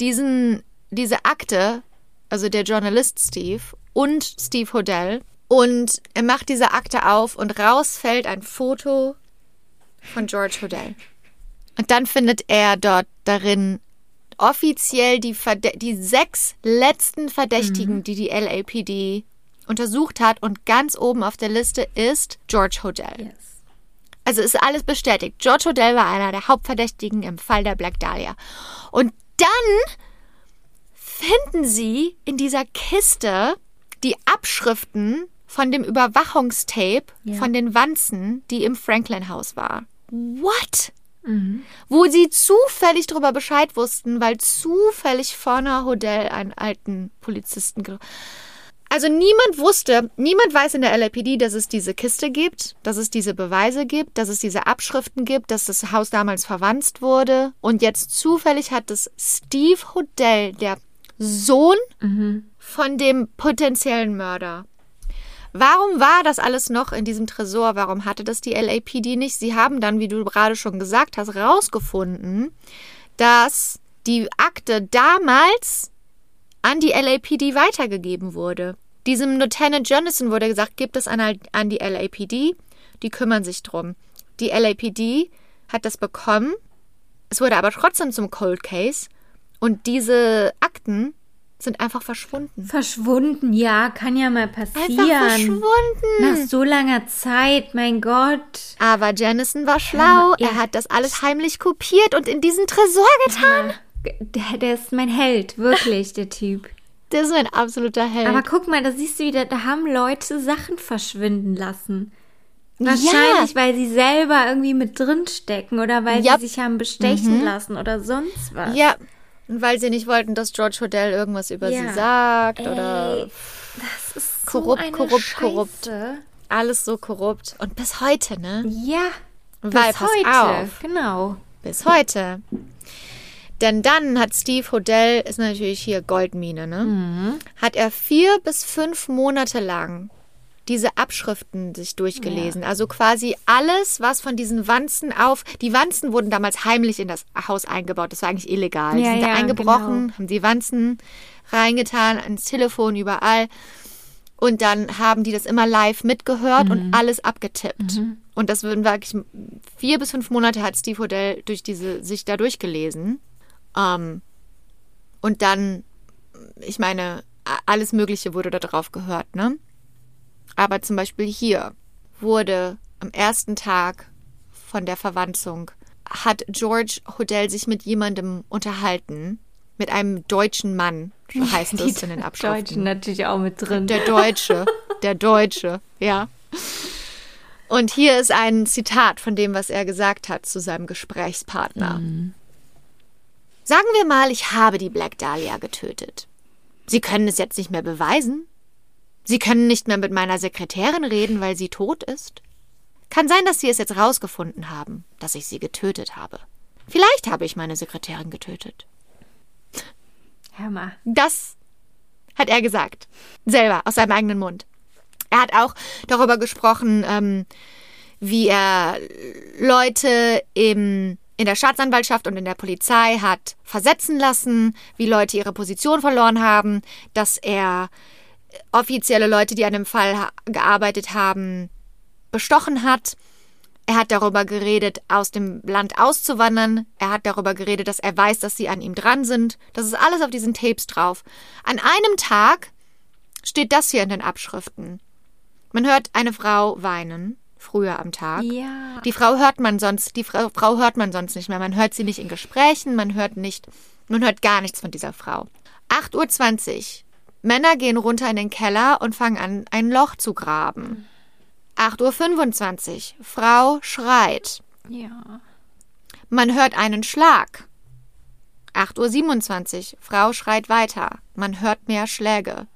diesen, diese Akte, also der Journalist Steve und Steve Hodel, und er macht diese Akte auf und raus fällt ein Foto von George Hodel. Und dann findet er dort darin offiziell die, Verde die sechs letzten Verdächtigen, die die LAPD untersucht hat. Und ganz oben auf der Liste ist George Hodel. Yes. Also ist alles bestätigt. George Hodel war einer der Hauptverdächtigen im Fall der Black Dahlia. Und dann finden sie in dieser Kiste die Abschriften von dem Überwachungstape Ja. von den Wanzen, die im Franklin House war. What? Wo sie zufällig darüber Bescheid wussten, weil zufällig Fauna Hodel einen alten Polizisten also niemand wusste, niemand weiß in der LAPD, dass es diese Kiste gibt, dass es diese Beweise gibt, dass es diese Abschriften gibt, dass das Haus damals verwanzt wurde. Und jetzt zufällig hat es Steve Hodel, der Sohn von dem potenziellen Mörder. Warum war das alles noch in diesem Tresor? Warum hatte das die LAPD nicht? Sie haben dann, wie du gerade schon gesagt hast, rausgefunden, dass die Akte damals an die LAPD weitergegeben wurde. Diesem Lieutenant Jonathan wurde gesagt, gibt es an, an die LAPD, die kümmern sich drum. Die LAPD hat das bekommen, es wurde aber trotzdem zum Cold Case und diese Akten sind einfach verschwunden. Verschwunden, ja, kann ja mal passieren. Einfach verschwunden. Nach so langer Zeit, mein Gott. Aber Jennison war schlau. Ja. Er hat das alles heimlich kopiert und in diesen Tresor getan. Der, der ist mein Held, wirklich, der Typ. Der ist ein absoluter Held. Aber guck mal, da siehst du wieder, da haben Leute Sachen verschwinden lassen. Wahrscheinlich, weil sie selber irgendwie mit drin stecken oder weil Ja. Mhm. sie sich haben bestechen lassen oder sonst was. ja, und weil sie nicht wollten, dass George Hodel irgendwas über Ja. sie sagt oder Das ist Korrupt, so korrupt, Scheiße. korrupt. alles so korrupt. Und bis heute, ne? Ja, Weil, bis heute. auf. Genau. Bis heute. Denn dann hat Steve Hodel, ist natürlich hier Goldmine, ne? Mhm. Hat er vier bis fünf Monate lang diese Abschriften sich durchgelesen. Also quasi alles, was von diesen Wanzen auf. Die Wanzen wurden damals heimlich in das Haus eingebaut. Das war eigentlich illegal. die Ja, sind da ja, eingebrochen, genau. haben die Wanzen reingetan, ans Telefon, überall. Und dann haben die das immer live mitgehört Mhm. und alles abgetippt. Und das würden wirklich vier bis fünf Monate hat Steve Hodel durch diese sich da durchgelesen. Ähm, und dann, ich meine, alles Mögliche wurde da drauf gehört, ne? Aber zum Beispiel hier wurde am ersten Tag von der Verwanzung hat George Hodel sich mit jemandem unterhalten, mit einem deutschen Mann, so heißt es in den Abschriften. Deutschen natürlich auch mit drin. Der Deutsche, der Deutsche, ja. Und hier ist ein Zitat von dem, was er gesagt hat zu seinem Gesprächspartner. Sagen wir mal, ich habe die Black Dahlia getötet. Sie können es jetzt nicht mehr beweisen. Sie können nicht mehr mit meiner Sekretärin reden, weil sie tot ist. Kann sein, dass Sie es jetzt rausgefunden haben, dass ich sie getötet habe. Vielleicht habe ich meine Sekretärin getötet. Hör mal. Das hat er gesagt. Selber, aus seinem eigenen Mund. Er hat auch darüber gesprochen, ähm, wie er Leute im, in der Staatsanwaltschaft und in der Polizei hat versetzen lassen, wie Leute ihre Position verloren haben, dass er offizielle Leute, die an dem Fall gearbeitet haben, bestochen hat. Er hat darüber geredet, aus dem Land auszuwandern. Er hat darüber geredet, dass er weiß, dass sie an ihm dran sind. Das ist alles auf diesen Tapes drauf. An einem Tag steht das hier in den Abschriften. Man hört eine Frau weinen, früher am Tag. Ja. Die Frau hört man sonst, die Frau, Frau hört man sonst nicht mehr. Man hört sie nicht in Gesprächen, man hört nicht, man hört gar nichts von dieser Frau. 8.20 Uhr. Männer gehen runter in den Keller und fangen an, ein Loch zu graben. 8.25 Uhr. Frau schreit. Ja. Man hört einen Schlag. 8.27 Uhr. Frau schreit weiter. Man hört mehr Schläge.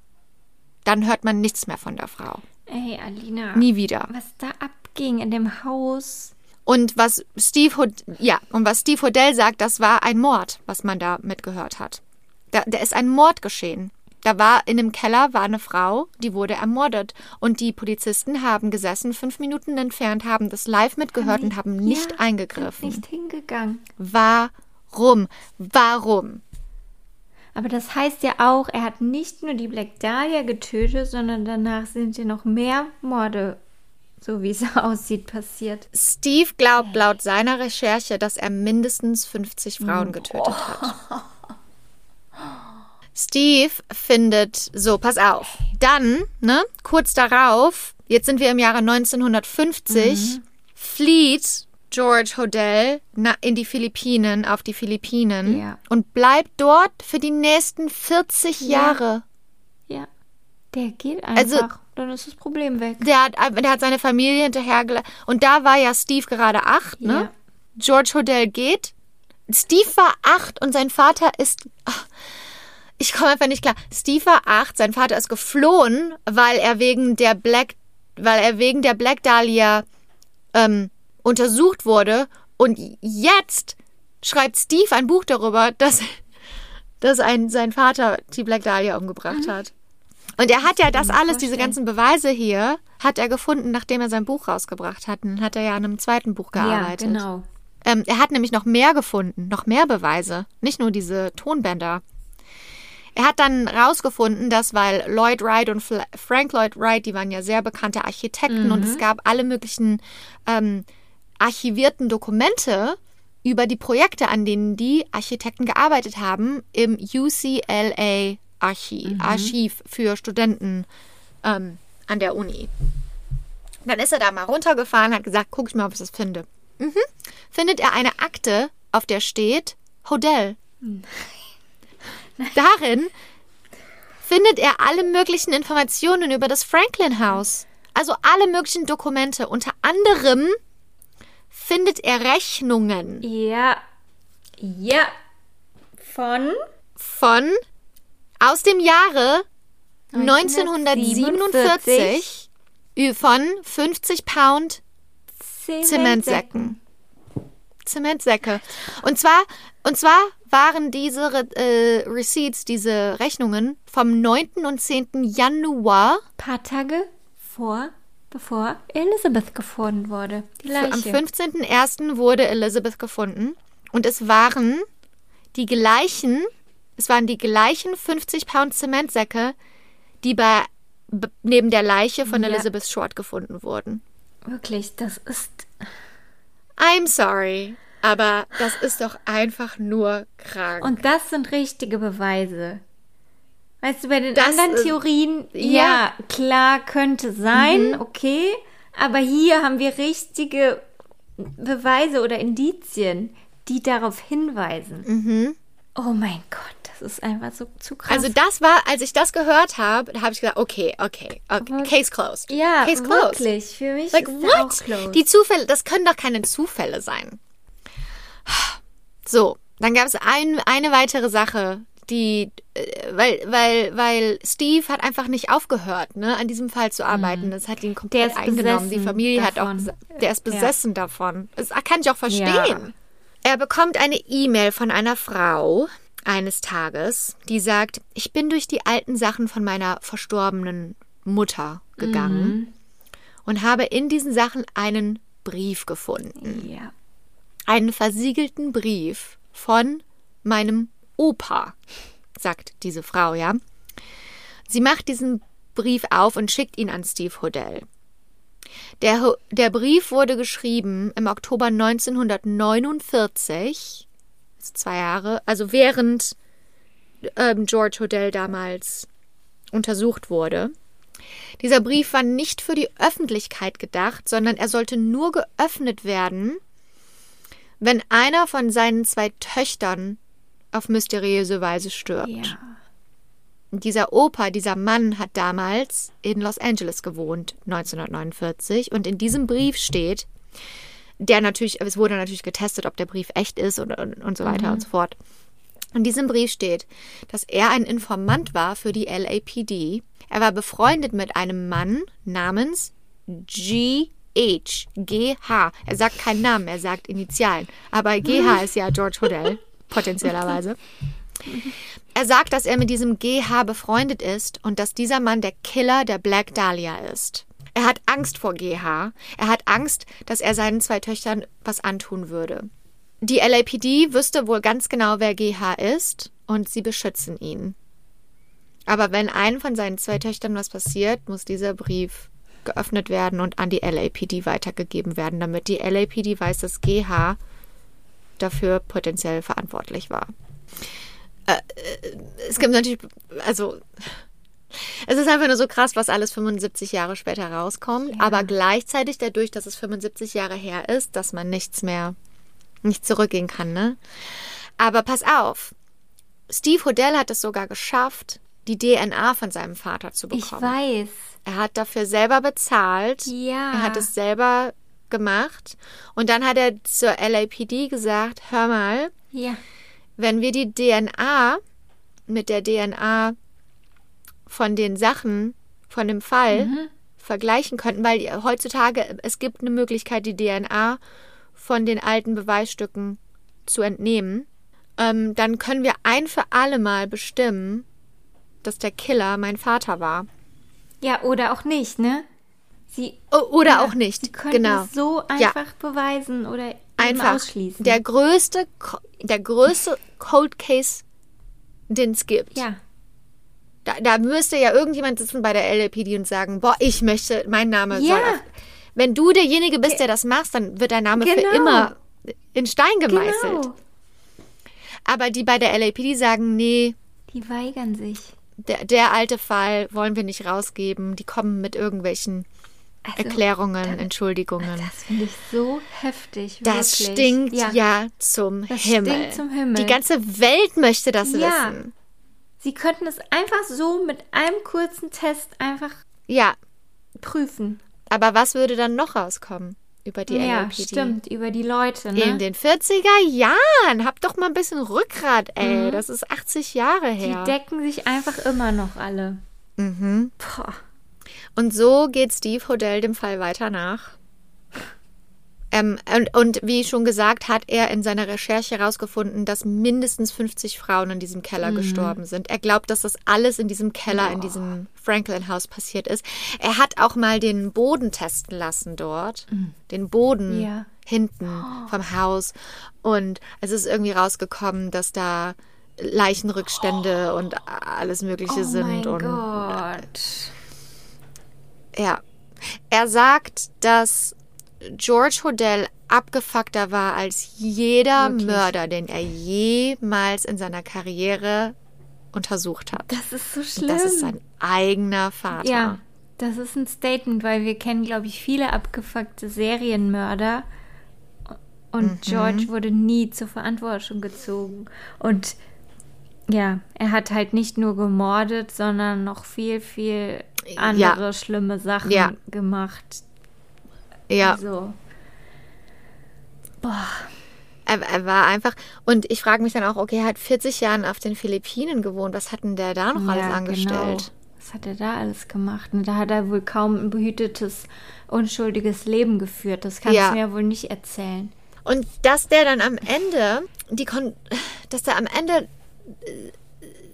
Dann hört man nichts mehr von der Frau. Ey, Alina. Nie wieder. Was da abging in dem Haus. Und was Steve Hod ja, und was Steve Hodel sagt, das war ein Mord, was man da mitgehört hat. Da, da ist ein Mord geschehen. Da war in dem Keller war eine Frau, die wurde ermordet. Und die Polizisten haben gesessen, fünf Minuten entfernt, haben das live mitgehört und haben nicht ja, eingegriffen. Nicht hingegangen. Warum? Warum? Aber das heißt ja auch, er hat nicht nur die Black Dahlia getötet, sondern danach sind ja noch mehr Morde, so wie es aussieht, passiert. Steve glaubt laut seiner Recherche, dass er mindestens 50 Frauen getötet hat. Steve findet, so, pass auf. Dann, ne, kurz darauf, jetzt sind wir im Jahre 1950, flieht George Hodel na, in die Philippinen, auf die Philippinen Ja. und bleibt dort für die nächsten 40 Jahre. Ja. Der geht einfach. Also- dann ist das Problem weg. Der hat, der hat seine Familie hinterhergelassen. Und da war ja Steve gerade acht, ne? Ja. George Hodel geht. Steve war acht und sein Vater ist. ach, ich komme einfach nicht klar. Steve war acht, sein Vater ist geflohen, weil er wegen der Black, weil er wegen der Black Dahlia ähm, untersucht wurde. Und jetzt schreibt Steve ein Buch darüber, dass, dass ein, sein Vater die Black Dahlia umgebracht hat. Und er hat ja das alles, diese ganzen Beweise hier, hat er gefunden, nachdem er sein Buch rausgebracht hat. Und dann hat er ja an einem zweiten Buch gearbeitet. Ja, genau. Ähm, er hat nämlich noch mehr gefunden, noch mehr Beweise, nicht nur diese Tonbänder. Er hat dann rausgefunden, dass weil Lloyd Wright und Fla- Frank Lloyd Wright, die waren ja sehr bekannte Architekten und es gab alle möglichen ähm, archivierten Dokumente über die Projekte, an denen die Architekten gearbeitet haben im UCLA Archiv, Archiv für Studenten ähm, an der Uni. Dann ist er da mal runtergefahren, hat gesagt, guck ich mal, ob ich das finde. Mhm. Findet er eine Akte, auf der steht Hodel. Darin findet er alle möglichen Informationen über das Franklin House. Also alle möglichen Dokumente. Unter anderem findet er Rechnungen Ja. Ja. Von von aus dem Jahre 1947 ü- von 50 Pound Zementsäcken. Zementsäcke. Und zwar, und zwar waren diese äh, Receipts, diese Rechnungen vom 9. und 10. Januar paar Tage vor, bevor Elizabeth gefunden wurde. Die Am Leiche. 15.01. wurde Elizabeth gefunden und es waren die gleichen, es waren die gleichen 50 Pound Zementsäcke, die bei neben der Leiche von Ja. Elizabeth Short gefunden wurden. Wirklich, das ist. I'm sorry, aber das ist doch einfach nur krank. Und das sind richtige Beweise. Weißt du, bei den Das anderen ist- Theorien, ja, ja. klar, könnte sein, okay. Aber hier haben wir richtige Beweise oder Indizien, die darauf hinweisen. Oh mein Gott, das ist einfach so zu krass. also das war, als ich das gehört habe, da habe ich gesagt, okay, okay, okay, Case closed. ja, Case closed. wirklich. Für mich Like, ist der auch what? close. Die Zufälle, das können doch keine Zufälle sein. So, dann gab es ein, eine weitere Sache, die, äh, weil, weil, weil Steve hat einfach nicht aufgehört, ne, an diesem Fall zu arbeiten. Das hat ihn Der komplett ist eingenommen. Die Familie hat auch, davon. der ist Ja. besessen davon. Das kann ich auch verstehen. Ja. Er bekommt eine E-Mail von einer Frau eines Tages, die sagt, ich bin durch die alten Sachen von meiner verstorbenen Mutter gegangen und habe in diesen Sachen einen Brief gefunden. ja. Einen versiegelten Brief von meinem Opa, sagt diese Frau, ja. Sie macht diesen Brief auf und schickt ihn an Steve Hodell. Der, der Brief wurde geschrieben im Oktober 1949, also zwei Jahre, also während ähm, George Hodell damals untersucht wurde. Dieser Brief war nicht für die Öffentlichkeit gedacht, sondern er sollte nur geöffnet werden, wenn einer von seinen zwei Töchtern auf mysteriöse Weise stirbt. Ja. Dieser Opa, dieser Mann hat damals in Los Angeles gewohnt, 1949. Und in diesem Brief steht, der natürlich, es wurde natürlich getestet, ob der Brief echt ist und, und, und so weiter und so fort. In diesem Brief steht, dass er ein Informant war für die LAPD. Er war befreundet mit einem Mann namens G.H. G.H. Er sagt keinen Namen, er sagt Initialen. Aber G.H. ist ja George Hodel, potenziellerweise. Er sagt, dass er mit diesem GH befreundet ist und dass dieser Mann der Killer der Black Dahlia ist. Er hat Angst vor GH. Er hat Angst, dass er seinen zwei Töchtern was antun würde. Die LAPD wüsste wohl ganz genau, wer GH ist und sie beschützen ihn. Aber wenn einem von seinen zwei Töchtern was passiert, muss dieser Brief geöffnet werden und an die LAPD weitergegeben werden, damit die LAPD weiß, dass GH dafür potenziell verantwortlich war es gibt natürlich, also es ist einfach nur so krass, was alles 75 Jahre später rauskommt, aber gleichzeitig dadurch, dass es 75 Jahre her ist, dass man nichts mehr, nicht zurückgehen kann, ne? Aber pass auf, Steve Hodell hat es sogar geschafft, die DNA von seinem Vater zu Ich bekommen. weiß. Er hat dafür selber bezahlt. Ja. Er hat es selber gemacht. Und dann hat er zur LAPD gesagt, hör mal, Ja. wenn wir die DNA mit der DNA von den Sachen, von dem Fall vergleichen könnten, weil heutzutage es gibt eine Möglichkeit, die DNA von den alten Beweisstücken zu entnehmen, ähm, dann können wir ein für alle Mal bestimmen, dass der Killer mein Vater war. Ja, oder auch nicht, ne? Sie O- Oder ja, auch nicht. Sie können genau. es so Ja. einfach beweisen oder Einfach. ausschließen. Der größte, der größte Cold Case, den es gibt. ja. Da, da müsste ja irgendjemand sitzen bei der LAPD und sagen, boah, ich möchte, mein Name Ja. soll auf. Wenn du derjenige bist, der das machst, dann wird dein Name Genau. für immer in Stein gemeißelt. Genau. Aber die bei der LAPD sagen, nee, Die weigern sich. der, der alte Fall wollen wir nicht rausgeben. Die kommen mit irgendwelchen Also, Erklärungen, Entschuldigungen. Das finde ich so heftig. Das wirklich. stinkt ja, ja. zum Das Himmel. stinkt zum Himmel. Die ganze Welt möchte das Ja. wissen. Sie könnten es einfach so mit einem kurzen Test einfach Ja, prüfen. aber was würde dann noch rauskommen über die ja, LAPD? stimmt, über die Leute, ne? In den 40er Jahren. Habt doch mal ein bisschen Rückgrat, ey. Das ist 80 Jahre Mhm. die her. decken sich einfach immer noch alle. Mhm. Boah. Und so geht Steve Hodell dem Fall weiter nach. Ähm, und, und wie schon gesagt, hat er in seiner Recherche herausgefunden, dass mindestens 50 Frauen in diesem Keller Mhm. gestorben sind. Er glaubt, dass das alles in diesem Keller, in diesem Franklin-Haus passiert ist. Er hat auch mal den Boden testen lassen dort. Den Boden Mhm. Ja. hinten vom Haus. Und es ist irgendwie rausgekommen, dass da Leichenrückstände und alles Mögliche Oh sind. mein und Gott. ja. Er sagt, dass George Hodell abgefuckter war als jeder Wirklich? Mörder, den er jemals in seiner Karriere untersucht hat. Das ist so Und schlimm. Das ist sein eigener Vater. Ja, das ist ein Statement, weil wir kennen, glaube ich, viele abgefuckte Serienmörder. Und Mhm. George wurde nie zur Verantwortung gezogen. Und ja, er hat halt nicht nur gemordet, sondern noch viel, viel andere schlimme Sachen Ja. gemacht. Ja. Also, boah, Er, er war einfach. Und ich frage mich dann auch, okay, er hat 40 Jahre auf den Philippinen gewohnt. Was hat denn der da noch alles ja, angestellt? Genau. Was hat er da alles gemacht? Ne, Da hat er wohl kaum ein behütetes, unschuldiges Leben geführt. Das kannst Ja. du mir ja wohl nicht erzählen. Und dass der dann am Ende, die kon dass der am Ende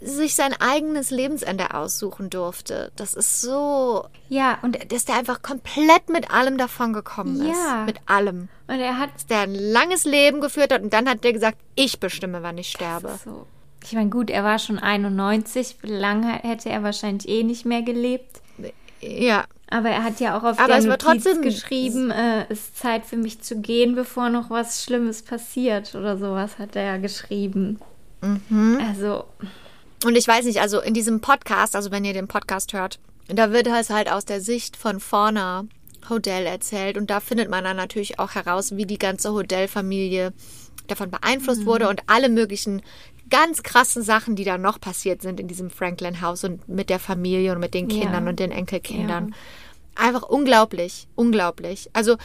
sich sein eigenes Lebensende aussuchen durfte. Das ist so, Ja, und dass der einfach komplett mit allem davon gekommen Ja. ist. Mit allem. Und er hat Dass der ein langes Leben geführt hat und dann hat der gesagt, ich bestimme, wann ich sterbe. so. Ich meine, gut, er war schon 91, lange hätte er wahrscheinlich eh nicht mehr gelebt. Ja. Aber er hat ja auch auf Aber der es war Notiz trotzdem- geschrieben, äh, es ist Zeit für mich zu gehen, bevor noch was Schlimmes passiert oder sowas hat er ja geschrieben. Mhm. Also, Und ich weiß nicht, also in diesem Podcast, also wenn ihr den Podcast hört, da wird es halt aus der Sicht von Fauna Hodell erzählt und da findet man dann natürlich auch heraus, wie die ganze Hodell-Familie davon beeinflusst wurde und alle möglichen ganz krassen Sachen, die da noch passiert sind in diesem Franklin-Haus und mit der Familie und mit den Ja. Kindern und den Enkelkindern. Einfach unglaublich, unglaublich. Also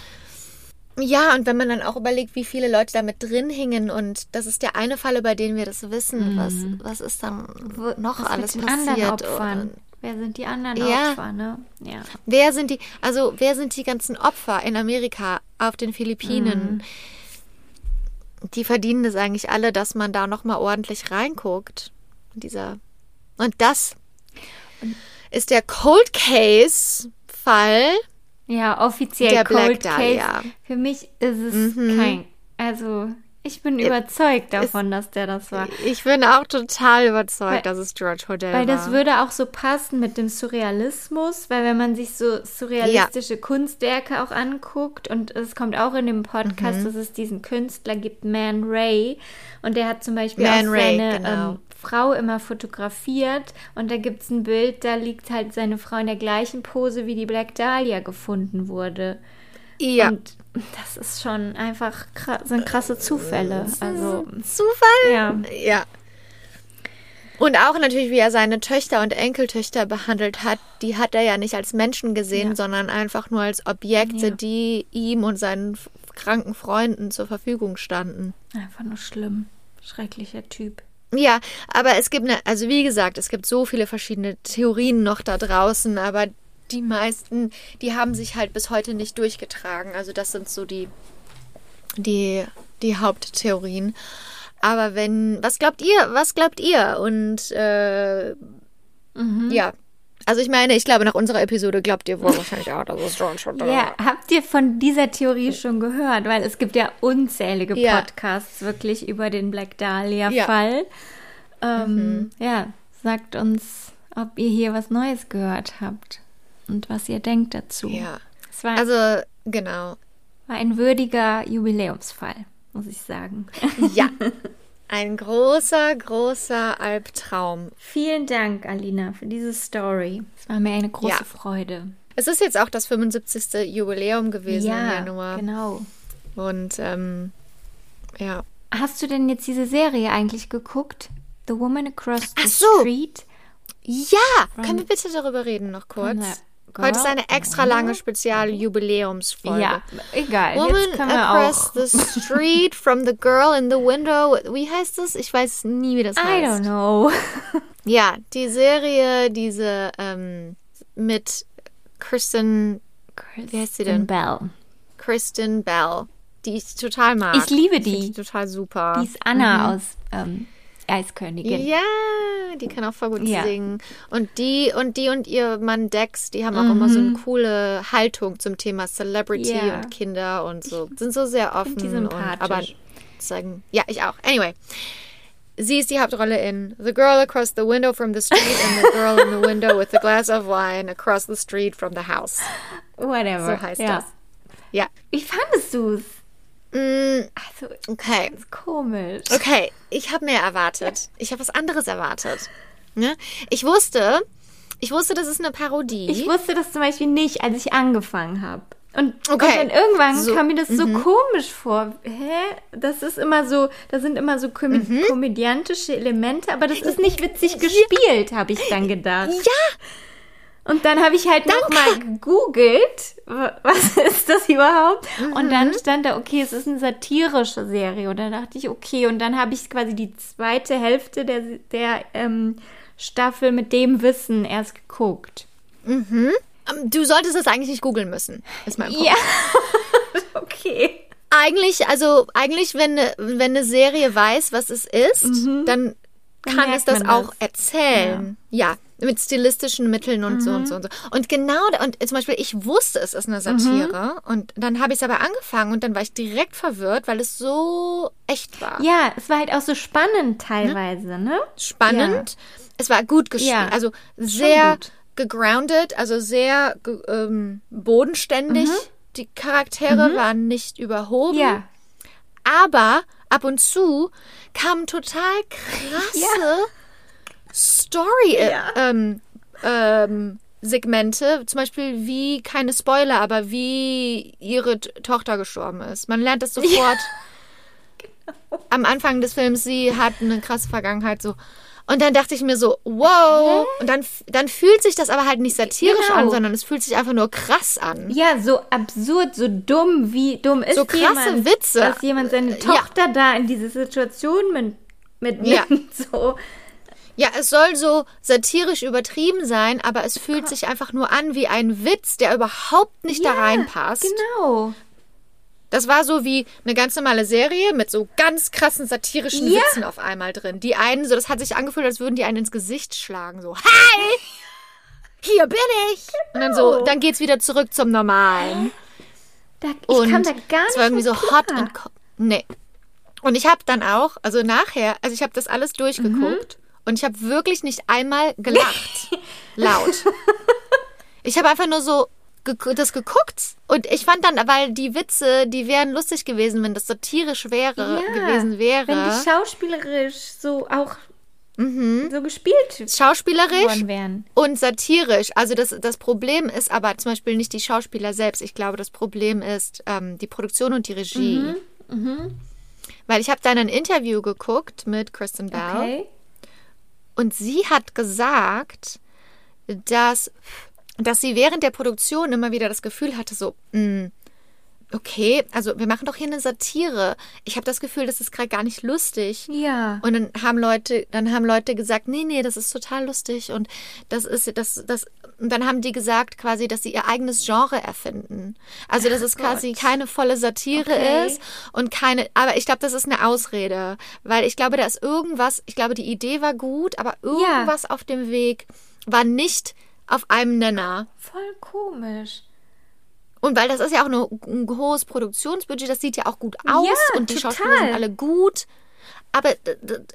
ja, und wenn man dann auch überlegt, wie viele Leute da mit drin hingen und das ist der eine Fall, über den wir das wissen, was, was ist dann noch Mhm. was alles mit den anderen passiert? Opfern? Und Wer sind die anderen Ja. Opfer, ne? Ja. wer sind die, also wer sind die ganzen Opfer in Amerika, auf den Philippinen? Die verdienen es eigentlich alle, dass man da nochmal ordentlich reinguckt. Dieser. Und das ist der Cold Case Fall. Ja, offiziell Der Black Cold Dahlia. Case. Für mich ist es Mhm. kein. Also, ich bin überzeugt davon, dass der das war. Ich bin auch total überzeugt, Weil- dass es George Hodell Weil war. das würde auch so passen mit dem Surrealismus, weil wenn man sich so surrealistische Kunstwerke auch anguckt und es kommt auch in dem Podcast, Mhm. dass es diesen Künstler gibt, Man Ray, und der hat zum Beispiel Man auch Ray, seine genau. ähm, Frau immer fotografiert und da gibt es ein Bild, da liegt halt seine Frau in der gleichen Pose, wie die Black Dahlia gefunden wurde. ja. Und das ist schon einfach sind krasse Zufälle. Also, Zufall? ja. Ja. Und auch natürlich, wie er seine Töchter und Enkeltöchter behandelt hat, die hat er ja nicht als Menschen gesehen, Ja. sondern einfach nur als Objekte, Ja. die ihm und seinen kranken Freunden zur Verfügung standen. Einfach nur schlimm. Schrecklicher Typ. Ja, aber es gibt, ne, also wie gesagt, es gibt so viele verschiedene Theorien noch da draußen, aber die meisten, die haben sich halt bis heute nicht durchgetragen. Also das sind so die, die, die Haupttheorien. Aber wenn, was glaubt ihr? Was glaubt ihr? Und äh, ja, also ich meine, ich glaube, nach unserer Episode glaubt ihr wohl wahrscheinlich auch, dass es John schon da Ja, habt ihr von dieser Theorie schon gehört? Weil es gibt ja unzählige Ja. Podcasts wirklich über den Black Dahlia-Fall. Ähm, Ja, sagt uns, ob ihr hier was Neues gehört habt und was ihr denkt dazu. Ja. Es war, Also, genau. war ein würdiger Jubiläumsfall, muss ich sagen. Ja. Ein großer, großer Albtraum. Vielen Dank, Alina, für diese Story. Es war mir eine große Ja. Freude. Es ist jetzt auch das 75. Jubiläum gewesen im Januar. genau. Und ähm, ja. Hast du denn jetzt diese Serie eigentlich geguckt? The Woman Across the Ach so. Street? Ja, können wir bitte darüber reden noch kurz? The Heute ist eine girl- extra lange Spezial-Jubiläumsfolge. Ja, egal. Woman jetzt können wir across auch. the street from the girl in the window. Wie heißt das? Ich weiß nie, wie das I heißt. don't know. Ja, die Serie, diese ähm, mit Kristen, wie heißt sie denn? Bell. Kristen Bell, die ich total mag. Ich liebe die. ich total super. Die ist Anna aus ähm, Eiskönigin. Ja, die kann auch voll gut Ja. singen. Und die und die und ihr Mann Dex, die haben auch immer so eine coole Haltung zum Thema Celebrity Mhm. Ja. und Kinder und so. Sind so sehr offen. die und, sympathisch. aber sagen, ja, ich auch. Anyway. Sie ist die Hauptrolle in The Girl Across the Window from the Street and The Girl in the Window with a Glass of Wine Across the Street from the House. Whatever. So heißt ja. das. Ja. Wie fandest du es? Mm, Also, okay. ganz komisch. Okay, ich habe mehr erwartet. Ich habe was anderes erwartet. Ne? Ich wusste, ich wusste, das ist eine Parodie. Ich wusste das zum Beispiel nicht, als ich angefangen habe. Und, Okay. und dann irgendwann So, mhm. kam mir das so komisch vor. Hä? Das ist immer so, da sind immer so komö Mhm. komödiantische Elemente, aber das ist nicht witzig gespielt, habe ich dann gedacht. ja, Und dann habe ich halt nochmal gegoogelt, wa- was ist das überhaupt? Und Mhm. dann stand da, okay, es ist eine satirische Serie. Und dann dachte ich, okay, und dann habe ich quasi die zweite Hälfte der, der ähm, Staffel mit dem Wissen erst geguckt. Ähm, du solltest das eigentlich nicht googeln müssen. Ist mein Punkt. Ja. okay. Eigentlich, also eigentlich, wenn eine, wenn eine Serie weiß, was es ist, dann kann es das man auch das. erzählen. Ja. Mit stilistischen Mitteln und so und so und so. Und genau, und zum Beispiel, ich wusste, es ist eine Satire und dann habe ich es aber angefangen und dann war ich direkt verwirrt, weil es so echt war. Ja, es war halt auch so spannend teilweise, ne? spannend. Es war gut gespielt. Ja, also sehr gegroundet, also sehr ähm, bodenständig. Die Charaktere waren nicht überhoben. Ja. Aber ab und zu kamen total krasse Story Ja. ähm, ähm, Segmente, zum Beispiel wie, keine Spoiler, aber wie ihre Tochter gestorben ist. Man lernt das sofort Genau. am Anfang des Films, sie hat eine krasse Vergangenheit so. Und dann dachte ich mir so, wow. Und dann, dann fühlt sich das aber halt nicht satirisch Genau. an, sondern es fühlt sich einfach nur krass an. Ja, so absurd, so dumm, wie dumm ist So krasse jemand, Witze. dass jemand seine Ja. Tochter da in diese Situation mit, mitnimmt. So. Ja, es soll so satirisch übertrieben sein, aber es fühlt sich einfach nur an wie ein Witz, der überhaupt nicht da Ja, reinpasst. Genau. Das war so wie eine ganz normale Serie mit so ganz krassen satirischen Ja. Witzen auf einmal drin. Die einen, so das hat sich angefühlt, als würden die einen ins Gesicht schlagen. So, hi! Hier bin ich! Und dann so, dann geht's wieder zurück zum Normalen. Da, ich Und kam da gar nicht es war irgendwie so mit hot klar. und nee. Und ich habe dann auch, also nachher, also ich habe das alles durchgeguckt und ich habe wirklich nicht einmal gelacht. laut. Ich habe einfach nur so gek- das geguckt und ich fand dann, weil die Witze, die wären lustig gewesen, wenn das satirisch wäre, ja, gewesen wäre. Wenn die schauspielerisch so auch Mhm. so gespielt Schauspielerisch und satirisch. Also das, das Problem ist aber zum Beispiel nicht die Schauspieler selbst. Ich glaube, das Problem ist ähm, die Produktion und die Regie. Mhm, Weil ich habe dann ein Interview geguckt mit Kristen Bell Okay. Und sie hat gesagt, dass, dass sie während der Produktion immer wieder das Gefühl hatte, so, mh, okay, also wir machen doch hier eine Satire. Ich habe das Gefühl, das ist gerade gar nicht lustig. Ja. Und dann haben Leute, dann haben Leute gesagt, nee, nee, das ist total lustig und das ist das das und dann haben die gesagt quasi, dass sie ihr eigenes Genre erfinden. Also, dass es quasi Gott. keine volle Satire Okay. ist und keine aber ich glaube, das ist eine Ausrede, weil ich glaube, da ist irgendwas, ich glaube, die Idee war gut, aber irgendwas auf dem Weg war nicht auf einem Nenner. Voll komisch. Und weil das ist ja auch eine, ein hohes Produktionsbudget, das sieht ja auch gut aus Ja, und die total. Schauspieler sind alle gut. Aber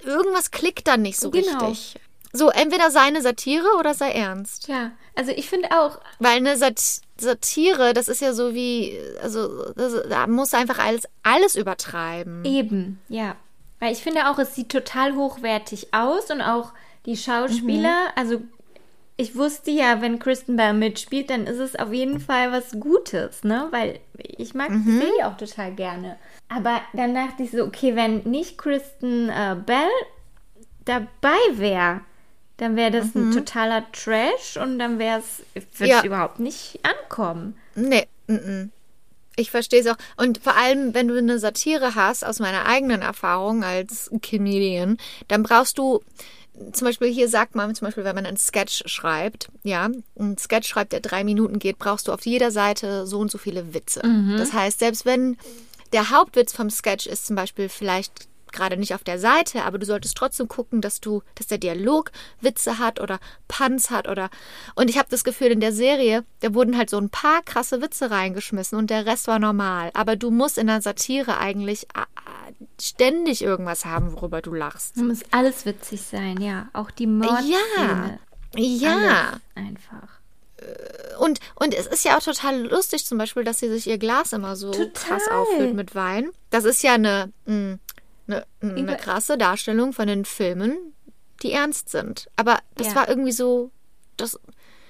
irgendwas klickt dann nicht so Genau. richtig. So, entweder sei eine Satire oder sei ernst. Ja, also ich finde auch, Weil eine Sat Satire, das ist ja so wie, also das, da muss einfach alles, alles übertreiben. eben, ja. Weil ich finde auch, es sieht total hochwertig aus und auch die Schauspieler, Mhm. also ich wusste ja, wenn Kristen Bell mitspielt, dann ist es auf jeden Fall was Gutes, ne? Weil ich mag Mhm. die Serie auch total gerne. Aber dann dachte ich so, okay, wenn nicht Kristen äh, Bell dabei wäre, dann wäre das ein totaler Trash und dann wäre es, würde Mhm. Ja. es überhaupt nicht ankommen. Nee, mm -mm. ich verstehe es auch. Und vor allem, wenn du eine Satire hast, aus meiner eigenen Erfahrung als Comedian, dann brauchst du, zum Beispiel hier sagt man, zum Beispiel, wenn man einen Sketch schreibt, ja, ein Sketch schreibt, der drei Minuten geht, brauchst du auf jeder Seite so und so viele Witze. Das heißt, selbst wenn der Hauptwitz vom Sketch ist zum Beispiel vielleicht gerade nicht auf der Seite, aber du solltest trotzdem gucken, dass du, dass der Dialog Witze hat oder Puns hat oder und ich habe das Gefühl in der Serie, da wurden halt so ein paar krasse Witze reingeschmissen und der Rest war normal. Aber du musst in der Satire eigentlich äh, äh, ständig irgendwas haben, worüber du lachst. Es muss alles witzig sein, ja. Auch die Mordszene. Ja, ja. Alles einfach. Und, und es ist ja auch total lustig, zum Beispiel, dass sie sich ihr Glas immer so Total. krass auffüllt mit Wein. Das ist ja eine, mh, eine, eine Über- krasse Darstellung von den Filmen, die ernst sind. Aber das Ja. war irgendwie so, das,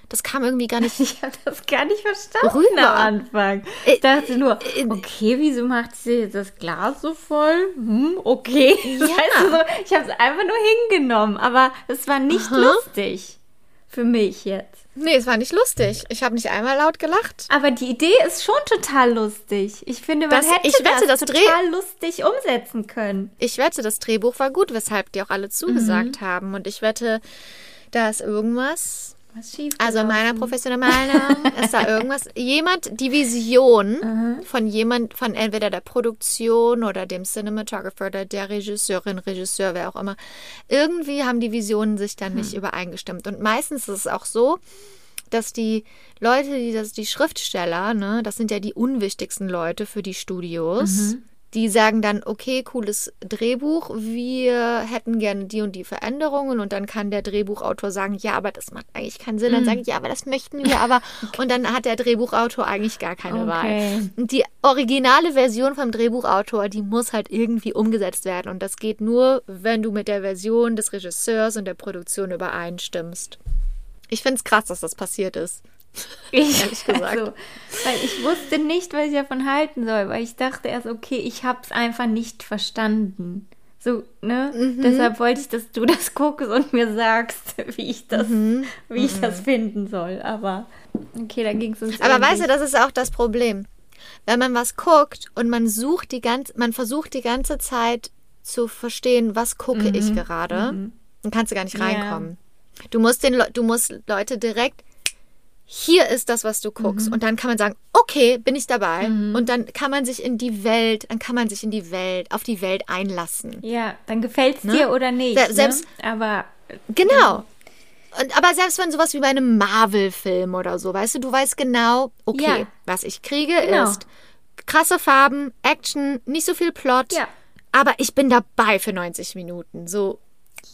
das kam irgendwie gar nicht. Ich habe das gar nicht verstanden Rüber. am Anfang. Äh, Ich dachte nur, äh, okay, wieso macht sie das Glas so voll? Hm, okay. Ja. Weißt du, so, ich habe es einfach nur hingenommen, aber es war nicht lustig für mich jetzt. Nee, es war nicht lustig. Ich habe nicht einmal laut gelacht. Aber die Idee ist schon total lustig. Ich finde, man Das- hätte ich wette, das, das Dreh- total lustig umsetzen können. Ich wette, das Drehbuch war gut, weshalb die auch alle zugesagt haben. Und ich wette, da ist irgendwas Was schief Also in meiner professionellen Meinung ist da irgendwas. Jemand, die Vision von jemand, von entweder der Produktion oder dem Cinematographer oder der Regisseurin, Regisseur, wer auch immer. Irgendwie haben die Visionen sich dann nicht übereingestimmt. Und meistens ist es auch so, dass die Leute, die das, die Schriftsteller, ne, das sind ja die unwichtigsten Leute für die Studios. Die sagen dann, okay, cooles Drehbuch, wir hätten gerne die und die Veränderungen und dann kann der Drehbuchautor sagen, ja, aber das macht eigentlich keinen Sinn. Dann sagen, ja, aber das möchten wir, aber und dann hat der Drehbuchautor eigentlich gar keine Okay. Wahl. Und die originale Version vom Drehbuchautor, die muss halt irgendwie umgesetzt werden und das geht nur, wenn du mit der Version des Regisseurs und der Produktion übereinstimmst. Ich finde es krass, dass das passiert ist. Ich, ehrlich gesagt. Also, weil ich wusste nicht, was ich davon halten soll, weil ich dachte erst, okay, ich habe es einfach nicht verstanden. So, ne? Mhm. Deshalb wollte ich, dass du das guckst und mir sagst, wie ich das, Mhm. wie ich das finden soll. Aber okay, da ging es uns. Aber ähnlich. weißt du, das ist auch das Problem. Wenn man was guckt und man sucht die ganze, man versucht die ganze Zeit zu verstehen, was gucke ich gerade, dann kannst du gar nicht Ja. reinkommen. Du musst den, Le- du musst Leute direkt, hier ist das, was du guckst. Und dann kann man sagen, okay, bin ich dabei. Und dann kann man sich in die Welt, dann kann man sich in die Welt, auf die Welt einlassen. Ja, dann gefällt es Ne? dir oder nicht. Se- selbst- ne? Aber Genau. Und, aber selbst wenn sowas wie bei einem Marvel-Film oder so, weißt du, du weißt genau, okay, Ja. was ich kriege Genau. ist krasse Farben, Action, nicht so viel Plot, Ja. aber ich bin dabei für 90 Minuten. So.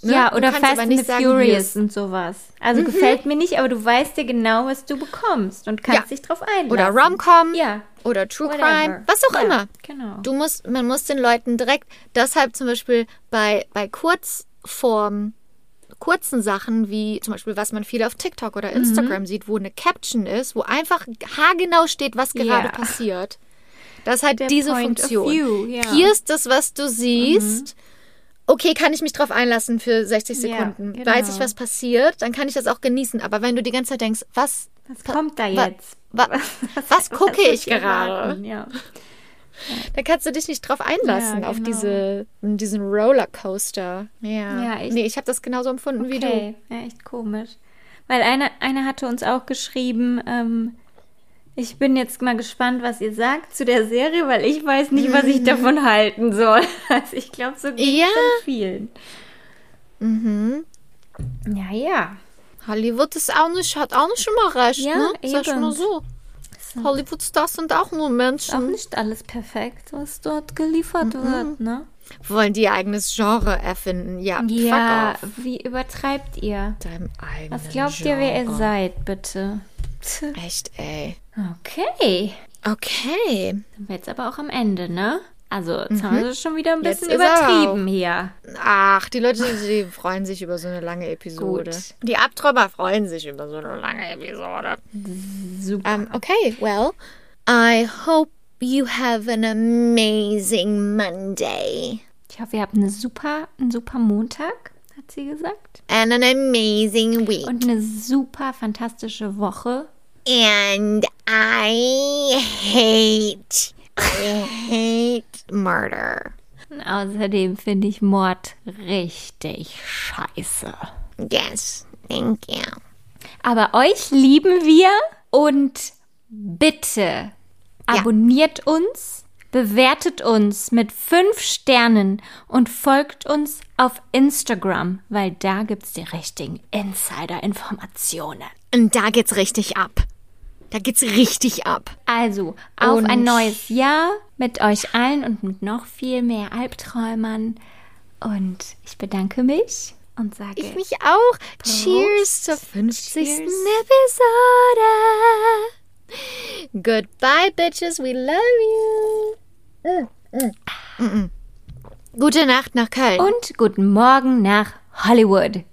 Ne? ja, oder Fast and the Furious und sowas. Also gefällt mir nicht, aber du weißt ja genau, was du bekommst und kannst Ja. dich drauf einlassen. Oder Rom-Com Ja. oder True Whatever. Crime, was auch Ja, immer. Genau. Du musst, man muss den Leuten direkt, deshalb zum Beispiel bei, bei Kurzform, kurzen Sachen, wie zum Beispiel, was man viel auf TikTok oder Mhm. Instagram sieht, wo eine Caption ist, wo einfach haargenau steht, was gerade Ja. passiert. Das halt Der diese Point Funktion. view. Mhm. Hier ist das, was du siehst. Okay, kann ich mich drauf einlassen für 60 Ja, Sekunden. genau. Weiß ich, was passiert, dann kann ich das auch genießen. Aber wenn du die ganze Zeit denkst, was, Was kommt da wa- jetzt? wa- was gucke wird ich gerade? Ja. Da kannst du dich nicht drauf einlassen, Ja, auf genau. diese, diesen Rollercoaster. Ja. Ja, ich- nee, ich habe das genauso empfunden wie du. Okay, ja, echt komisch. Weil eine, eine hatte uns auch geschrieben, ähm, ich bin jetzt mal gespannt, was ihr sagt zu der Serie, weil ich weiß nicht, was ich davon halten soll. Also ich glaube, so geht es Ja. vielen. Mhm. Ja, ja. Hollywood ist auch nicht, hat auch nicht immer recht, Ja, ne? Sag ich eben. mal so. Hollywood-Stars sind auch nur Menschen. Auch nicht alles perfekt, was dort geliefert Mhm. wird, ne? Wollen die ihr eigenes Genre erfinden? Ja, Ja, fuck off. wie übertreibt ihr? Deinem eigenen Was glaubt ihr, wer ihr Genre. seid, bitte? Echt, ey. Okay. Okay. Sind wir jetzt aber auch am Ende, ne? Also, jetzt haben wir das schon wieder ein bisschen er übertrieben hier. Ach, die Leute, die freuen sich über so eine lange Episode. Gut. Die Abträumer freuen sich über so eine lange Episode. Super. Um, okay, well, I hope you have an amazing Monday Ich hoffe, ihr habt eine super, einen super Montag, hat sie gesagt. and an amazing week. Und eine super fantastische Woche. And I hate, I hate murder. Außerdem finde ich Mord richtig scheiße. Yes, thank you. Aber euch lieben wir und bitte abonniert uns, bewertet uns mit fünf Sternen und folgt uns auf Instagram, weil da gibt's die richtigen Insider-Informationen. Und da geht's richtig ab. Da geht's richtig ab. Also, auf Und- ein neues Jahr mit euch allen und mit noch viel mehr Albträumern. Und ich bedanke mich und sage Ich mich auch. Cheers zur 50. Episode. Goodbye, bitches. We love you. Mm, mm. Gute Nacht nach Köln. und guten Morgen nach Hollywood.